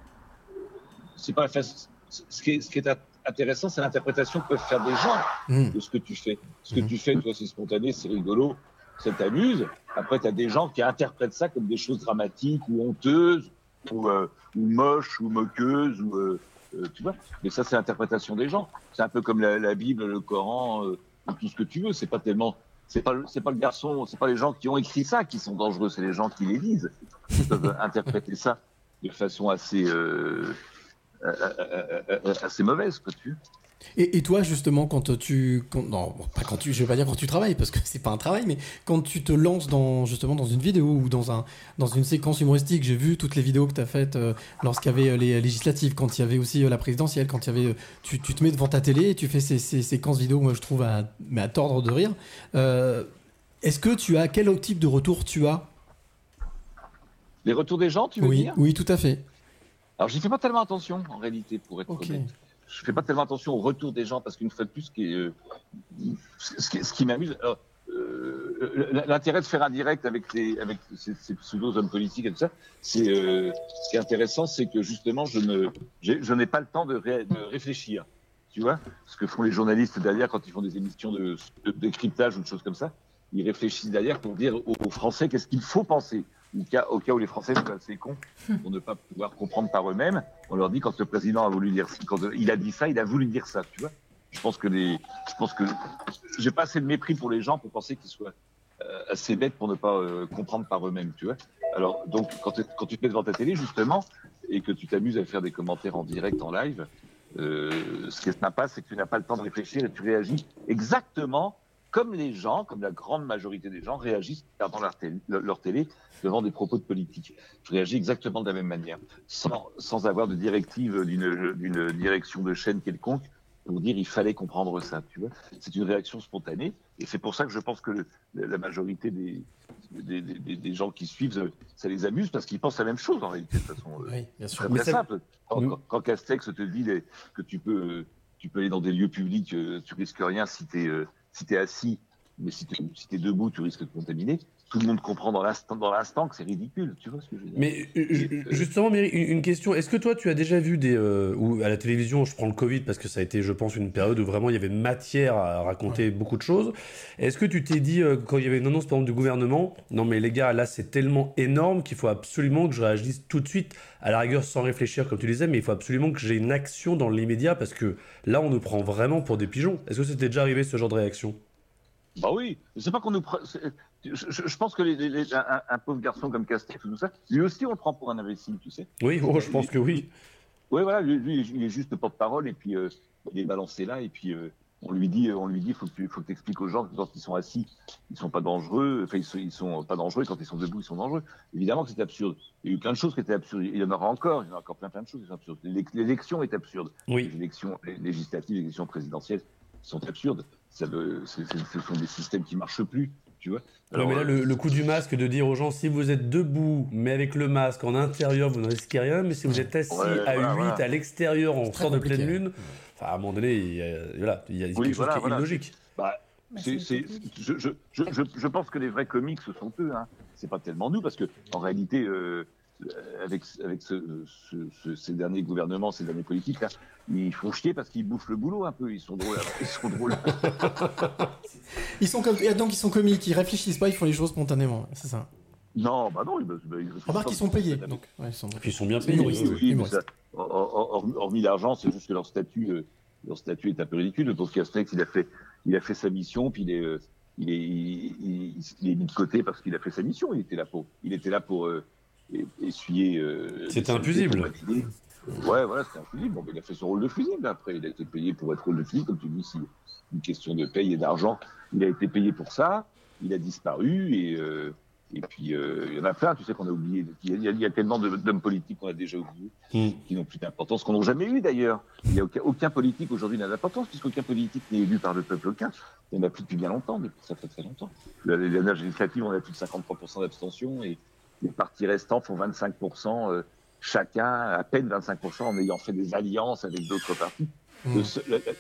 c'est pas ce, qui est, intéressant, c'est l'interprétation que peuvent faire des gens hmm. de ce que tu fais. Ce que hmm. tu fais, toi, c'est spontané, c'est rigolo, ça t'amuse. Après, tu as des gens qui interprètent ça comme des choses dramatiques ou honteuses ou, euh, moches ou moqueuses ou euh, euh, tu vois. Mais ça, c'est l'interprétation des gens. C'est un peu comme la, la Bible, le Coran. Euh, ou tout ce que tu veux. C'est pas tellement, c'est pas, le- c'est pas le garçon, c'est pas les gens qui ont écrit ça qui sont dangereux, c'est les gens qui les lisent. Ils peuvent interpréter ça de façon assez, euh, euh, euh, assez mauvaise, quoi, tu. Et, et toi, justement, quand tu. quand- non, pas quand tu. Je vais pas dire quand tu travailles, parce que c'est pas un travail, mais quand tu te lances dans, justement, dans une vidéo ou dans, un, dans une séquence humoristique, j'ai vu toutes les vidéos que tu as faites euh, lorsqu'il y avait euh, les législatives, quand il y avait aussi euh, la présidentielle, quand il y avait. euh, tu, tu te mets devant ta télé et tu fais ces, ces séquences vidéo, moi je trouve, à, mais à tordre de rire. Euh, Est-ce que tu as. Quel type de retour tu as? Les retours des gens, tu veux Oui, dire? oui, tout à fait. Alors, j'y fais pas tellement attention, en réalité, pour être Ok. honnête. Je fais pas tellement attention au retour des gens, parce qu'une fois de plus, ce qui, euh, qui, m'amuse, euh, l'intérêt de faire un direct avec, ces, ces pseudo-hommes politiques et tout ça, c'est, euh, ce qui est intéressant, c'est que justement, je n'ai pas le temps de, ré- de réfléchir. Tu vois Ce que font les journalistes derrière quand ils font des émissions de, de décryptage ou de choses comme ça. Ils réfléchissent derrière pour dire aux Français qu'est-ce qu'il faut penser. Au cas, au cas où les Français sont assez cons pour ne pas pouvoir comprendre par eux-mêmes, on leur dit quand le président a voulu dire, quand il a dit ça, il a voulu dire ça, tu vois. Je pense que les, je pense que j'ai pas assez de mépris pour les gens pour penser qu'ils soient euh, assez bêtes pour ne pas euh, comprendre par eux-mêmes, tu vois. Alors donc quand, tu- quand tu te mets devant ta télé justement et que tu t'amuses à faire des commentaires en direct, en live, euh, ce qui est sympa, c'est que tu n'as pas le temps de réfléchir et tu réagis exactement comme les gens, comme la grande majorité des gens réagissent leur télé, leur télé devant des propos de politique. Je réagis exactement de la même manière, sans, sans avoir de directive d'une d'une direction de chaîne quelconque pour dire il fallait comprendre ça. Tu vois, c'est une réaction spontanée et c'est pour ça que je pense que le- la majorité des, des, des- gens qui suivent, ça les amuse parce qu'ils pensent la même chose en réalité de toute façon. euh, Oui, bien sûr. très ça- simple. Quand, quand- quand Castex te dit les- que tu peux, euh, tu peux aller dans des lieux publics, euh, tu risques rien si tu es, si tu es assis mais si tu es debout, tu risques de contaminer. Tout le monde comprend dans l'instant, dans l'instant que c'est ridicule. Tu vois ce que je veux dire Mais euh, ju- justement, Mary, une une question. Est-ce que toi, tu as déjà vu des. euh, ou à la télévision, je prends le Covid parce que ça a été, je pense, une période où vraiment il y avait matière à raconter beaucoup de choses. Est-ce que tu t'es dit, euh, quand il y avait une annonce, par exemple, du gouvernement, non, mais les gars, là, c'est tellement énorme qu'il faut absolument que je réagisse tout de suite, à la rigueur, sans réfléchir, comme tu disais, mais il faut absolument que j'ai une action dans l'immédiat parce que là, on nous prend vraiment pour des pigeons. Est-ce que c'était déjà arrivé ce genre de réaction? Bah oui, c'est pas qu'on nous. Je, je- pense que les- les- les- un, un pauvre garçon comme Castex ou tout ça, lui aussi on le prend pour un imbécile, tu sais. Oui, oh, je pense que oui. Oui, voilà, lui, lui, il est juste porte-parole et puis euh, il est balancé là et puis euh, on lui dit, on lui dit, faut que tu, faut que expliques aux gens que quand ils sont assis, ils sont pas dangereux. Enfin, ils sont, ils sont pas dangereux. Quand ils sont debout, ils sont dangereux. Évidemment que c'est absurde. Il y a eu plein de choses qui étaient absurdes. Il y en aura encore. Il y en a encore plein, plein de choses qui sont absurdes. L'élec- L'élection est absurde. Oui. Les élections législatives, les élections présidentielles sont absurdes. Ça veut- ce sont des systèmes qui marchent plus. Tu vois. Ouais, mais là, euh, le, le coup du masque, de dire aux gens, si vous êtes debout, mais avec le masque en intérieur, vous ne risquez rien, mais si vous êtes assis Ouais, à voilà, 8 voilà. à l'extérieur en sorte de pleine lune, enfin, à un moment donné, il y a, voilà, il y a Oui, quelque chose voilà, qui est illogique. Bah, je, je, je, je, je pense que les vrais comiques, ce sont eux. Hein. C'est pas tellement nous, parce que en réalité, euh, avec, avec ce, ce, ce- ces derniers gouvernements, ces derniers politiques, là, ils font chier parce qu'ils bouffent le boulot un peu. Ils sont drôles. Ils sont drôles. Ils sont comme, et donc ils sont comiques, ils réfléchissent pas, ils font les choses spontanément. C'est ça. non, bah non. Bah, bah, ils Remarque qu'ils sont payés. Donc, ouais, ils sont... Puis ils sont bien payés. Oui, mais ça, hormis l'argent, c'est juste que leur statut, euh, leur statut est un peu ridicule. Le pauvre Castex, il a fait, il a fait sa mission, puis il est, euh, il est, il, il- il est mis de côté parce qu'il a fait sa mission. Il était là pour, il était là pour euh, essuyer. euh, les impusible. Ouais, voilà, c'était un fusible. Bon, il a fait son rôle de fusible. Après, il a été payé pour être rôle de fusible, comme tu dis, si une question de paye et d'argent. Il a été payé pour ça. Il a disparu et. euh, et puis, euh, il y en a plein, tu sais, qu'on a oublié. Il y a, il y a tellement d'hommes politiques qu'on a déjà oubliés, Hmm. qui n'ont plus d'importance, qu'on n'a jamais eu d'ailleurs. Il n'y a aucun, aucun politique aujourd'hui n'a d'importance, puisqu'aucun politique n'est élu par le peuple aucun. Il n'y en a plus depuis bien longtemps, depuis très très très longtemps. La- Les dernières législatives, on a plus de 53% d'abstention, et les partis restants font 25%, euh, chacun, à peine 25%, en ayant fait des alliances avec d'autres partis.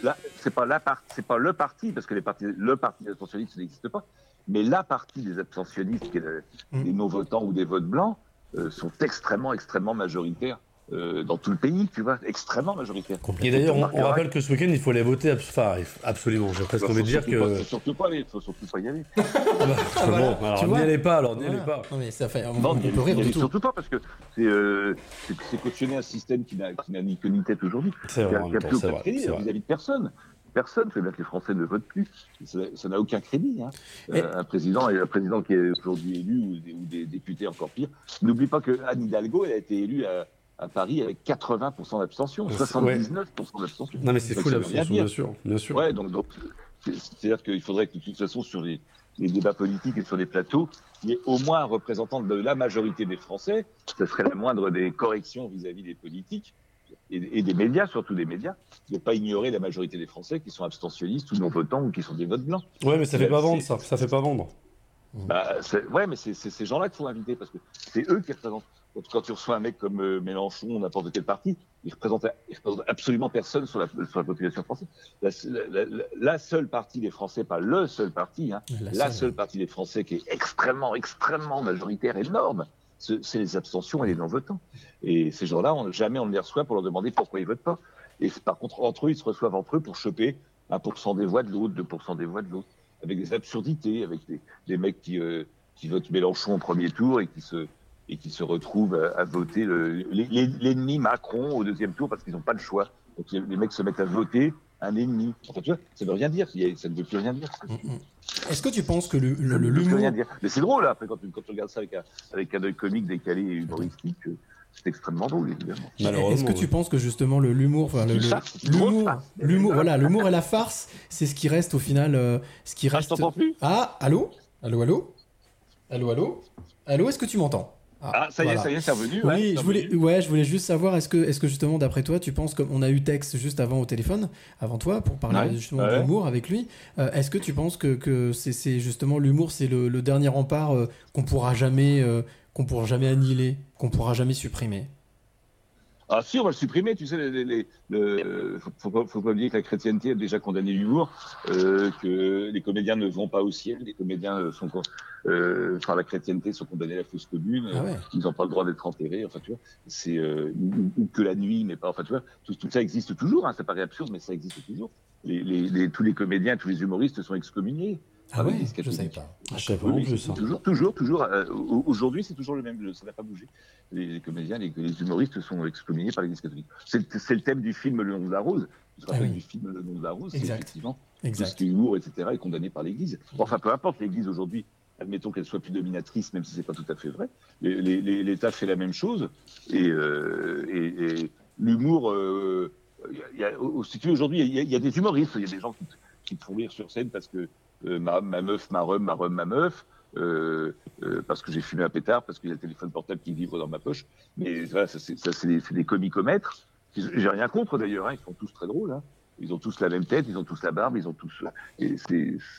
La- c'est pas la part- c'est pas le parti parce que les partis, le parti des abstentionnistes n'existe pas, mais la partie des abstentionnistes, qui est le- Hmm. des non-votants ou des votes blancs, euh, sont extrêmement extrêmement majoritaires euh, dans tout le pays, tu vois, extrêmement majoritaires. Et d'ailleurs, on, rappelle que ce week-end, il faut aller voter, abs- enfin, absolument. J'ai presque envie de dire surtout pas- que. faut surtout pas aller, faut surtout pas y aller. Bon, voilà, tu alors n'y allez pas, alors n'y Voilà. allez pas. Non, mais ça fait. On, Non, on peut rire allez tout. surtout pas parce que c'est euh, cautionner un système qui n'a ni queue ni tête aujourd'hui. C'est vrai, c'est aucun vrai, vis-à-vis de personne. Personne, c'est bien que les Français ne votent plus. Ça n'a aucun crédit. Hein. Euh, un président et un président qui est aujourd'hui élu ou des, ou des députés encore pire. N'oublie pas que Anne Hidalgo, elle a été élue à, à Paris avec 80% d'abstention, Ouais. 79% d'abstention. Non, mais c'est fou l'abstention, bien sûr. Bien sûr. Ouais, donc, donc c'est- c'est-à-dire qu'il faudrait que de toute façon sur les, les débats politiques et sur les plateaux, il y ait au moins un représentant de la majorité des Français. Ce serait la moindre des corrections vis-à-vis des politiques et, et des médias, surtout des médias, de ne pas ignorer la majorité des Français qui sont abstentionnistes ou non votants ou qui sont des votes blancs. Ouais, mais ça fait C'est- pas vendre, ça. Ça fait pas vendre. Bah, ouais, mais c'est ces gens-là qu'il faut inviter parce que c'est eux qui représentent. Quand, tu reçois un mec comme euh, Mélenchon ou n'importe quel parti, il représente, il représente absolument personne sur la, sur la population française. La, la- la- la seule partie des Français, pas le seul parti, hein, La seule. partie des Français qui est extrêmement, extrêmement majoritaire, énorme, ce- c'est les abstentions et les non-votants. Et ces gens-là, jamais on ne les reçoit pour leur demander pourquoi ils votent pas. Et par contre, entre eux, ils se reçoivent entre eux pour choper 1% des voix de l'autre, 2% des voix de l'autre, avec des absurdités, avec des, des mecs qui, euh, qui votent Mélenchon au premier tour et qui se et qui se retrouvent à, voter le- l'ennemi Macron au deuxième tour parce qu'ils n'ont pas le choix. Donc les, mecs se mettent à voter un ennemi. Enfin, tu vois, ça ne veut rien dire. Ça ne veut plus rien dire. Est-ce que tu penses que le, le- Ça ne le- veut plus l'humour. rien dire. Mais c'est drôle après quand tu, quand tu regardes ça avec un, avec un œil comique décalé et humoristique. euh, C'est extrêmement drôle évidemment. Est-ce que tu penses que justement le l'humour, enfin l'humour, l'humour, voilà, l'humour et la farce, c'est ce qui reste au final, euh, ce qui reste. Ah, allô, allô, allô, allô, allô, allô, est-ce que tu m'entends? Ah, ça y est, ça y est, c'est revenu, Oui, ouais, je voulais, ouais, je voulais juste savoir, est-ce que, est-ce que justement, d'après toi, tu penses, comme on a eu Tex juste avant au téléphone, avant toi, pour parler Ouais, justement ouais. de l'humour avec lui, euh, est-ce que tu penses que, que c'est, c'est justement l'humour, c'est le, le dernier rempart euh, qu'on pourra jamais, euh, qu'on pourra jamais annihiler, qu'on pourra jamais supprimer? Ah si, on va le supprimer, tu sais, les, les- les- le, faut, faut pas, faut pas oublier que la chrétienté a déjà condamné l'humour, euh, que les comédiens ne vont pas au ciel, les comédiens euh, sont, euh, enfin la chrétienté sont condamnés à la fausse commune, Ah ouais. euh, ils n'ont pas le droit d'être enterrés, enfin tu vois, c'est euh, ou, que la nuit, mais pas, enfin tu vois, tout, tout ça existe toujours, hein, ça paraît absurde, mais ça existe toujours. Les, les, les- tous les comédiens, tous les humoristes sont excommuniés. Ah ouais, l'Église je catholique. savais pas. Ah, je Oui, plus, ça. Toujours, toujours, toujours. euh, au- Aujourd'hui, c'est toujours le même. Ça n'a pas bougé. Les, les comédiens, les, les humoristes sont excommuniés par l'Église catholique. C'est le thème du film Le nom de la rose. Ah rappelles oui. du film Le nom de la rose C'est effectivement Exact. tout ce qui est humour, etc., est condamné par l'Église. Enfin, peu importe. L'Église aujourd'hui, admettons qu'elle soit plus dominatrice, même si c'est pas tout à fait vrai. L'État fait la même chose et, euh, et, et l'humour. euh, si tu aujourd'hui, il y, a- il y a des humoristes. Il y a des gens qui, te- qui te font rire sur scène parce que euh, ma, ma meuf, ma rhum, ma rhum, ma meuf. euh, euh, parce que j'ai fumé un pétard, parce qu'il y a le téléphone portable qui vibre dans ma poche. Mais voilà, ça, c'est des, des comicomètres. J'ai rien contre d'ailleurs, hein, ils sont tous très drôles. hein. Ils ont tous la même tête, ils ont tous la barbe, ils ont tous. Et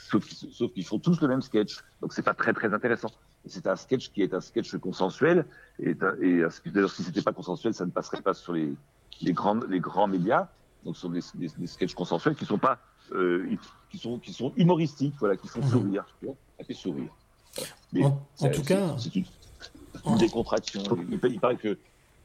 sauf, sauf qu'ils font tous le même sketch. Donc c'est pas très très intéressant. C'est un sketch qui est un sketch consensuel. Et, d'ailleurs, si c'était pas consensuel, ça ne passerait pas sur les, les grands les grands médias. Donc ce sont des, des, des sketchs consensuels qui sont pas euh, qui sont qui sont humoristiques, voilà, qui font sourire. Tu vois, ça fait sourire. Voilà. Mais Mhm. En- tout cas- c'est une, une décontraction. Il, il paraît que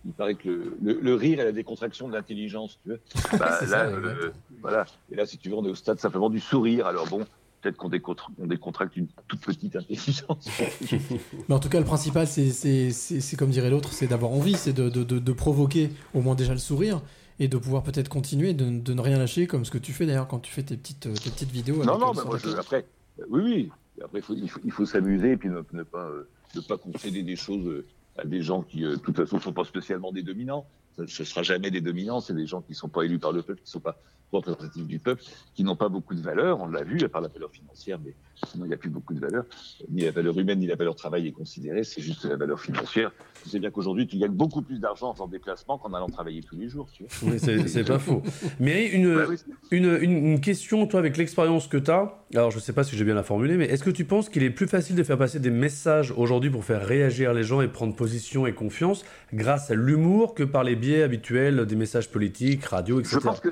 il paraît que le, le- le rire est la décontraction de l'intelligence, tu vois. Bah, là, ça, euh, voilà. Et là, si tu veux, on est au stade simplement du sourire. Alors bon, peut-être qu'on décontra- on décontracte une toute petite intelligence. Mais en tout cas, le principal, c'est- c'est c'est- c'est comme dirait l'autre, c'est d'avoir envie, c'est de, de- de- de provoquer au moins déjà le sourire et de pouvoir peut-être continuer, de, de ne rien lâcher, comme ce que tu fais d'ailleurs quand tu fais tes petites, tes petites vidéos. non, non, euh, mais moi, je- après, euh, oui, oui. Après, il faut, il faut, il faut s'amuser et puis ne, ne pas, euh, ne pas concéder des choses euh, à des gens qui, euh, de toute façon, ne sont pas spécialement des dominants. Ce sera jamais des dominants. C'est des gens qui ne sont pas élus par le peuple, qui ne sont pas représentatifs du peuple, qui n'ont pas beaucoup de valeur. On l'a vu, à part la valeur financière, mais sinon, il n'y a plus beaucoup de valeur. Ni la valeur humaine, ni la valeur travail est considérée. C'est juste la valeur financière. Tu sais bien qu'aujourd'hui, tu gagnes beaucoup plus d'argent en faisant déplacement qu'en allant travailler tous les jours. Tu vois. Oui, c'est pas faux. Mais une, Bah oui, une, une, une question, toi, avec l'expérience que tu as, alors je sais pas si j'ai bien la formulé, mais est-ce que tu penses qu'il est plus facile de faire passer des messages aujourd'hui pour faire réagir les gens et prendre position et confiance grâce à l'humour que par les biais habituels des messages politiques, radio, etc. Je pense que,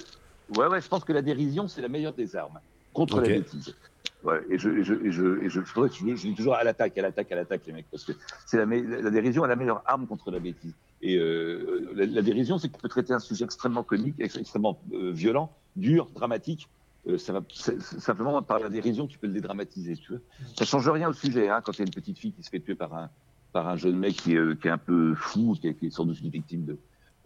ouais, ouais, je pense que la dérision, c'est la meilleure des armes contre Ok. la bêtise. Ouais, et je, et je, et je, et je, je, je dis toujours à l'attaque, à l'attaque, à l'attaque, les mecs, parce que c'est la, la dérision est la meilleure arme contre la bêtise. Et euh, la, la dérision, c'est que tu peux traiter un sujet extrêmement comique, ex- extrêmement euh, violent, dur, dramatique. Euh, ça va, simplement par la dérision, tu peux le dédramatiser. Tu vois. Ça change rien au sujet. Hein, quand il y a une petite fille qui se fait tuer par un, par un jeune mec qui est, euh, qui est un peu fou, qui est, qui est sans doute une victime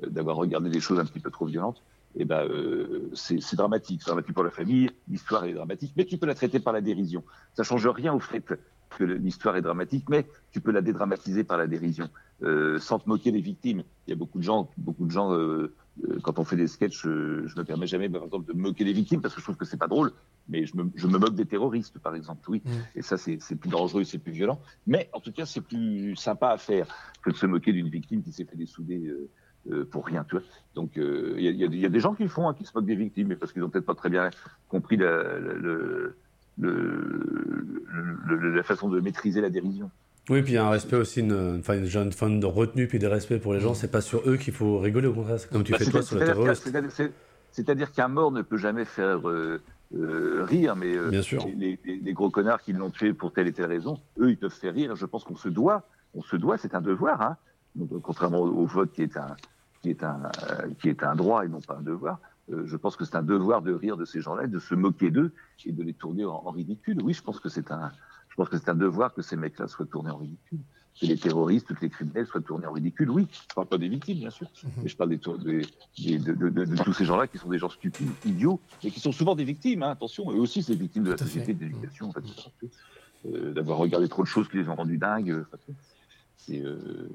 euh, d'avoir regardé des choses un petit peu trop violentes, eh ben, euh, c'est dramatique. C'est dramatique pour la famille, l'histoire est dramatique, mais tu peux la traiter par la dérision. Ça change rien au fait que l'histoire est dramatique, mais tu peux la dédramatiser par la dérision, euh, sans te moquer des victimes. Il y a beaucoup de gens, beaucoup de gens, euh, quand on fait des sketchs, je me permets jamais, par exemple, de me moquer des victimes parce que je trouve que c'est pas drôle. Mais je me, je me moque des terroristes, par exemple, oui. Et ça, c'est c'est plus dangereux, c'est plus violent. Mais en tout cas, c'est plus sympa à faire que de se moquer d'une victime qui s'est fait dessouder euh, euh, pour rien, tu vois. Donc, euh, il y, a, y y des gens qui le font, hein, qui se moquent des victimes, mais parce qu'ils ont peut-être pas très bien compris la, la- la façon de maîtriser la dérision. Oui, puis il y a un respect aussi, une, enfin, une jeune forme de retenue puis de respect pour les gens. C'est pas sur eux qu'il faut rigoler, au contraire, c'est comme tu Bah, fais toi sur le c'est-à-dire terroriste. c'est-à-dire- c'est- C'est-à-dire qu'un mort ne peut jamais faire euh, euh, rire, mais euh, Bien sûr. Les, les- les gros connards qui l'ont tué pour telle et telle raison, eux, ils peuvent faire rire. Je pense qu'on se doit, on se doit, c'est un devoir, hein. Donc, contrairement au vote qui est un, qui est un, euh, qui est un droit et non pas un devoir. euh, je pense que c'est un devoir de rire de ces gens-là, de se moquer d'eux et de les tourner en, en ridicule. Oui, je pense que c'est un, je pense que c'est un devoir que ces mecs-là soient tournés en ridicule. Que les terroristes, que les criminels soient tournés en ridicule. Oui, je parle pas des victimes, bien sûr, mais je parle des, tour- des- des- de, de- de- de tous ces gens-là qui sont des gens stupides, idiots, et qui sont souvent des victimes. hein, attention, eux aussi, c'est des victimes de la société de l'éducation, en fait, euh, d'avoir regardé trop de choses qui les ont rendus dingues. euh, c'est, euh,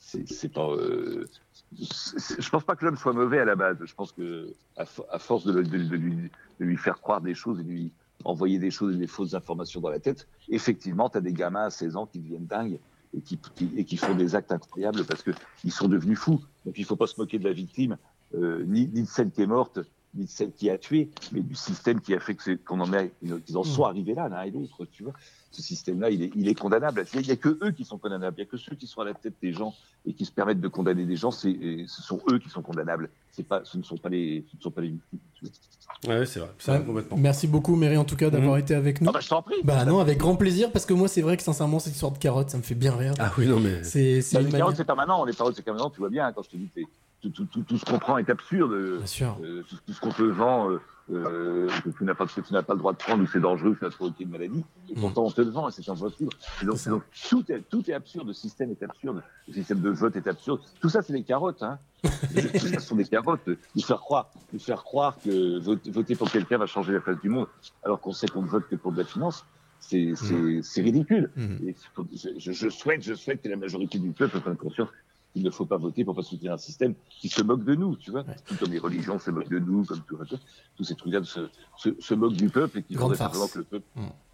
c'est, pas. euh, je pense pas que l'homme soit mauvais à la base. Je pense que à, fo- à force de, le- de- de lui, de lui faire croire des choses et de lui envoyer des choses et des fausses informations dans la tête, effectivement, tu as des gamins à 16 ans qui deviennent dingues et qui, qui- et qui font des actes incroyables parce que ils sont devenus fous. Donc il faut pas se moquer de la victime, euh, ni, ni de celle qui est morte, ni de celle qui a tué, mais du système qui a fait qu'on en, est- qu'ils en sont arrivés là, l'un et l'autre, tu vois. Ce système-là, il est, il est condamnable. Il n'y a que eux qui sont condamnables. Il n'y a que ceux qui sont à la tête des gens et qui se permettent de condamner des gens. Et ce sont eux qui sont condamnables. Pas, ce ne sont pas les, ce ne sont pas les victimes. tu vois. Ouais, c'est vrai. Ouais, complètement. Merci beaucoup, Mary, en tout cas, d'avoir été avec nous. Ah bah, je t'en prie. Bah non, avec grand plaisir, parce que moi, c'est vrai que sincèrement, cette histoire de carotte, ça me fait bien rire. Ah oui, non, mais. C'est Bah, les carottes, c'est permanent. Les paroles, c'est permanent. Tu vois bien, hein, quand je te dis que c'est- tout, tout, tout, tout ce qu'on prend est absurde. Bien sûr. Euh, tout, ce qu'on te vend, euh, euh, que tu n'as pas, que tu n'as pas le droit de prendre ou c'est dangereux, ça va te provoquer une maladie. Et pourtant, on te le vend et c'est impossible. Et donc, donc, tout, est, tout est absurde. Le système est absurde. Le système de vote est absurde. Tout ça, c'est des carottes. Hein. tout ça, ce sont des carottes. Nous faire croire, nous faire croire que voter, pour quelqu'un va changer la face du monde, alors qu'on sait qu'on ne vote que pour de la finance. C'est c'est- c'est ridicule. Et je, je- je souhaite, je souhaite que la majorité du peuple prenne conscience qu'il ne faut pas voter pour pas soutenir un système qui se moque de nous, tu vois. Tout comme les religions se moquent de nous, comme tout, tous ces trucs-là se, se, se moquent du peuple et qui faudrait simplement que le peuple,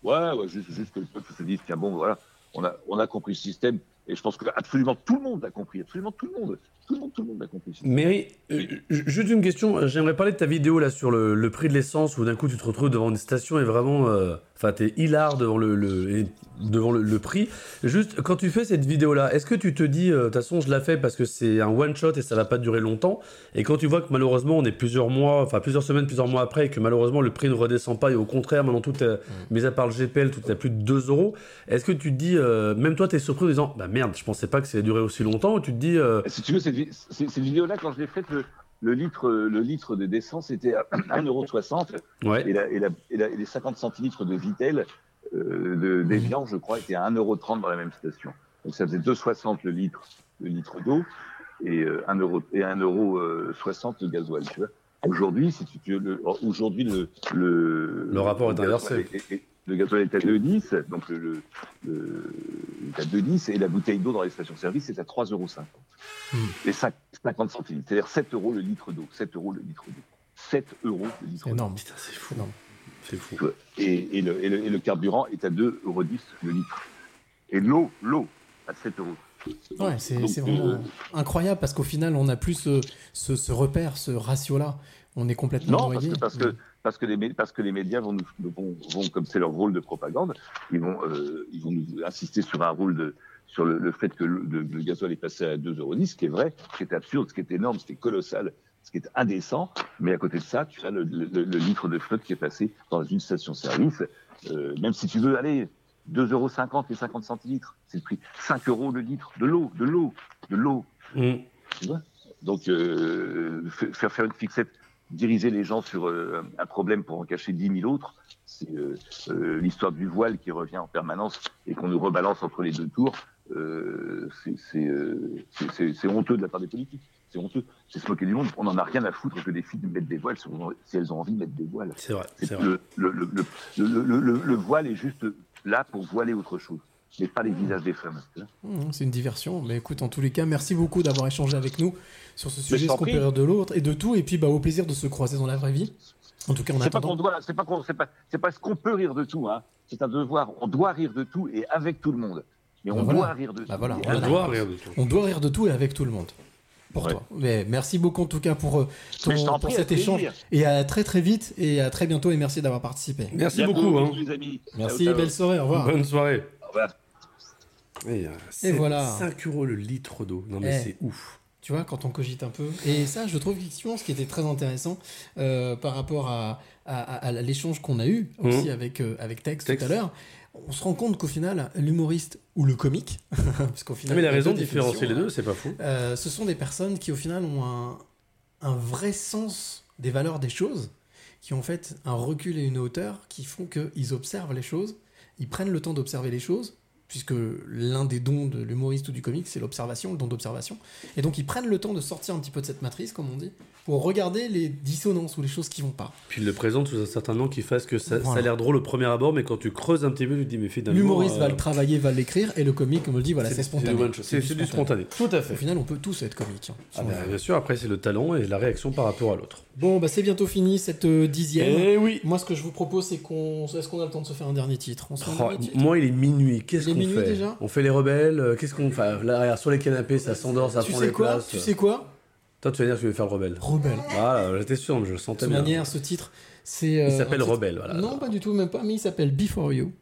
ouais, ouais, juste, juste que le peuple se dise, tiens bon, voilà, on a, on a compris le système. Et je pense que absolument tout le monde l'a compris, absolument tout le monde, tout le monde, tout le monde l'a compris. Mary, euh, ju- juste une question. J'aimerais parler de ta vidéo là sur le, le prix de l'essence où d'un coup tu te retrouves devant une station et vraiment, euh, enfin, t'es hilar devant le, le- et devant le, le prix. Juste quand tu fais cette vidéo là, est-ce que tu te dis, euh, de toute façon, je la fais parce que c'est un one shot et ça va pas durer longtemps? Et quand tu vois que malheureusement on est plusieurs mois, enfin plusieurs semaines, plusieurs mois après et que malheureusement le prix ne redescend pas et au contraire maintenant tout est, mis à part le GPL, tout est à plus de 2 euros. Est-ce que tu te dis, euh, même toi t'es surpris en disant, bah merde, je pensais pas que ça allait durer aussi longtemps tu te dis, euh, Si tu veux, cette, vi- vidéo-là, quand je l'ai faite, le, le litre, le litre de d'essence était à 1,60€. Ouais. Et, la, et, la, et, la- et les 50 centilitres de Vitel, euh, de, d'Evian, je crois, étaient à 1,30€ dans la même station. Donc ça faisait 2,60€ le litre, le litre d'eau et euh, 1 euro, et 1,60€ le gasoil, tu vois. Aujourd'hui, si tu veux, le, aujourd'hui, le, le, Le rapport est inversé. Le gasoil est à 2,10, donc le, le, est à 2,10 et la bouteille d'eau dans les stations-service est à 3,50 Hmm. Les 5 50 centimes, c'est-à-dire 7 euros le litre d'eau. 7 euros le litre d'eau. 7 euros le litre d'eau. énorme. Putain, c'est fou. C'est fou. Et, et, le, et, le, et le carburant est à 2,10 euros le litre. Et l'eau, l'eau, à 7 euros. Ouais, c'est Donc, c'est vraiment euh, incroyable parce qu'au final, on n'a plus ce, ce, ce repère, ce ratio-là. On est complètement Non, parce noyé. que, parce, que, parce, que les, mé- parce que les médias vont, nous, vont, vont comme c'est leur rôle de propagande, ils vont, euh, ils vont nous insister sur un rôle de sur le, le fait que le, le, le gasoil est passé à 2,10 euros, ce qui est vrai, ce qui est absurde, ce qui est énorme, ce qui est colossal, ce qui est indécent. Mais à côté de ça, tu as le, litre de flotte qui est passé dans une station-service. Euh, même si tu veux aller 2,50 euros et 50 centilitres, c'est le prix. 5 euros le litre de l'eau, de l'eau, de l'eau. Tu vois? Donc, euh, faire une fixette, diriger les gens sur euh, un problème pour en cacher 10 000 autres, c'est euh, euh, l'histoire du voile qui revient en permanence et qu'on nous rebalance entre les deux tours. C'est- honteux de la part des politiques. C'est honteux. C'est se moquer du monde. On n'en a rien à foutre que des filles mettent des voiles si, elles ont envie de mettre des voiles. C'est vrai, le- le- le- le voile est juste là pour voiler autre chose, mais pas les visages des femmes. Mmh, C'est une diversion. Mais écoute, en tous les cas, merci beaucoup d'avoir échangé avec nous sur ce sujet, je ce qu'on peut de l'autre et de tout. Et puis, bah, au plaisir de se croiser dans la vraie vie. En tout cas, on C'est pas attend. qu'on doit, c'est pas qu'on, c'est pas, c'est pas ce qu'on peut rire de tout, hein. C'est un devoir. On doit rire de tout et avec tout le monde. Mais on Bah voilà. doit rire de Bah tout. voilà, et on avec- doit On doit rire de tout et avec tout le monde. Pour toi. Mais merci beaucoup en tout cas pour, euh, ton- pour cet échange. plaisir. Et à très très vite et à très bientôt et merci d'avoir participé. Merci beaucoup. Hein. bisous, les amis. Merci, Ciao, ciao. belle soirée, au revoir. Bonne soirée. Au revoir. Et, euh, Et voilà. 5 euros le litre d'eau. Non mais Eh, c'est ouf. Tu vois, quand on cogite un peu. Et ça, je trouve effectivement ce qui était très intéressant euh, par rapport à, à- à- à l'échange qu'on a eu aussi Mhm. avec, euh, avec Tex, Tex. tout à l'heure. On se rend compte qu'au final, l'humoriste ou le comique, parce qu'au final. Ah, mais il a y raison de différencier les définitions, deux, c'est pas fou. ce sont des personnes qui, au final, ont un, un vrai sens des valeurs des choses, qui ont en fait un recul et une hauteur qui font qu'ils observent les choses, ils prennent le temps d'observer les choses, puisque l'un des dons de l'humoriste ou du comique, c'est l'observation, le don d'observation. Et donc, ils prennent le temps de sortir un petit peu de cette matrice, comme on dit, pour regarder les dissonances ou les choses qui vont pas. Puis il le présente sous un certain angle qui fasse que ça, a l'air drôle au premier abord, mais quand tu creuses un petit peu, tu te dis, mais finalement. L'humoriste va euh, le travailler, va l'écrire, et le comique, comme on le dit, voilà, C'est- spontané. du. C'est- c'est du spontané. Tout à fait. Au final, on peut tous être comique. hein. Ah bah, bien sûr, après c'est le talent et la réaction par rapport à l'autre. Bon, bah c'est bientôt fini cette euh, dixième. Eh oui. Moi, ce que je vous propose, c'est qu'on. Est-ce qu'on a le temps de se faire un dernier titre? On se fait un Oh, dernier titre? moi, il est minuit. Qu'est-ce minuit fait déjà On fait les rebelles. euh, Qu'est-ce qu'on fait Là, regarde, sur les canapés, ça s'endort, ça Tu prend sais les quoi places. Tu sais quoi Toi, tu vas dire que tu veux faire le rebelle. Rebelle. Voilà, j'étais sûr, mais je le sentais De bien. manière, ce titre, c'est. Il euh, s'appelle un titre- Rebelle, voilà. Non, pas du tout, même pas, mais il s'appelle Before You.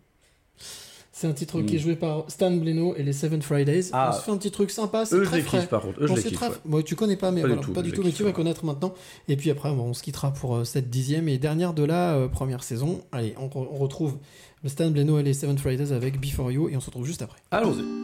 C'est un titre qui est Mm. joué par Stan Bleno et les Seven Fridays. Ah. On se fait un petit truc sympa. c'est très frais. kiffe, par contre. Eux, je les kiffe, très- ouais. Tu connais pas, mais Pas du tout, pas du tout, mais tu vas connaître maintenant. Et puis après, bon, on se quittera pour euh, cette dixième et dernière de la euh, première saison. Allez, on, re- on retrouve Stan Bleno et les Seven Fridays avec Before You et on se retrouve juste après. Allons-y.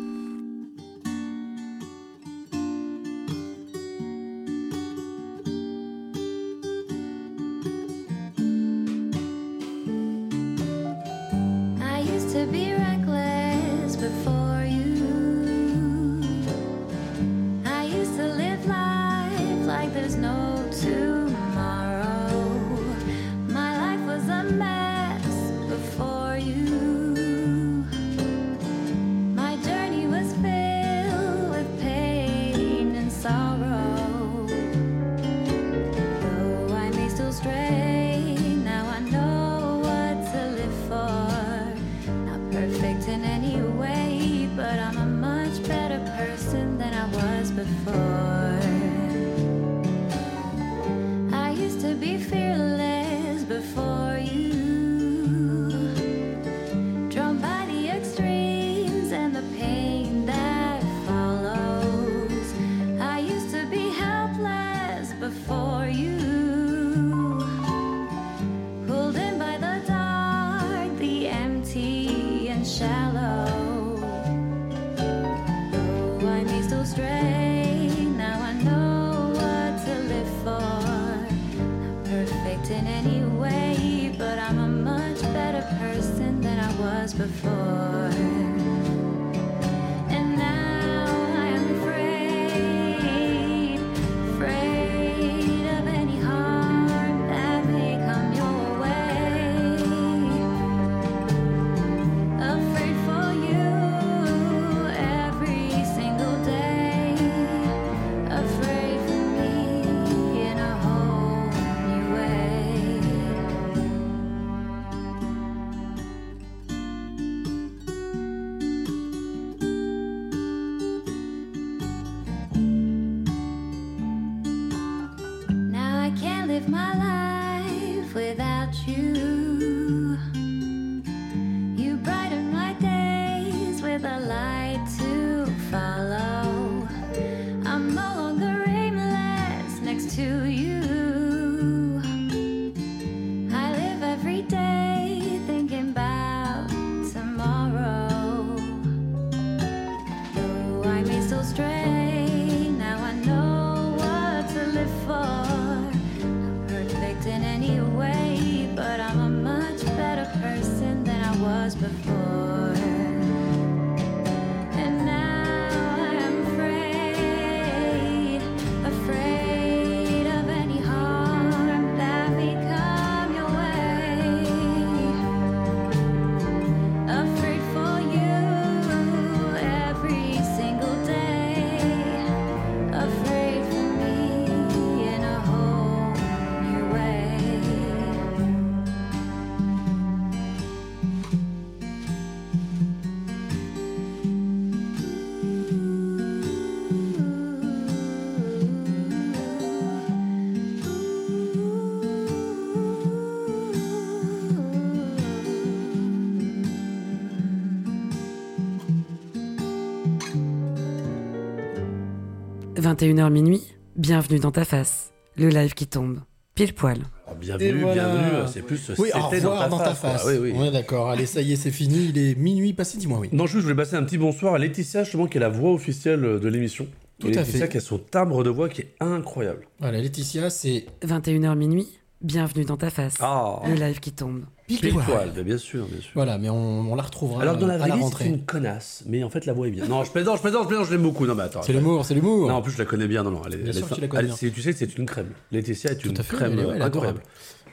21h minuit, bienvenue dans ta face, le live qui tombe, pile poil. Alors, bienvenue, bienvenue, c'est plus Oui, au c'était revoir dans ta face. Oui, oui. On est d'accord. Allez, ça y est, c'est fini. Il est minuit passé, dis-moi oui. Non, juste, je voulais passer un petit bonsoir à Laetitia, justement, qui est la voix officielle de l'émission. Tout Et à Laetitia fait. qui a son timbre de voix qui est incroyable. Voilà, Laetitia, c'est 21h minuit, bienvenue dans ta face, Ah. le live qui tombe. Poil, bah, bien sûr, bien sûr. Voilà, mais on, on la retrouvera Alors dans la vraie vie, c'est une connasse, mais en fait la voix est bien. Non, je plaisante, je plaisante, je plaisante, je l'aime beaucoup. Non, mais attends. C'est l'humour, c'est l'humour. Non, en plus je la connais bien. Non, non, elle est, Bien elle sûr est- que tu la connais elle- bien. c'est- Tu sais que c'est une crème. Laetitia est une fait, crème elle incroyable.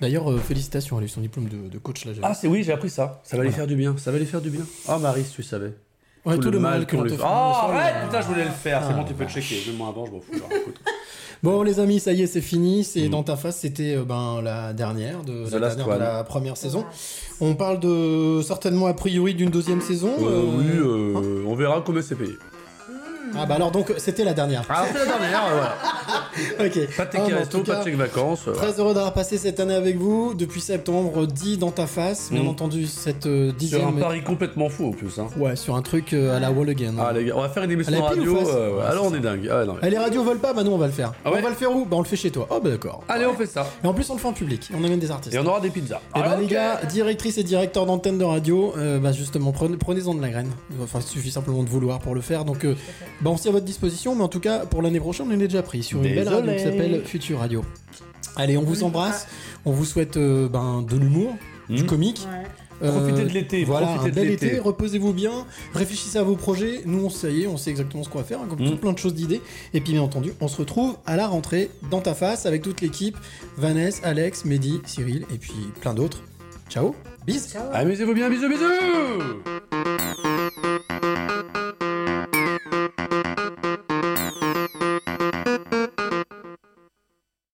D'ailleurs, euh, félicitations, elle a eu son diplôme de, de coach là. Ah, c'est oui, j'ai appris ça. Ça va lui faire du bien. Ça va lui faire du bien. Ah, Marie, si tu savais. Ouais, tout le mal que qu'on lui te fait. Oh, arrête Putain, je voulais le faire. C'est Ah, bon, tu peux checker. Donne-moi avant, je m'en fous. Bon, les amis, ça y est, c'est fini. C'est Mm. dans ta face. C'était euh, ben la dernière de The la, last dernière de one. la première saison. On parle de certainement a priori d'une deuxième saison. Euh, euh, oui, euh, on verra comment c'est payé. Ah bah alors donc c'était la dernière. Ah, c'est la dernière, voilà. ok. Pas de Ah, en resto, pas de vacances. euh, Très heureux d'avoir passé cette année avec vous. Depuis septembre, dit dans ta face, bien Mm. entendu, cette euh, dixième. Sur un pari complètement fou en plus. Hein. Ouais, sur un truc euh, à la wall again. Ah les gars, on va faire une émission radio. euh, ouais. Ouais, Alors on est dingue. Ah, non, mais- Eh, les radios volent pas, bah nous on va le faire. Ah ouais on va le faire où? Bah on le fait chez toi. Oh bah d'accord. Allez, on fait ça. Et en plus on le fait en public. On amène des artistes. Et on aura des pizzas. Et bah Ah, les gars, directrice et directeur d'antenne de radio, euh, bah justement prenez, prenez-en de la graine. Enfin, il suffit simplement de vouloir pour le faire. Donc euh, bah on s'y à votre disposition, mais en tout cas pour l'année prochaine on est déjà pris sur une belle radio qui s'appelle Future Radio. Allez, on vous embrasse, on vous souhaite euh, ben, de l'humour, du comique. Profitez de l'été, Voilà, profitez un de bel l'été. été, reposez-vous bien, réfléchissez à vos projets. Nous, on ça y est, on sait exactement ce qu'on va faire, hein, comme Mm. tout plein de choses d'idées. Et puis, bien entendu, on se retrouve à la rentrée dans ta face avec toute l'équipe Vanessa, Alex, Mehdi, Cyril et puis plein d'autres. Ciao, bis. Amusez-vous bien, bisous, bisous